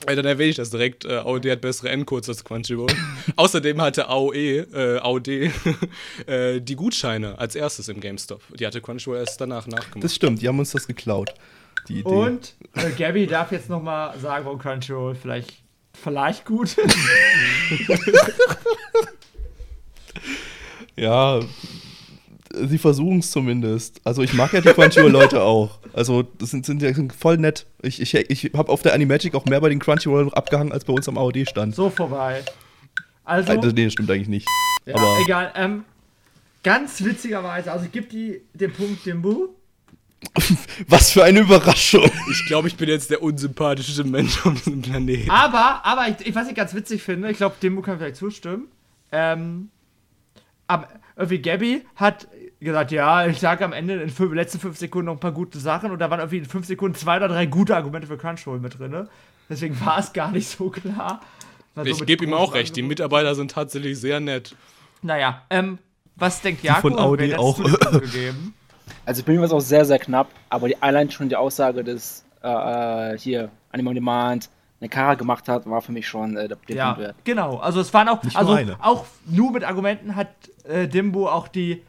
Äh, dann erwähne ich das direkt. Äh, AOD hat bessere Endcodes als Crunchyroll. Außerdem hatte AOE, äh, AOD äh, die Gutscheine als erstes im GameStop. Die hatte Crunchyroll erst danach nachgemacht. Das stimmt, die haben uns das geklaut. Die Idee. Und äh, Gabby darf jetzt nochmal sagen, warum Crunchyroll vielleicht, vielleicht gut Ja, sie versuchen es zumindest. Also ich mag ja die Crunchyroll-Leute auch. Also das sind, sind ja sind voll nett. Ich, ich, ich habe auf der Animagic auch mehr bei den Crunchyroll abgehangen, als bei uns am AOD-Stand. so vorbei. Also, Also, nee, das stimmt eigentlich nicht. ja, aber- egal. Ähm, ganz witzigerweise, also ich gebe die den Punkt Dimbu. Was für eine Überraschung. Ich glaube, ich bin jetzt der unsympathischste Mensch auf diesem Planeten. Aber, aber ich, ich, was ich ganz witzig finde, ich glaube, Dimbu kann vielleicht zustimmen. Ähm, aber irgendwie Gabby hat gesagt, ja, ich sage am Ende in den fünf, letzten fünf Sekunden noch ein paar gute Sachen und da waren irgendwie in fünf Sekunden zwei oder drei gute Argumente für Crunchyroll mit drin. Deswegen war es gar nicht so klar. War so Ich gebe ihm auch recht. Die. Mitarbeiter sind tatsächlich sehr nett. Naja, ähm, was denkt Jakob? von hat's auch. gegeben? Also bei mir war es auch sehr, sehr knapp, aber die, allein schon die Aussage, dass äh, äh, hier Anime on Demand eine Kara gemacht hat, war für mich schon äh, der Punkt Ja, wert. genau. Also es waren auch, Nicht nur also eine. auch nur mit Argumenten hat äh, Dimbo auch die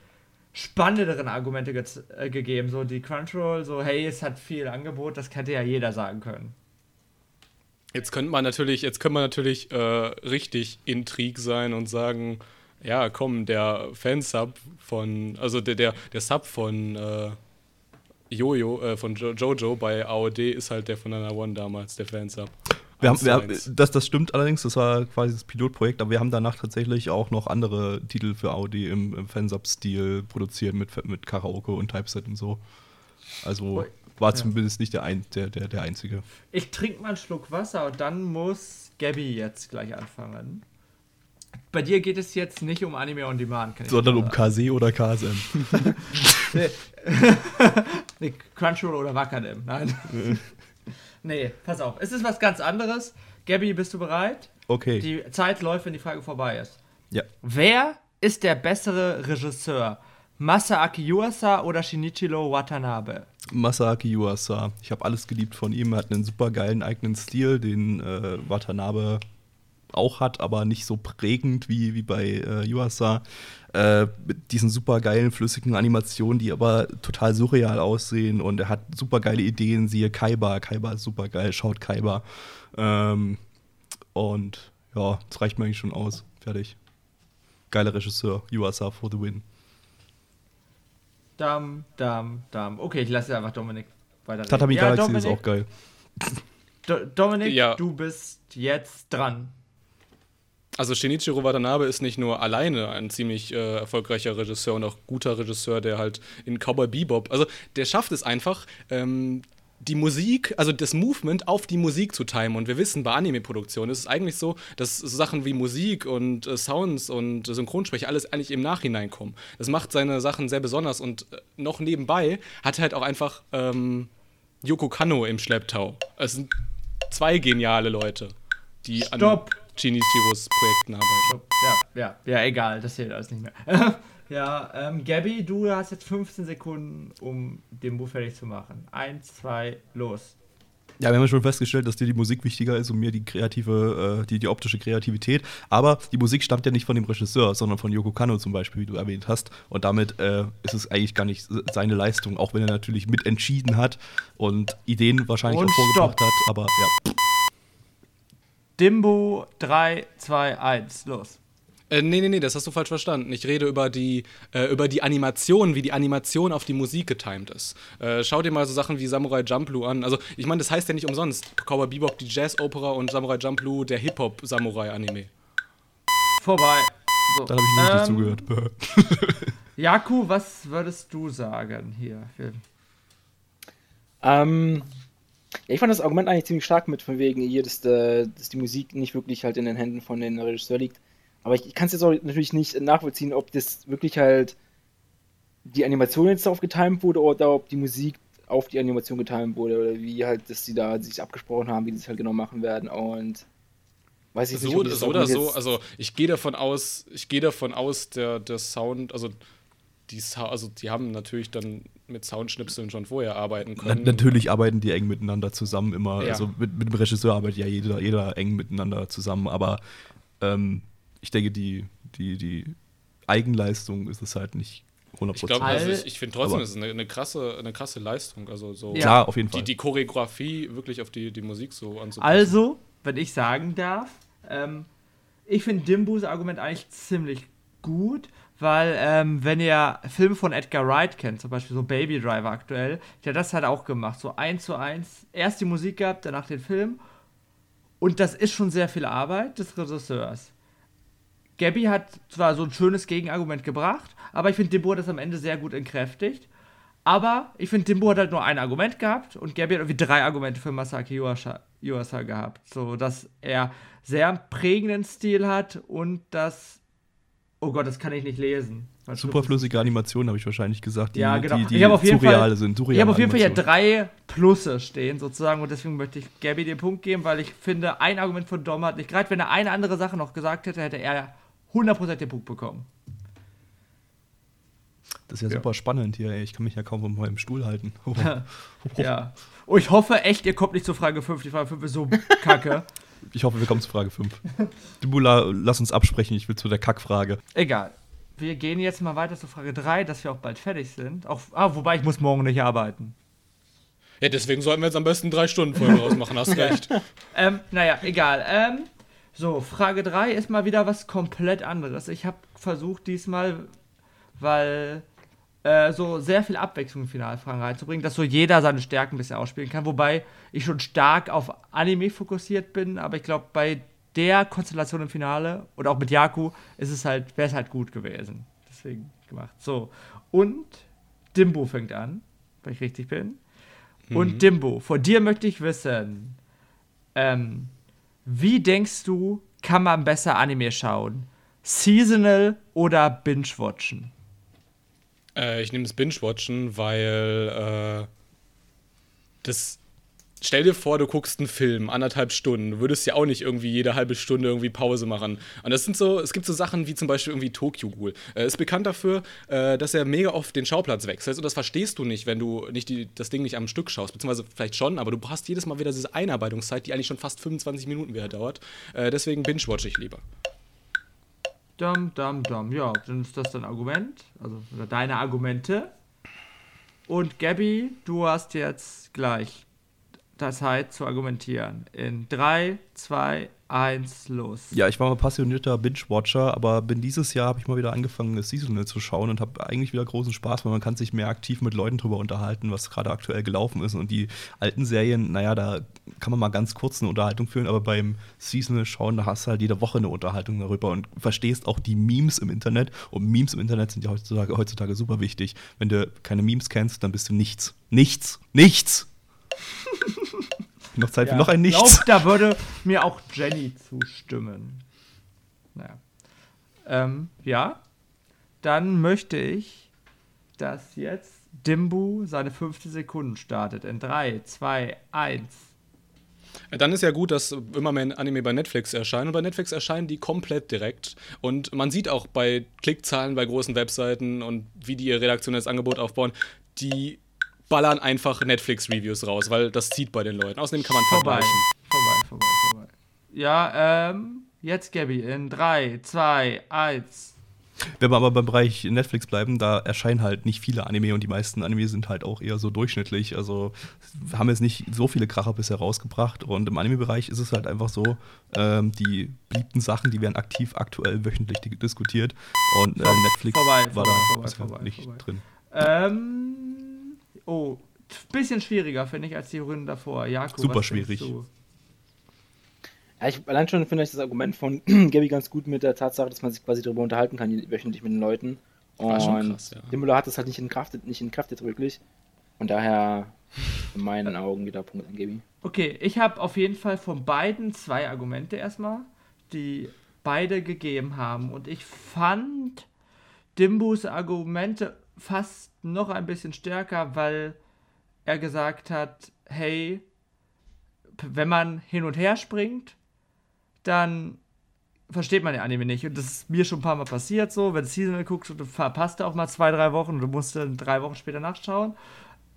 spannenderen Argumente ge äh, gegeben. So die Crunchyroll, so hey, es hat viel Angebot, das hätte ja jeder sagen können. Jetzt könnte man natürlich, jetzt könnte man natürlich äh, richtig intrig sein und sagen, ja, komm, der Fansub von, also der, der, der Sub von äh, Jojo, äh, von jo Jojo bei AOD ist halt der von Nana One damals, der Fansub. Wir haben, wir haben, das, das stimmt allerdings, das war quasi das Pilotprojekt, aber wir haben danach tatsächlich auch noch andere Titel für Audi im, im Fansub-Stil produziert mit, mit Karaoke und Typeset und so. Also war Ja. zumindest nicht der, ein, der, der, der einzige. Ich trinke mal einen Schluck Wasser und dann muss Gabby jetzt gleich anfangen. Bei dir geht es jetzt nicht um Anime on Demand, kann ich Sondern um. KC oder KSM. Nee. nee, Crunchyroll oder Wakanim, nein. nee, pass auf. Es ist was ganz anderes. Gabby, bist du bereit? Okay. Die Zeit läuft, wenn die Frage vorbei ist. ja. Wer ist der bessere Regisseur? Masaaki Yuasa oder Shinichiro Watanabe? Masaaki Yuasa. Ich habe alles geliebt von ihm. Er hat einen super geilen eigenen Stil, den äh, Watanabe auch hat, aber nicht so prägend wie, wie bei äh, Yuasa. Äh, mit diesen super geilen, flüssigen Animationen, die aber total surreal aussehen. Und er hat super geile Ideen. Siehe Kaiba. Kaiba ist super geil. Schaut Kaiba. Ähm, und ja, das reicht mir eigentlich schon aus. Fertig. Geiler Regisseur. Yuasa for the win. Dam, Dam, Dam. Okay, ich lasse einfach Dominik weiter. Tatami ja, Galaxy Dominik, ist auch geil. Do Dominik, Ja. du bist jetzt dran. Also Shinichiro Watanabe ist nicht nur alleine ein ziemlich äh, erfolgreicher Regisseur und auch guter Regisseur, der halt in Cowboy Bebop, also der schafft es einfach, ähm, die Musik, also das Movement auf die Musik zu timen. Und wir wissen, bei Anime-Produktionen ist es eigentlich so, dass Sachen wie Musik und äh, Sounds und Synchronsprecher alles eigentlich im Nachhinein kommen. Das macht seine Sachen sehr besonders und äh, noch nebenbei hat er halt auch einfach ähm, Yoko Kanno im Schlepptau. Es sind zwei geniale Leute, die Stopp. an Shinichiros Projekten arbeiten. Ja, ja, ja, egal, das zählt alles nicht mehr. ja, ähm, Gabby, du hast jetzt 15 Sekunden, um den Move fertig zu machen. Eins, zwei, los. Ja, wir haben ja schon festgestellt, dass dir die Musik wichtiger ist und mir die kreative, äh, die, die optische Kreativität. Aber die Musik stammt ja nicht von dem Regisseur, sondern von Yoko Kanno zum Beispiel, wie du erwähnt hast. Und damit äh, ist es eigentlich gar nicht seine Leistung, auch wenn er natürlich mitentschieden hat und Ideen wahrscheinlich Und auch vorgebracht stopp. hat. Aber ja, Dimbo, 3, 2, 1, los. Äh, nee, nee, nee, das hast du falsch verstanden. Ich rede über die, äh, über die Animation, wie die Animation auf die Musik getimed ist. Äh, schau dir mal so Sachen wie Samurai Champloo an. Also, ich meine, das heißt ja nicht umsonst. Cowboy Bebop, die Jazz-Opera und Samurai Champloo, der Hip-Hop-Samurai-Anime. Vorbei. So. da habe ich nicht ähm, zugehört. Jaku, was würdest du sagen hier? Ähm, ja, ich fand das Argument eigentlich ziemlich stark mit, von wegen hier, dass, äh, dass die Musik nicht wirklich halt in den Händen von den Regisseur liegt. Aber ich, ich kann es jetzt auch natürlich nicht nachvollziehen, ob das wirklich halt die Animation jetzt darauf getimt wurde oder ob die Musik auf die Animation getimt wurde oder wie halt, dass sie da sich abgesprochen haben, wie sie es halt genau machen werden und weiß ich nicht, So, das so oder so, also ich gehe davon aus, ich gehe davon aus, der, der Sound, also die, also die haben natürlich dann mit Soundschnipseln schon vorher arbeiten Na, können. natürlich arbeiten die eng miteinander zusammen immer. Ja. Also mit, mit dem Regisseur arbeitet ja jeder, jeder eng miteinander zusammen. Aber ähm, ich denke, die, die, die Eigenleistung ist es halt nicht 100%. Ich glaube, also ich, ich finde trotzdem, es ist eine, eine, krasse, eine krasse Leistung. Also so Ja. Klar, auf jeden Fall. die, die Choreografie wirklich auf die, die Musik so anzupassen. Also, wenn ich sagen darf, ähm, ich finde Dimbus Argument eigentlich ziemlich gut, weil ähm, wenn ihr Filme von Edgar Wright kennt, zum Beispiel so Baby Driver aktuell, der hat das halt auch gemacht, so eins zu eins, erst die Musik gehabt, danach den Film und das ist schon sehr viel Arbeit des Regisseurs. Gabby hat zwar so ein schönes Gegenargument gebracht, aber ich finde, Dimbo hat das am Ende sehr gut entkräftigt. Aber ich finde, Dimbo hat halt nur ein Argument gehabt und Gabby hat irgendwie drei Argumente für Masaki Yuasa, Yuasa gehabt. So, dass er sehr prägenden Stil hat und dass. Oh Gott, das kann ich nicht lesen. Was Superflüssige Animationen habe ich wahrscheinlich gesagt, die, Ja, genau. die, die Ich auf jeden surreale Fall- sind. Surreale Ich habe auf jeden Fall hier drei Plusse stehen, sozusagen, und deswegen möchte ich Gabby den Punkt geben, weil ich finde, ein Argument von Dom hat nicht gerade, wenn er eine andere Sache noch gesagt hätte, hätte er 100% den Punkt bekommen. Das ist ja, Ja. super spannend hier. Ey. Ich kann mich ja kaum von meinem Stuhl halten. Ja. Oh, ich hoffe echt, ihr kommt nicht zur Frage 5. Die Frage 5 ist so kacke. Ich hoffe, wir kommen zu Frage 5. Dibula, lass uns absprechen. Ich will zu der Kackfrage. Egal. Wir gehen jetzt mal weiter zu Frage 3, dass wir auch bald fertig sind. Auch, ah, wobei ich muss morgen nicht arbeiten. Ja, deswegen sollten wir jetzt am besten drei Stunden Folge rausmachen, hast recht. Ähm, naja, egal. Ähm, so, Frage 3 ist mal wieder was komplett anderes. Ich habe versucht diesmal, weil äh, so sehr viel Abwechslung in Finalfragen reinzubringen, dass so jeder seine Stärken ein bisschen ausspielen kann. Wobei ich schon stark auf Anime fokussiert bin, aber ich glaube, bei der Konstellation im Finale und auch mit Yaku ist es halt, wäre es halt gut gewesen. Deswegen gemacht. So. Und Dimbo fängt an, wenn ich richtig bin. Und Dimbo, vor dir möchte ich wissen, ähm, wie denkst du, kann man besser Anime schauen? Seasonal oder Binge-Watchen? Äh, ich nehme das Binge-Watchen, weil äh, das. Stell dir vor, du guckst einen Film, anderthalb Stunden. Du würdest ja auch nicht irgendwie jede halbe Stunde irgendwie Pause machen. Und das sind so, es gibt so Sachen wie zum Beispiel irgendwie Tokyo Ghoul. Er ist bekannt dafür, äh, dass er mega oft den Schauplatz wechselt. Und das verstehst du nicht, wenn du nicht die, das Ding nicht am Stück schaust. Beziehungsweise vielleicht schon, aber du hast jedes Mal wieder diese Einarbeitungszeit, die eigentlich schon fast 25 Minuten wieder dauert. Äh, deswegen binge-watch ich lieber. Dam, dam, dam. Ja, dann ist das dein Argument. Also deine Argumente. Und Gabby, du hast jetzt gleich Zeit zu argumentieren. In 3, 2, 1, los. Ja, ich war mal passionierter Binge-Watcher, aber bin dieses Jahr habe ich mal wieder angefangen, das Seasonal zu schauen und habe eigentlich wieder großen Spaß, weil man kann sich mehr aktiv mit Leuten drüber unterhalten, was gerade aktuell gelaufen ist. Und die alten Serien, naja, da kann man mal ganz kurz eine Unterhaltung führen, aber beim Seasonal schauen, da hast du halt jede Woche eine Unterhaltung darüber und verstehst auch die Memes im Internet. Und Memes im Internet sind ja heutzutage, heutzutage super wichtig. Wenn du keine Memes kennst, dann bist du nichts. Nichts. Nichts. noch Zeit Ja, für noch ein Ich Nichts. glaube, da würde mir auch Jenny zustimmen. Naja. Ähm, ja. Dann möchte ich, dass jetzt Dimbu seine fünfte Sekunden startet. In 3, 2, 1. Ja, Dann ist ja gut, dass immer mehr Anime bei Netflix erscheinen. Und bei Netflix erscheinen die komplett direkt. Und man sieht auch bei Klickzahlen bei großen Webseiten und wie die ihr redaktionelles Angebot aufbauen, die ballern einfach Netflix-Reviews raus, weil das zieht bei den Leuten. Außerdem kann man Vorbei. vergleichen. Vorbei, vorbei, vorbei. Ja, ähm, jetzt Gabby. In 3, 2, 1. Wenn wir aber beim Bereich Netflix bleiben, da erscheinen halt nicht viele Anime und die meisten Anime sind halt auch eher so durchschnittlich. Also haben jetzt nicht so viele Kracher bisher rausgebracht. Und im Anime-Bereich ist es halt einfach so, ähm, die beliebten Sachen, die werden aktiv aktuell wöchentlich di- diskutiert. Und äh, Netflix Vorbei, war vorbei, da vorbei, bisher vorbei, nicht vorbei. drin. Ähm, oh, bisschen schwieriger, finde ich, als die Runden davor. Jakob, Super schwierig. Ja, ich allein schon finde ich das Argument von Gabby ganz gut mit der Tatsache, dass man sich quasi darüber unterhalten kann, wöchentlich mit den Leuten. Und War schon krass, ja. Dimbolo hat das halt nicht entkraftet, nicht entkraftet wirklich. Und daher in meinen Augen wieder Punkt an Gabby. Okay, ich habe auf jeden Fall von beiden zwei Argumente erstmal, die beide gegeben haben. Und ich fand Dimbus Argumente fast noch ein bisschen stärker, weil er gesagt hat, hey, wenn man hin und her springt, dann versteht man den Anime nicht. Und das ist mir schon ein paar Mal passiert so, wenn du Seasonal guckst und du verpasst auch mal zwei, drei Wochen und du musst dann drei Wochen später nachschauen.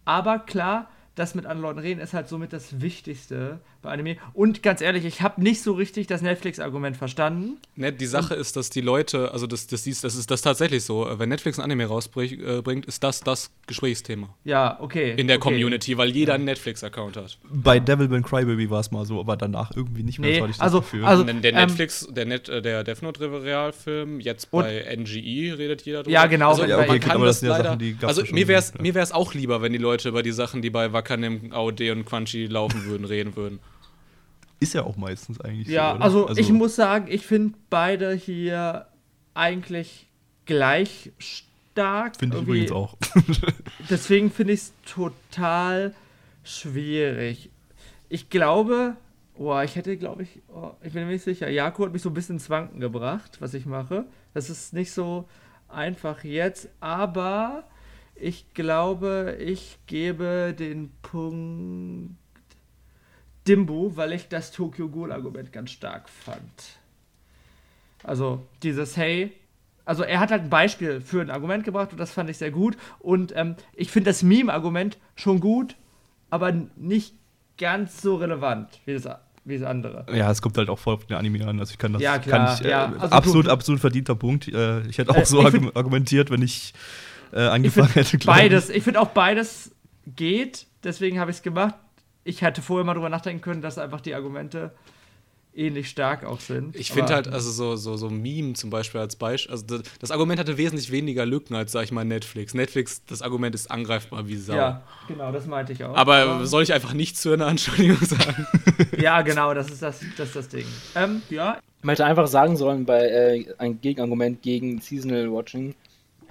Aber klar, das mit anderen Leuten reden ist halt somit das Wichtigste bei Anime. Und ganz ehrlich, ich habe nicht so richtig das Netflix-Argument verstanden. Ne, die Sache ist, dass die Leute, also das, das, das ist das tatsächlich so, äh, wenn Netflix ein Anime rausbringt, äh, ist das das Gesprächsthema Ja, okay. in der okay. Community, weil jeder einen Netflix-Account hat. Bei Devil May Crybaby war es mal so, aber danach irgendwie nicht mehr. Nee, das hatte ich das also- Gefühl. also- Und der ähm, Netflix, der, Net, äh, der Death Note Realfilm, jetzt Und- bei NGE redet jeder drüber. Ja, genau, Also, Ja, bei- man okay, kann aber das das sind ja leider. Sachen, die gab's also ja mir wäre es ja. mir wär's auch lieber, wenn die Leute über die Sachen, die bei Wakanim, AOD und Crunchy laufen würden, reden würden. ist ja auch meistens eigentlich Ja, so. oder? also, ich muss sagen, ich finde beide hier eigentlich gleich stark. Finde ich übrigens auch. Deswegen finde ich es total schwierig. Ich glaube, oh, ich hätte, glaube ich, oh, ich bin mir nicht sicher. Jako hat mich so ein bisschen ins Wanken gebracht, was ich mache. Das ist nicht so einfach jetzt, aber ich glaube, ich gebe den Punkt Dimbu, weil ich das Tokyo Ghoul-Argument ganz stark fand. Also dieses Hey, also er hat halt ein Beispiel für ein Argument gebracht und das fand ich sehr gut. Und ähm, ich finde das Meme-Argument schon gut, aber nicht ganz so relevant wie das, wie das andere. Ja, es kommt halt auch voll auf den Anime an. Also ich kann das Ja, klar, kann ich, äh, ja. Also absolut, du- absolut verdienter Punkt. Äh, ich hätte auch Äh, so find- argumentiert, wenn ich äh, Ich angefangen finde hätte. ich. beides, ich finde auch beides geht, deswegen habe ich es gemacht. Ich hätte vorher mal drüber nachdenken können, dass einfach die Argumente ähnlich stark auch sind. Ich finde halt, also so, so, so Meme zum Beispiel als Beispiel, also das, das Argument hatte wesentlich weniger Lücken als, sag ich mal, Netflix. Netflix, das Argument ist angreifbar wie Sau. Ja, genau, das meinte ich auch. Aber soll ich einfach nichts zu einer Anschuldigung sagen? ja, genau, das ist das, das, ist das Ding. Ähm, ja, Man hätte einfach sagen sollen, bei äh, ein Gegenargument gegen Seasonal Watching,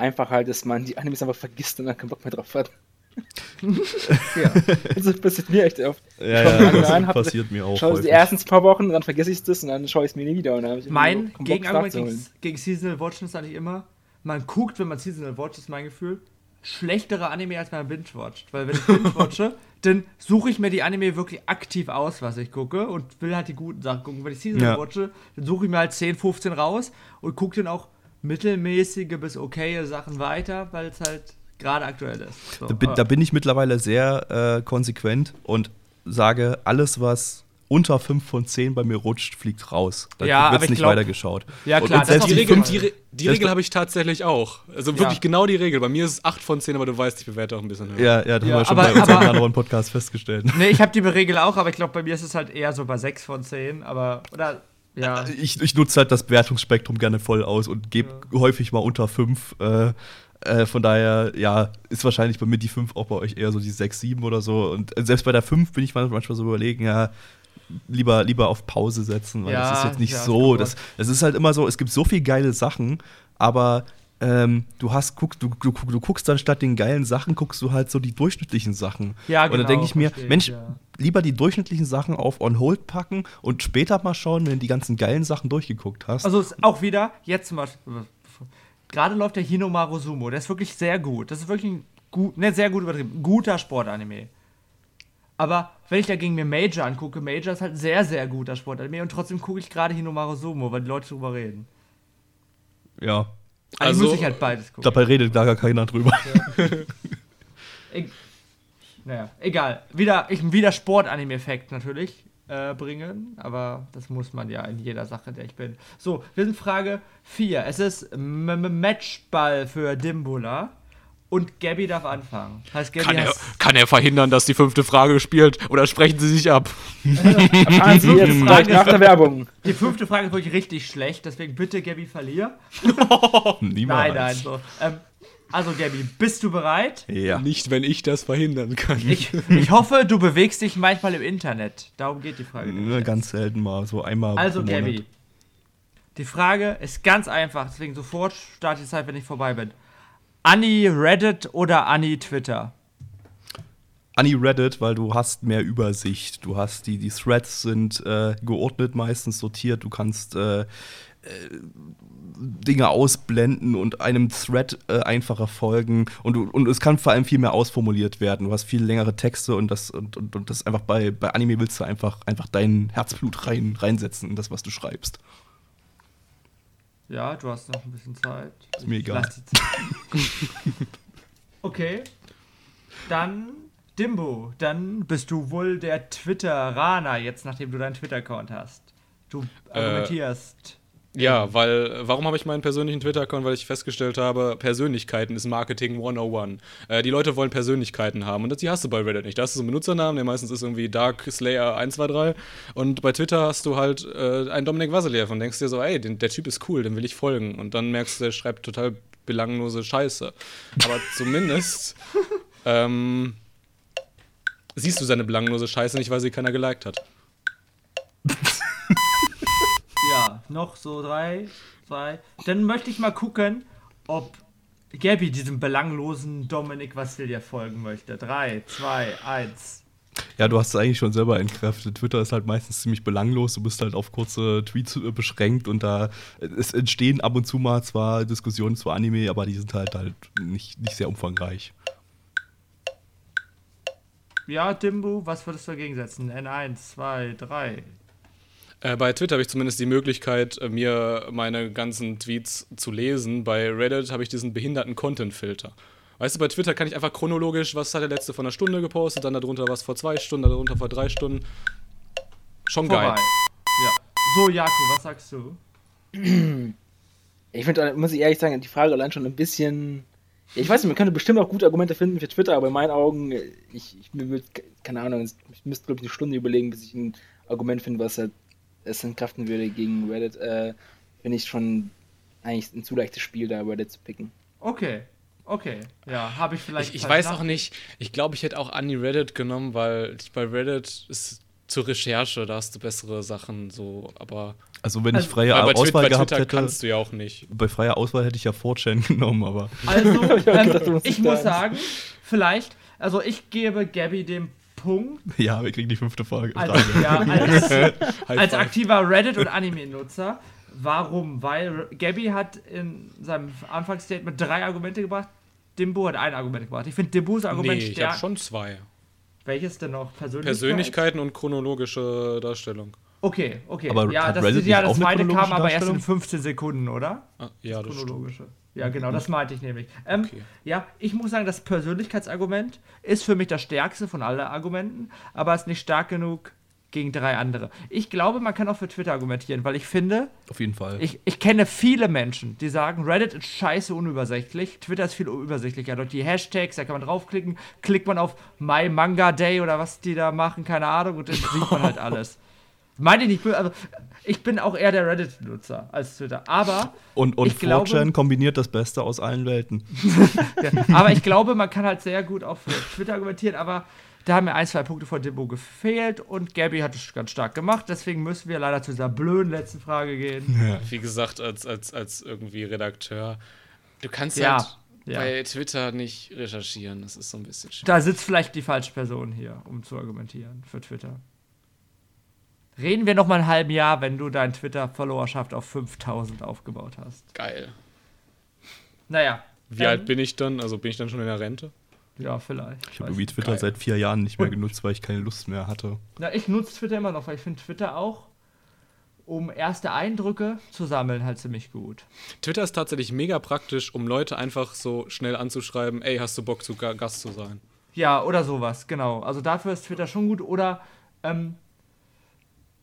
einfach halt, dass man die Animes einfach vergisst und dann keinen Bock mehr drauf hat. ja. Das passiert mir echt oft. Ja, Schau ja, das an, hab- passiert mir auch. Schau es die ersten paar Wochen, dann vergesse ich das und dann schaue ich es mir nie wieder. Und dann ich Mein Bock, Gegenargument gegen, gegen Seasonal Watchen ist eigentlich immer, man guckt, wenn man Seasonal watcht, ist mein Gefühl, schlechtere Anime als man binge-watcht. Weil wenn ich binge-watche, dann suche ich mir die Anime wirklich aktiv aus, was ich gucke und will halt die guten Sachen gucken. Wenn ich Seasonal Ja. watche, dann suche ich mir halt 10, 15 raus und gucke dann auch mittelmäßige bis okaye Sachen weiter, weil es halt gerade aktuell ist. So, Da bin, da bin ich mittlerweile sehr äh, konsequent und sage, alles, was unter 5 von 10 bei mir rutscht, fliegt raus. Da Ja, wird ich nicht glaub- weitergeschaut. Ja, Und- klar, und das selbst auf Die Regel, die, Re- die Das- Regel habe ich tatsächlich auch. Also wirklich Ja. genau die Regel. Bei mir ist es 8 von 10, aber du weißt, ich bewerte auch ein bisschen höher. Ja, ja, das Ja, haben wir schon aber- bei unserem anderen Podcast festgestellt. Nee, ich habe die Regel auch, aber ich glaube, bei mir ist es halt eher so bei 6 von 10, aber, oder, ja. Ich, ich nutze halt das Bewertungsspektrum gerne voll aus und gebe häufig mal unter 5. Äh, äh, von daher, ja, ist wahrscheinlich bei mir die 5 auch bei euch eher so die 6, 7 oder so. Und äh, selbst bei der 5 bin ich manchmal so überlegen, ja, lieber, lieber auf Pause setzen, weil Ja, das ist jetzt nicht ja, so. Das, das ist halt immer so, es gibt so viele geile Sachen, aber ähm, du hast, guck, du, du, du guckst dann statt den geilen Sachen, guckst du halt so die durchschnittlichen Sachen. Ja, Und dann genau, denke ich mir, Mensch, ja. lieber die durchschnittlichen Sachen auf On Hold packen und später mal schauen, wenn du die ganzen geilen Sachen durchgeguckt hast. Also ist auch wieder, jetzt zum Beispiel, gerade läuft der Hinomaru Sumo, der ist wirklich sehr gut. Das ist wirklich ein gut, ne, sehr gut übertrieben, guter Sportanime. Aber wenn ich dagegen mir Major angucke, Major ist halt sehr, sehr guter Sportanime und trotzdem gucke ich gerade Hinomaru Sumo, weil die Leute drüber reden. ja. Also, Also, muss ich halt beides gucken. Dabei redet da gar keiner drüber. E naja, egal. Wieder, ich wieder Sport-Anime-Effekt natürlich äh, bringen, aber das muss man ja in jeder Sache, in der ich bin. So, wir sind Frage 4. Es ist M M Matchball für Dimbula und Gabby darf anfangen. Heißt, Gabby Kann er, kann er verhindern, dass die fünfte Frage gespielt oder sprechen sie sich ab? Erfahren Sie jetzt Frage gleich nach der Werbung. die fünfte Frage ist wirklich richtig schlecht, deswegen bitte Gabby verlier. Niemals. Nein, nein, so. Ähm, also Gabby, bist du bereit? Ja. Nicht, wenn ich das verhindern kann. Ich, ich hoffe, du bewegst dich manchmal im Internet. Darum geht die Frage. Nur ganz selten mal, so einmal. Also, pro Monat. Gabby. Die Frage ist ganz einfach, deswegen sofort start die Zeit, wenn ich vorbei bin. Anni Reddit oder Anni Twitter? Anni Reddit, weil du hast mehr Übersicht. Du hast die, die Threads sind äh, geordnet, meistens sortiert. Du kannst äh, äh, Dinge ausblenden und einem Thread äh, einfacher folgen. Und, und es kann vor allem viel mehr ausformuliert werden. Du hast viel längere Texte und das, und, und, und das einfach bei, bei Anime willst du einfach, einfach dein Herzblut rein, reinsetzen in das, was du schreibst. Ja, du hast noch ein bisschen Zeit. Ist mir egal. Lass die Zeit. okay. Dann Dimbo, dann bist du wohl der Twitteraner, jetzt nachdem du deinen Twitter-Account hast. Du argumentierst. Ja, weil, warum habe ich meinen persönlichen Twitter-Account? Weil ich festgestellt habe, Persönlichkeiten ist Marketing 101. Äh, die Leute wollen Persönlichkeiten haben und das, die hast du bei Reddit nicht. Da hast du so einen Benutzernamen, der meistens ist irgendwie Dark Slayer 123 und bei Twitter hast du halt äh, einen Dominik Vasiliev und denkst dir so, ey, den, der Typ ist cool, dem will ich folgen. Und dann merkst du, der schreibt total belanglose Scheiße. Aber zumindest ähm, siehst du seine belanglose Scheiße nicht, weil sie keiner geliked hat. Noch so drei, zwei. Dann möchte ich mal gucken, ob Gabby diesem belanglosen Dominik Vassiljev folgen möchte. Drei, zwei, eins. Ja, du hast es eigentlich schon selber entkräftet. Twitter ist halt meistens ziemlich belanglos. Du bist halt auf kurze Tweets äh, beschränkt und da äh, es entstehen ab und zu mal zwar Diskussionen zu Anime, aber die sind halt halt nicht, nicht sehr umfangreich. Ja, Dimbu, was würdest du dagegen setzen? N1, 2, 3. Äh, bei Twitter habe ich zumindest die Möglichkeit, äh, mir meine ganzen Tweets zu lesen. Bei Reddit habe ich diesen behinderten Content-Filter. Weißt du, bei Twitter kann ich einfach chronologisch, was hat der letzte vor einer Stunde gepostet, dann darunter was vor zwei Stunden, darunter vor drei Stunden. Schon Vorbei. geil. Ja. So, Jakob, was sagst du? Ich finde, muss ich ehrlich sagen, die Frage allein schon ein bisschen. Ich weiß nicht, man könnte bestimmt auch gute Argumente finden für Twitter, aber in meinen Augen, ich, ich mir würd, keine Ahnung, ich müsste, glaube ich, eine Stunde überlegen, bis ich ein Argument finde, was halt es entkräften würde gegen Reddit. Äh, finde ich schon eigentlich ein zu leichtes Spiel, da Reddit zu picken. Okay, okay. Ja, habe ich vielleicht. Ich, ich weiß auch nicht, ich glaube, ich hätte auch Annie Reddit genommen, weil ich bei Reddit ist zur Recherche, da hast du bessere Sachen so, aber Also wenn Also- ich freie weil bei, Twi- Auswahl bei gehabt Twitter hätte, kannst du ja auch nicht. bei freier Auswahl hätte ich ja 4chan genommen, aber Also, ähm, ich muss sagen. sagen, vielleicht, also ich gebe Gabby den Punkt ja, wir kriegen die fünfte Frage. als, Frage. ja, als, als aktiver Reddit- und Anime-Nutzer. Warum? Weil Gabby hat in seinem Anfangsstatement drei Argumente gebracht. Dimbo hat ein Argument gebracht. Ich finde Dimbos Argument Nee, ich habe stärker. schon zwei. Welches denn noch? Persönlichkeit? Persönlichkeiten und chronologische Darstellung. Okay, okay. Aber ja, das, ja, das zweite kam aber erst in Darstellung? 15 Sekunden, oder? Ah, ja, das stimmt. Chronologische. Ja, genau, das meinte ich nämlich. Ähm, Okay. Ja, ich muss sagen, das Persönlichkeitsargument ist für mich das stärkste von allen Argumenten, aber ist nicht stark genug gegen drei andere. Ich glaube, man kann auch für Twitter argumentieren, weil ich finde, Auf jeden Fall. ich, ich kenne viele Menschen, die sagen, Reddit ist scheiße unübersichtlich, Twitter ist viel übersichtlicher. Dort die Hashtags, da kann man draufklicken, klickt man auf My Manga Day oder was die da machen, keine Ahnung, und dann sieht man halt alles. Meine ich nicht, bö- also ich bin auch eher der Reddit-Nutzer als Twitter. Aber, und und ich glaube- 4chan kombiniert das Beste aus allen Welten. ja, aber ich glaube, man kann halt sehr gut auch für Twitter argumentieren, aber da haben mir ein, zwei Punkte von Dimbo gefehlt und Gabby hat es ganz stark gemacht. Deswegen müssen wir leider zu dieser blöden letzten Frage gehen. Wie gesagt, als, als, als irgendwie Redakteur, du kannst Ja, halt ja. bei Twitter nicht recherchieren. Das ist so ein bisschen schwierig. Da sitzt vielleicht die falsche Person hier, um zu argumentieren für Twitter. Reden wir noch mal ein halben Jahr, wenn du dein Twitter-Followerschaft auf 5000 aufgebaut hast. Geil. Naja. Wie ähm, alt bin ich dann? Also bin ich dann schon in der Rente? Ja, vielleicht. Ich habe irgendwie Twitter Geil. seit vier Jahren nicht mehr genutzt, weil ich keine Lust mehr hatte. Na, ich nutze Twitter immer noch, weil ich finde Twitter auch, um erste Eindrücke zu sammeln, halt ziemlich gut. Twitter ist tatsächlich mega praktisch, um Leute einfach so schnell anzuschreiben, ey, hast du Bock, zu Ga- Gast zu sein? Ja, oder sowas, genau. Also dafür ist Twitter schon gut. Oder ähm,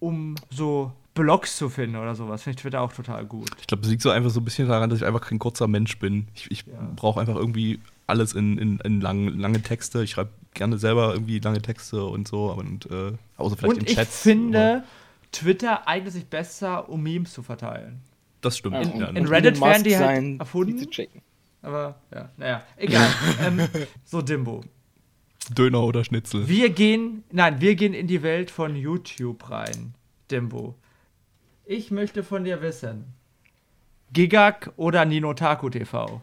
um so Blogs zu finden oder sowas, finde ich Twitter auch total gut. Ich glaube, es liegt so einfach so ein bisschen daran, dass ich einfach kein kurzer Mensch bin. Ich, ich Ja. brauche einfach irgendwie alles in, in, in lang, lange Texte. Ich schreibe gerne selber irgendwie lange Texte und so. Und äh, außer vielleicht Und in ich Chats. finde, Twitter eignet sich besser, um Memes zu verteilen. Das stimmt. Ja, In- in? Reddit werden die halt erfunden. Checken. Aber ja, naja, egal. ähm, so Dimbo. Döner oder Schnitzel. Wir gehen, nein, wir gehen in die Welt von YouTube rein, Dimbo. Ich möchte von dir wissen, Gigak oder Ninotaku TV?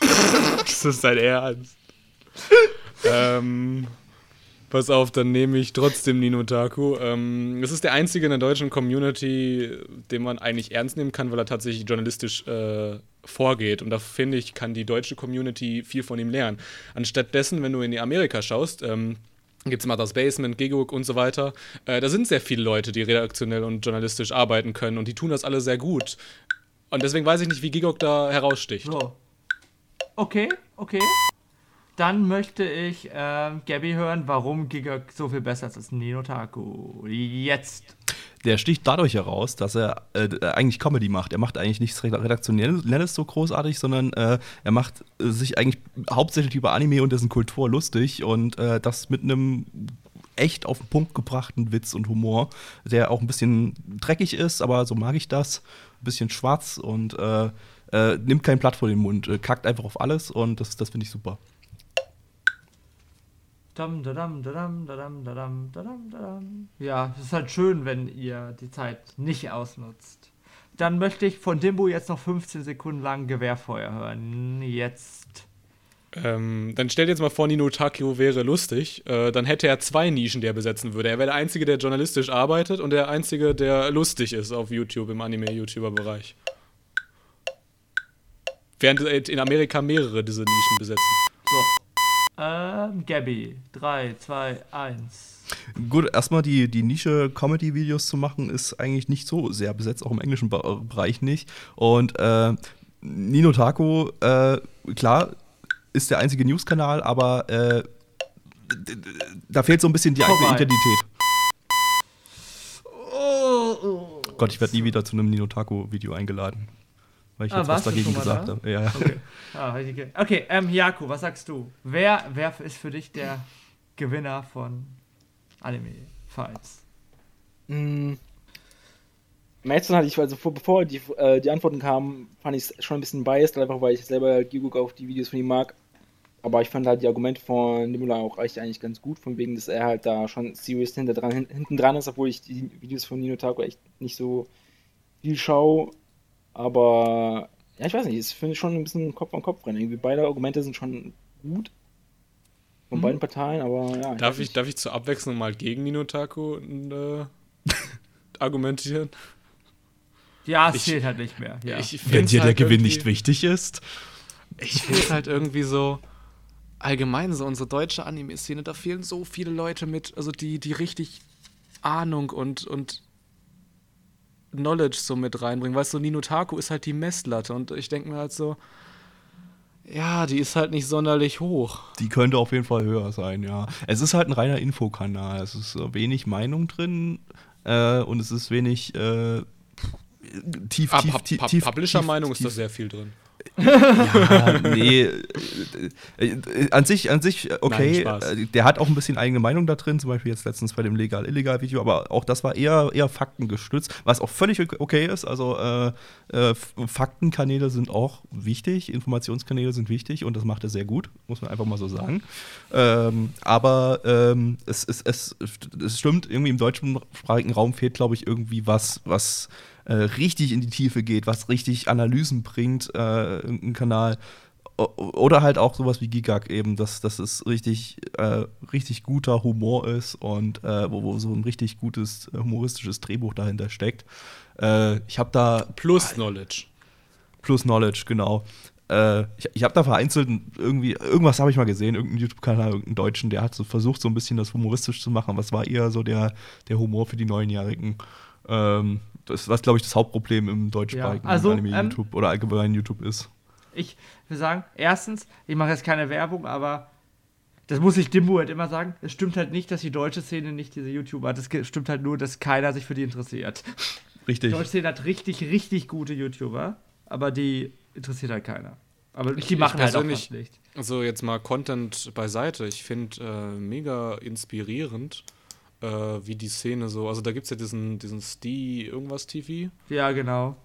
Das ist dein Ernst. ähm, pass auf, dann nehme ich trotzdem Ninotaku. Ähm, es ist der einzige in der deutschen Community, den man eigentlich ernst nehmen kann, weil er tatsächlich journalistisch äh, vorgeht. Und da finde ich, kann die deutsche Community viel von ihm lernen. Anstatt dessen, wenn du in die Amerika schaust, ähm, gibt es Mother's Basement, Gighook und so weiter. Äh, da sind sehr viele Leute, die redaktionell und journalistisch arbeiten können und die tun das alle sehr gut. Und deswegen weiß ich nicht, wie Gigok da heraussticht. So. Okay, okay. Dann möchte ich ähm, Gabby hören, warum Gigak so viel besser ist als Ninotaku. Jetzt. Der sticht dadurch heraus, dass er äh, eigentlich Comedy macht. Er macht eigentlich nichts Redaktionelles so großartig, sondern äh, er macht äh, sich eigentlich hauptsächlich über Anime und dessen Kultur lustig und äh, das mit einem echt auf den Punkt gebrachten Witz und Humor, der auch ein bisschen dreckig ist, aber so mag ich das. Ein bisschen schwarz und äh, äh, nimmt kein Blatt vor den Mund, äh, kackt einfach auf alles und das, das finde ich super. Dam, dadam, dadam, dadam, dadam, dadam, dadam. Ja, es ist halt schön, wenn ihr die Zeit nicht ausnutzt. Dann möchte ich von Dimbo jetzt noch 15 Sekunden lang Gewehrfeuer hören. Jetzt. Ähm, dann stell dir jetzt mal vor, Nino Takio wäre lustig. Äh, dann hätte er zwei Nischen, die er besetzen würde. Er wäre der Einzige, der journalistisch arbeitet und der Einzige, der lustig ist auf YouTube, im Anime-YouTuber-Bereich. Während äh, in Amerika mehrere diese Nischen besetzen. So. Ähm, Gabby. 3, 2, 1. Gut, erstmal die, die Nische Comedy-Videos zu machen, ist eigentlich nicht so sehr besetzt, auch im englischen Be Bereich nicht. Und äh, Nino Taco, äh, klar, ist der einzige News-Kanal, aber äh, da fehlt so ein bisschen die eigene Vorbei. Identität. Oh, Gott, ich werde nie wieder zu einem Nino Taco-Video eingeladen. Weil ich Ah, jetzt was dagegen gesagt da? habe. Ja, ja. Okay. Ah, okay, ähm, Jaku, was sagst du? Wer, wer ist für dich der Gewinner von Anime Fights? Mm. Meistens hatte ich, also vor, bevor die, äh, die Antworten kamen, fand ich es schon ein bisschen biased, einfach weil ich selber halt Giguk auf die Videos von ihm mag. Aber ich fand halt die Argumente von Nimula auch echt eigentlich ganz gut, von wegen, dass er halt da schon serious hinter dran, hin, hinten dran ist, obwohl ich die Videos von Nino Taco echt nicht so viel schaue. Aber ja, ich weiß nicht, es finde ich schon ein bisschen Kopf an Kopf rennen. Irgendwie beide Argumente sind schon gut. Von Mhm. beiden Parteien, aber ja. Darf ich, nicht. darf ich zur Abwechslung mal gegen Nino Taco äh, argumentieren? Ja, es Ich- zählt halt nicht mehr. Ja. Ich Wenn dir der halt Gewinn irgendwie- nicht wichtig ist. Ich finde halt irgendwie so allgemein so unsere deutsche Anime-Szene, da fehlen so viele Leute mit, also die, die richtig Ahnung und, und Knowledge so mit reinbringen. Weißt du, Nino Taku ist halt die Messlatte und ich denke mir halt so, Ja, die ist halt nicht sonderlich hoch. Die könnte auf jeden Fall höher sein, ja. Es ist halt ein reiner Infokanal. Es ist äh, wenig Meinung drin äh, und es ist wenig äh, tief, Ah, tief, tief, tief. Publisher-Meinung ist tief- da sehr viel drin. Ja, nee. An sich, an sich, okay. Nein, der hat auch ein bisschen eigene Meinung da drin, zum Beispiel jetzt letztens bei dem Legal-Illegal-Video, aber auch das war eher, eher faktengestützt, was auch völlig okay ist. Also äh, äh, Faktenkanäle sind auch wichtig, Informationskanäle sind wichtig und das macht er sehr gut, muss man einfach mal so sagen. Ähm, aber ähm, es, es, es, es stimmt, irgendwie im deutschsprachigen Raum fehlt, glaube ich, irgendwie was, was äh, richtig in die Tiefe geht, was richtig Analysen bringt, äh, irgendein Kanal. O- Oder halt auch sowas wie Gigak eben, dass, dass es richtig, äh, richtig guter Humor ist und äh, wo, wo so ein richtig gutes äh, humoristisches Drehbuch dahinter steckt. Äh, ich habe da Plus Knowledge. Plus Knowledge, genau. Ich ich habe da vereinzelt irgendwie, irgendwas habe ich mal gesehen, irgendeinen YouTube-Kanal, irgendeinen Deutschen, der hat so versucht, so ein bisschen das humoristisch zu machen, es war eher so der, der Humor für die Neunjährigen. Ähm, das, was, glaube ich, das Hauptproblem im deutschsprachigen Ja, also, Anime-YouTube oder allgemein YouTube ist. Ich will sagen, erstens, ich mache jetzt keine Werbung, aber das muss ich Dimbu halt immer sagen. Es stimmt halt nicht, dass die deutsche Szene nicht diese YouTuber hat. Es stimmt halt nur, dass keiner sich für die interessiert. Die Richtig. deutsche Szene hat richtig, richtig gute YouTuber, aber die interessiert halt keiner. Aber die ich machen halt auch nicht. Also jetzt mal Content beiseite. Ich finde äh, mega inspirierend, äh, wie die Szene so. Also da gibt es ja diesen, diesen Stee irgendwas TV. Ja, genau.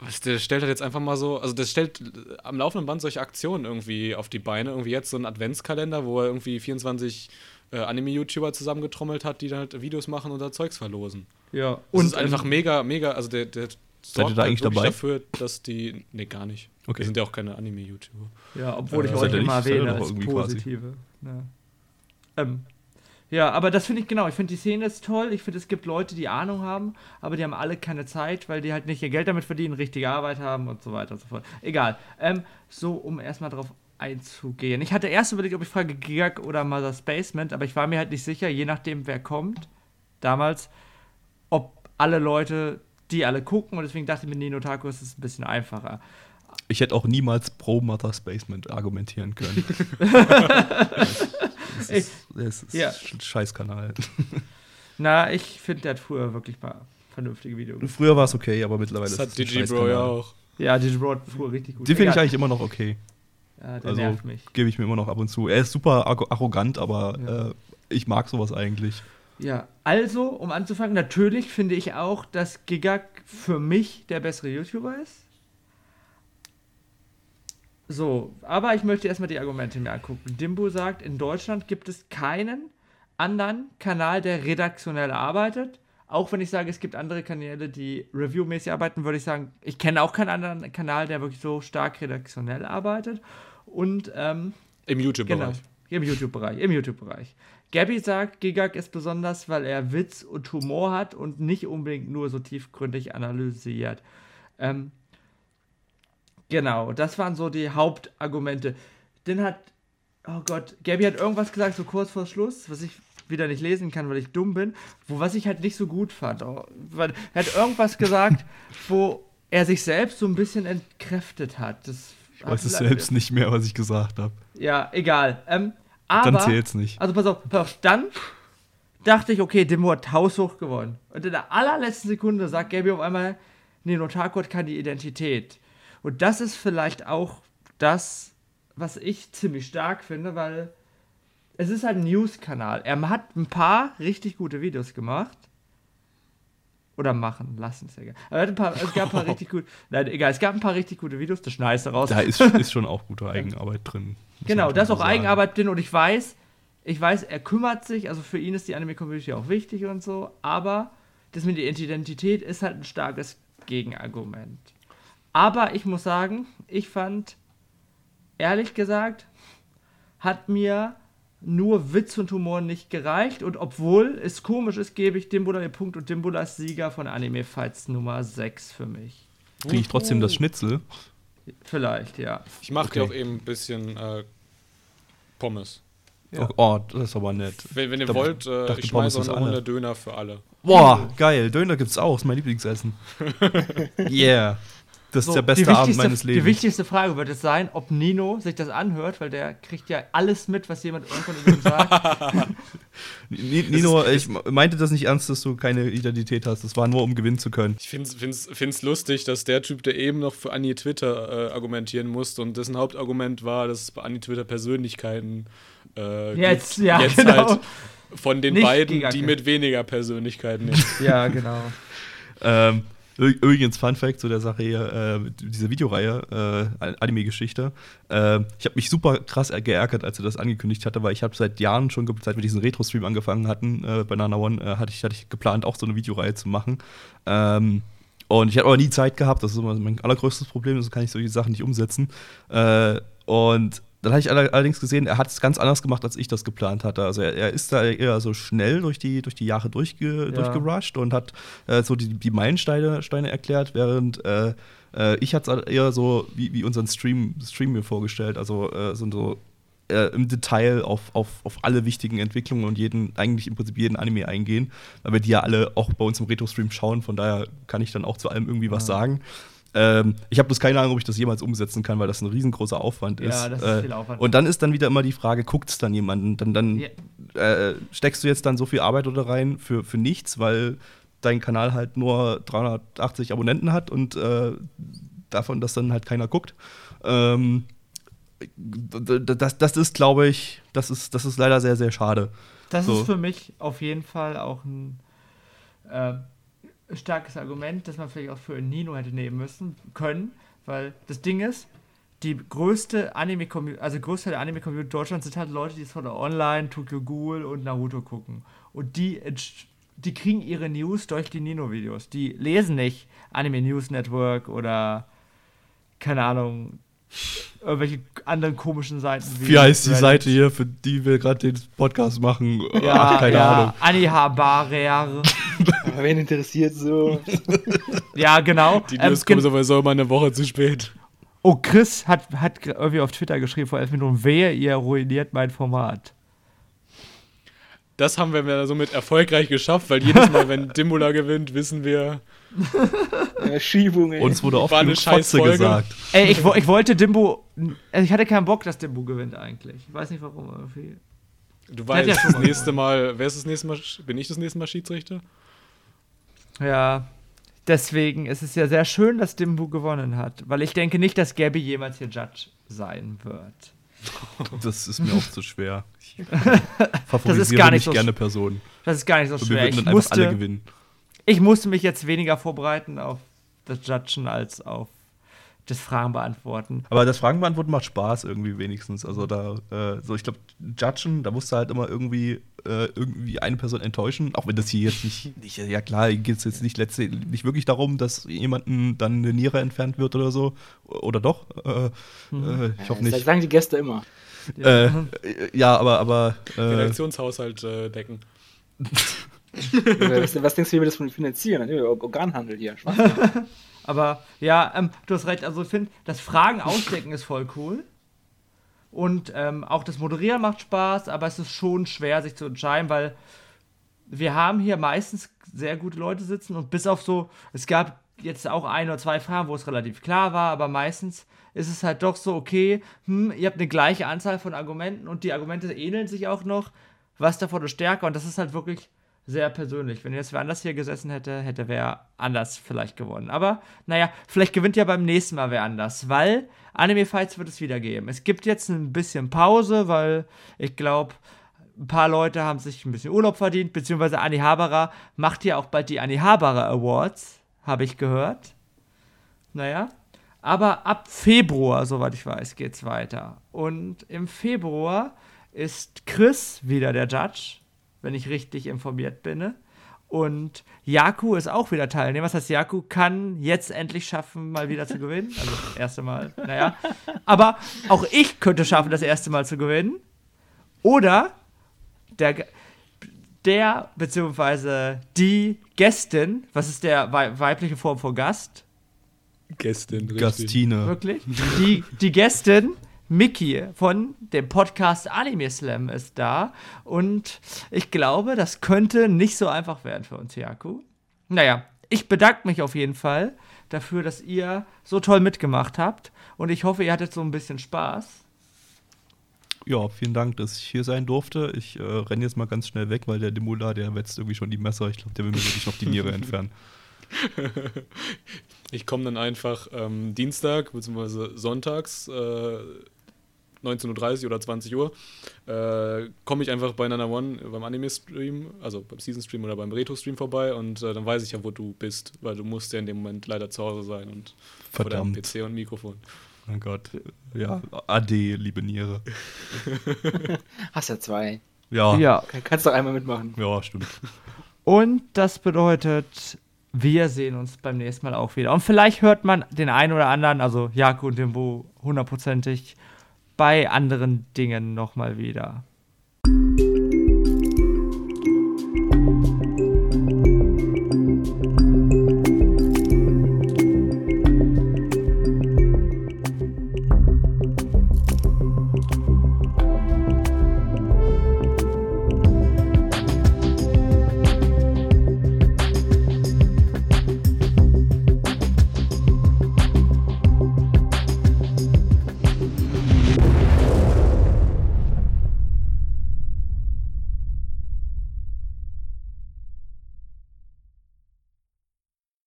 Was, der stellt halt jetzt einfach mal so, also das stellt am laufenden Band solche Aktionen irgendwie auf die Beine. Irgendwie jetzt so ein Adventskalender, wo er irgendwie 24 äh, Anime-YouTuber zusammengetrommelt hat, die dann halt Videos machen und da Zeugs verlosen. Ja. Und Und ist einfach ähm, mega, mega, also der, der sorgt ihr da halt eigentlich wirklich dabei? dafür, dass die, nee, gar nicht. Okay. Wir sind ja auch keine Anime-YouTuber. Ja, obwohl ich Äh, euch seid ihr immer erwähne als positive. Ja. Ähm, ja, aber das finde ich genau. Ich finde die Szene ist toll. Ich finde, es gibt Leute, die Ahnung haben, aber die haben alle keine Zeit, weil die halt nicht ihr Geld damit verdienen, richtige Arbeit haben und so weiter und so fort. Egal. Ähm, so, um erstmal drauf einzugehen. Ich hatte erst überlegt, ob ich frage Gigak oder Mother's Basement, aber ich war mir halt nicht sicher, je nachdem, wer kommt, damals, ob alle Leute, die alle gucken und deswegen dachte ich mir, Nino Taco ist es ein bisschen einfacher. Ich hätte auch niemals pro Mother's Basement argumentieren können. das ist, das ist Ja. ein Scheißkanal. Na, ich finde, der hat früher wirklich mal vernünftige Videos. Früher war es okay, aber mittlerweile Das ist hat es ein Digibro ja auch. Ja, die Broad früher richtig gut. Den finde ich eigentlich immer noch okay. Ja, der Also nervt mich. gebe ich mir immer noch ab und zu. Er ist super arro- arrogant, aber Ja. äh, ich mag sowas eigentlich. Ja, also, um anzufangen, natürlich finde ich auch, dass Gigak für mich der bessere YouTuber ist. So, aber ich möchte erstmal die Argumente mir angucken. Dimbo sagt, in Deutschland gibt es keinen anderen Kanal, der redaktionell arbeitet. Auch wenn ich sage, es gibt andere Kanäle, die reviewmäßig arbeiten, würde ich sagen, ich kenne auch keinen anderen Kanal, der wirklich so stark redaktionell arbeitet. Und ähm, Im Genau, YouTube-Bereich. im YouTube-Bereich. Im YouTube-Bereich. Gabby sagt, Gigak ist besonders, weil er Witz und Humor hat und nicht unbedingt nur so tiefgründig analysiert. Ähm, genau, das waren so die Hauptargumente. Dann hat, oh Gott, Gabby hat irgendwas gesagt, so kurz vor Schluss, was ich wieder nicht lesen kann, weil ich dumm bin, wo was ich halt nicht so gut fand. Oh, weil er hat irgendwas gesagt, wo er sich selbst so ein bisschen entkräftet hat. Das Ich weiß es selbst nicht mehr, was ich gesagt habe. Ja, egal. Ähm, aber, Dann zählt's nicht. Also pass auf, pass auf, dann dachte ich, okay, Demo hat haushoch gewonnen. Und in der allerletzten Sekunde sagt Gaby auf einmal, nee, Notarko hat keine Identität. Und das ist vielleicht auch das, was ich ziemlich stark finde, weil es ist halt ein News-Kanal. Er hat ein paar richtig gute Videos gemacht. Oder machen lassen, ist egal. Aber er hat ein paar, es gab ein paar richtig gut. Nein, egal, es gab ein paar richtig gute Videos, das schneidest du raus. Da ist, ist schon auch gute Eigenarbeit drin. Genau, da ist auch sagen. Eigenarbeit drin und ich weiß, ich weiß, er kümmert sich, also für ihn ist die Anime-Community auch wichtig und so, aber das mit der Identität ist halt ein starkes Gegenargument. Aber ich muss sagen, ich fand, ehrlich gesagt, hat mir nur Witz und Humor nicht gereicht und obwohl es komisch ist, gebe ich Dimbula den Punkt und Dimbula ist Sieger von Anime Fights Nummer 6 für mich. Kriege ich trotzdem das Schnitzel? Vielleicht, ja. Ich mache Okay. dir auch eben ein bisschen äh, Pommes. Ja. Oh, oh, das ist aber nett. Wenn, wenn ihr Da- wollt, äh, dachte, ich schmeiße auch eine. Runde Döner für alle. Boah, geil. Döner gibt's auch. Ist mein Lieblingsessen. yeah. Das So, ist der beste Abend meines Lebens. Die wichtigste Frage wird es sein, ob Nino sich das anhört, weil der kriegt ja alles mit, was jemand irgendwann über ihn sagt. Ni- Nino, ich meinte das nicht ernst, dass du keine Identität hast. Das war nur, um gewinnen zu können. Ich finde es lustig, dass der Typ, der eben noch für Annie Twitter äh, argumentieren musste und dessen Hauptargument war, dass es bei Annie Twitter Persönlichkeiten äh, Jetzt, gibt. ja, jetzt genau. halt von den Nicht beiden, die mit weniger Persönlichkeiten. ja, genau. Ähm, übrigens, Fun Fact zu der Sache hier, äh, diese Videoreihe, äh, Anime-Geschichte. Äh, ich habe mich super krass geärgert, als er das angekündigt hatte, weil ich habe seit Jahren schon, seit wir diesen Retro-Stream angefangen hatten, äh, bei Nana One, äh, hatte, ich, hatte ich geplant, auch so eine Videoreihe zu machen. Ähm, und ich hatte aber nie Zeit gehabt, das ist immer mein allergrößtes Problem, das kann ich solche Sachen nicht umsetzen. Äh, und dann habe ich alle- allerdings gesehen, er hat es ganz anders gemacht, als ich das geplant hatte. Also er, er ist da eher so schnell durch die, durch die Jahre durchge, durchgerusht und hat äh, so die, die Meilensteine Steine erklärt, während äh, äh, ich hatte es eher so wie, wie unseren Stream, Stream mir vorgestellt. Also äh, so, so äh, im Detail auf, auf, auf alle wichtigen Entwicklungen und jeden, eigentlich im Prinzip jeden Anime eingehen, weil wir die ja alle auch bei uns im Retro-Stream schauen, von daher kann ich dann auch zu allem irgendwie was sagen. Ähm, ich habe bloß keine Ahnung, ob ich das jemals umsetzen kann, weil das ein riesengroßer Aufwand Ja, ist. das ist Äh, viel Aufwand. Und dann ist dann wieder immer die Frage, guckt es dann jemanden? Dann, dann Ja. äh, steckst du jetzt dann so viel Arbeit oder rein für, für nichts, weil dein Kanal halt nur 380 Abonnenten hat und äh, davon, dass dann halt keiner guckt. Ähm, das, das ist, glaube ich, das ist, das ist leider sehr, sehr schade. Das So. ist für mich auf jeden Fall auch ein äh, starkes Argument, das man vielleicht auch für Nino hätte nehmen müssen können, weil das Ding ist, die größte Anime-Community, also größte der Anime-Community Deutschlands sind halt Leute, die es von der Online, Tokyo Ghoul und Naruto gucken. Und die, die kriegen ihre News durch die Nino-Videos. Die lesen nicht Anime News Network oder keine Ahnung, irgendwelche anderen komischen Seiten. Wie heißt die Reddit. Seite hier, für die wir gerade den Podcast machen? Ja, Ach, keine ja, Ahnung. Anihabare. Aber wen interessiert so? Ja, genau. Die Ähm, News kommen gen- sowieso immer eine Woche zu spät. oh, Chris hat, hat irgendwie auf Twitter geschrieben vor elf Minuten, wehe, ihr ruiniert mein Format. Das haben wir somit erfolgreich geschafft, weil jedes Mal, wenn Dimbula gewinnt, wissen wir, Schiebung, ey. Uns wurde oft War eine Fotze Scheißfolge. gesagt. Ey, ich, ich wollte Dimbo, also ich hatte keinen Bock, dass Dimbo gewinnt eigentlich. Ich weiß nicht warum. Irgendwie. du weißt, ja das nächste Mal, wer ist das nächste Mal, bin ich das nächste Mal Schiedsrichter? Ja, deswegen ist es ja sehr schön, dass Dimbo gewonnen hat, weil ich denke nicht, dass Gabby jemals hier Judge sein wird. Das ist mir auch zu schwer. Ich favorisiere Das ist gar nicht so gerne Personen. Das ist gar nicht so Und wir schwer. würden Ich dann einfach alle musste, gewinnen. ich musste mich jetzt weniger vorbereiten auf das Judgen als auf das Fragen beantworten. Aber das Fragen beantworten macht Spaß irgendwie wenigstens. Also da, äh, so ich glaube, Judgen, da musst du halt immer irgendwie, äh, irgendwie eine Person enttäuschen. Auch wenn das hier jetzt nicht, nicht ja klar, geht es jetzt nicht letztlich nicht wirklich darum, dass jemandem dann eine Niere entfernt wird oder so. Oder doch? Äh, äh, ich hoffe Das nicht. sagen die Gäste immer. Äh, äh, ja, aber, aber äh, Redaktionshaushalt äh, decken. Was, was denkst du, wie wir das finanzieren? Ja, Organhandel hier. Aber ja, ähm, du hast recht. Also ich finde, das Fragen ausdecken ist voll cool. Und ähm, auch das Moderieren macht Spaß, aber es ist schon schwer, sich zu entscheiden, weil wir haben hier meistens sehr gute Leute sitzen und bis auf so, es gab jetzt auch ein oder zwei Fragen, wo es relativ klar war, aber meistens ist es halt doch so, okay, hm, ihr habt eine gleiche Anzahl von Argumenten und die Argumente ähneln sich auch noch. Was davon ist stärker? Und das ist halt wirklich sehr persönlich. Wenn jetzt wer anders hier gesessen hätte, hätte wer anders vielleicht gewonnen. Aber naja, vielleicht gewinnt ja beim nächsten Mal wer anders, weil Anime Fights wird es wieder geben. Es gibt jetzt ein bisschen Pause, weil ich glaube, ein paar Leute haben sich ein bisschen Urlaub verdient, beziehungsweise Anni Haberer macht ja auch bald die Anni Haberer Awards, habe ich gehört. Naja. Aber ab Februar, soweit ich weiß, geht's weiter. Und im Februar ist Chris wieder der Judge, wenn ich richtig informiert bin. Und Jaku ist auch wieder Teilnehmer. Das heißt, Jaku kann jetzt endlich schaffen, mal wieder zu gewinnen. Also das erste Mal, naja. Aber auch ich könnte schaffen, das erste Mal zu gewinnen. Oder der, der beziehungsweise die Gästin, was ist der wei weibliche Form von Gast? Gästin, richtig. Gastine. Wirklich? Die, die Gästin, Mickey von dem Podcast Anime Slam ist da. Und ich glaube, das könnte nicht so einfach werden für uns, Jaku. Naja, ich bedanke mich auf jeden Fall dafür, dass ihr so toll mitgemacht habt. Und ich hoffe, ihr hattet so ein bisschen Spaß. Ja, vielen Dank, dass ich hier sein durfte. Ich äh, renne jetzt mal ganz schnell weg, weil der Demula, der wetzt irgendwie schon die Messer. Ich glaube, der will mir wirklich noch die Niere entfernen. Ich komme dann einfach ähm, Dienstag bzw. sonntags äh, 19.30 Uhr oder 20 Uhr, äh, komme ich einfach bei Nana One beim Anime-Stream, also beim Season-Stream oder beim Retro-Stream vorbei und äh, dann weiß ich ja, wo du bist, weil du musst ja in dem Moment leider zu Hause sein und vor deinem Verdammt. PC und Mikrofon. Mein Gott. Ja, Ade, liebe Niere. Hast ja zwei. Ja, ja, Ja. Kannst doch einmal mitmachen. stimmt. Und das bedeutet, wir sehen uns beim nächsten Mal auch wieder. Und vielleicht hört man den einen oder anderen, also Jakob und Dimbo, hundertprozentig bei anderen Dingen nochmal wieder.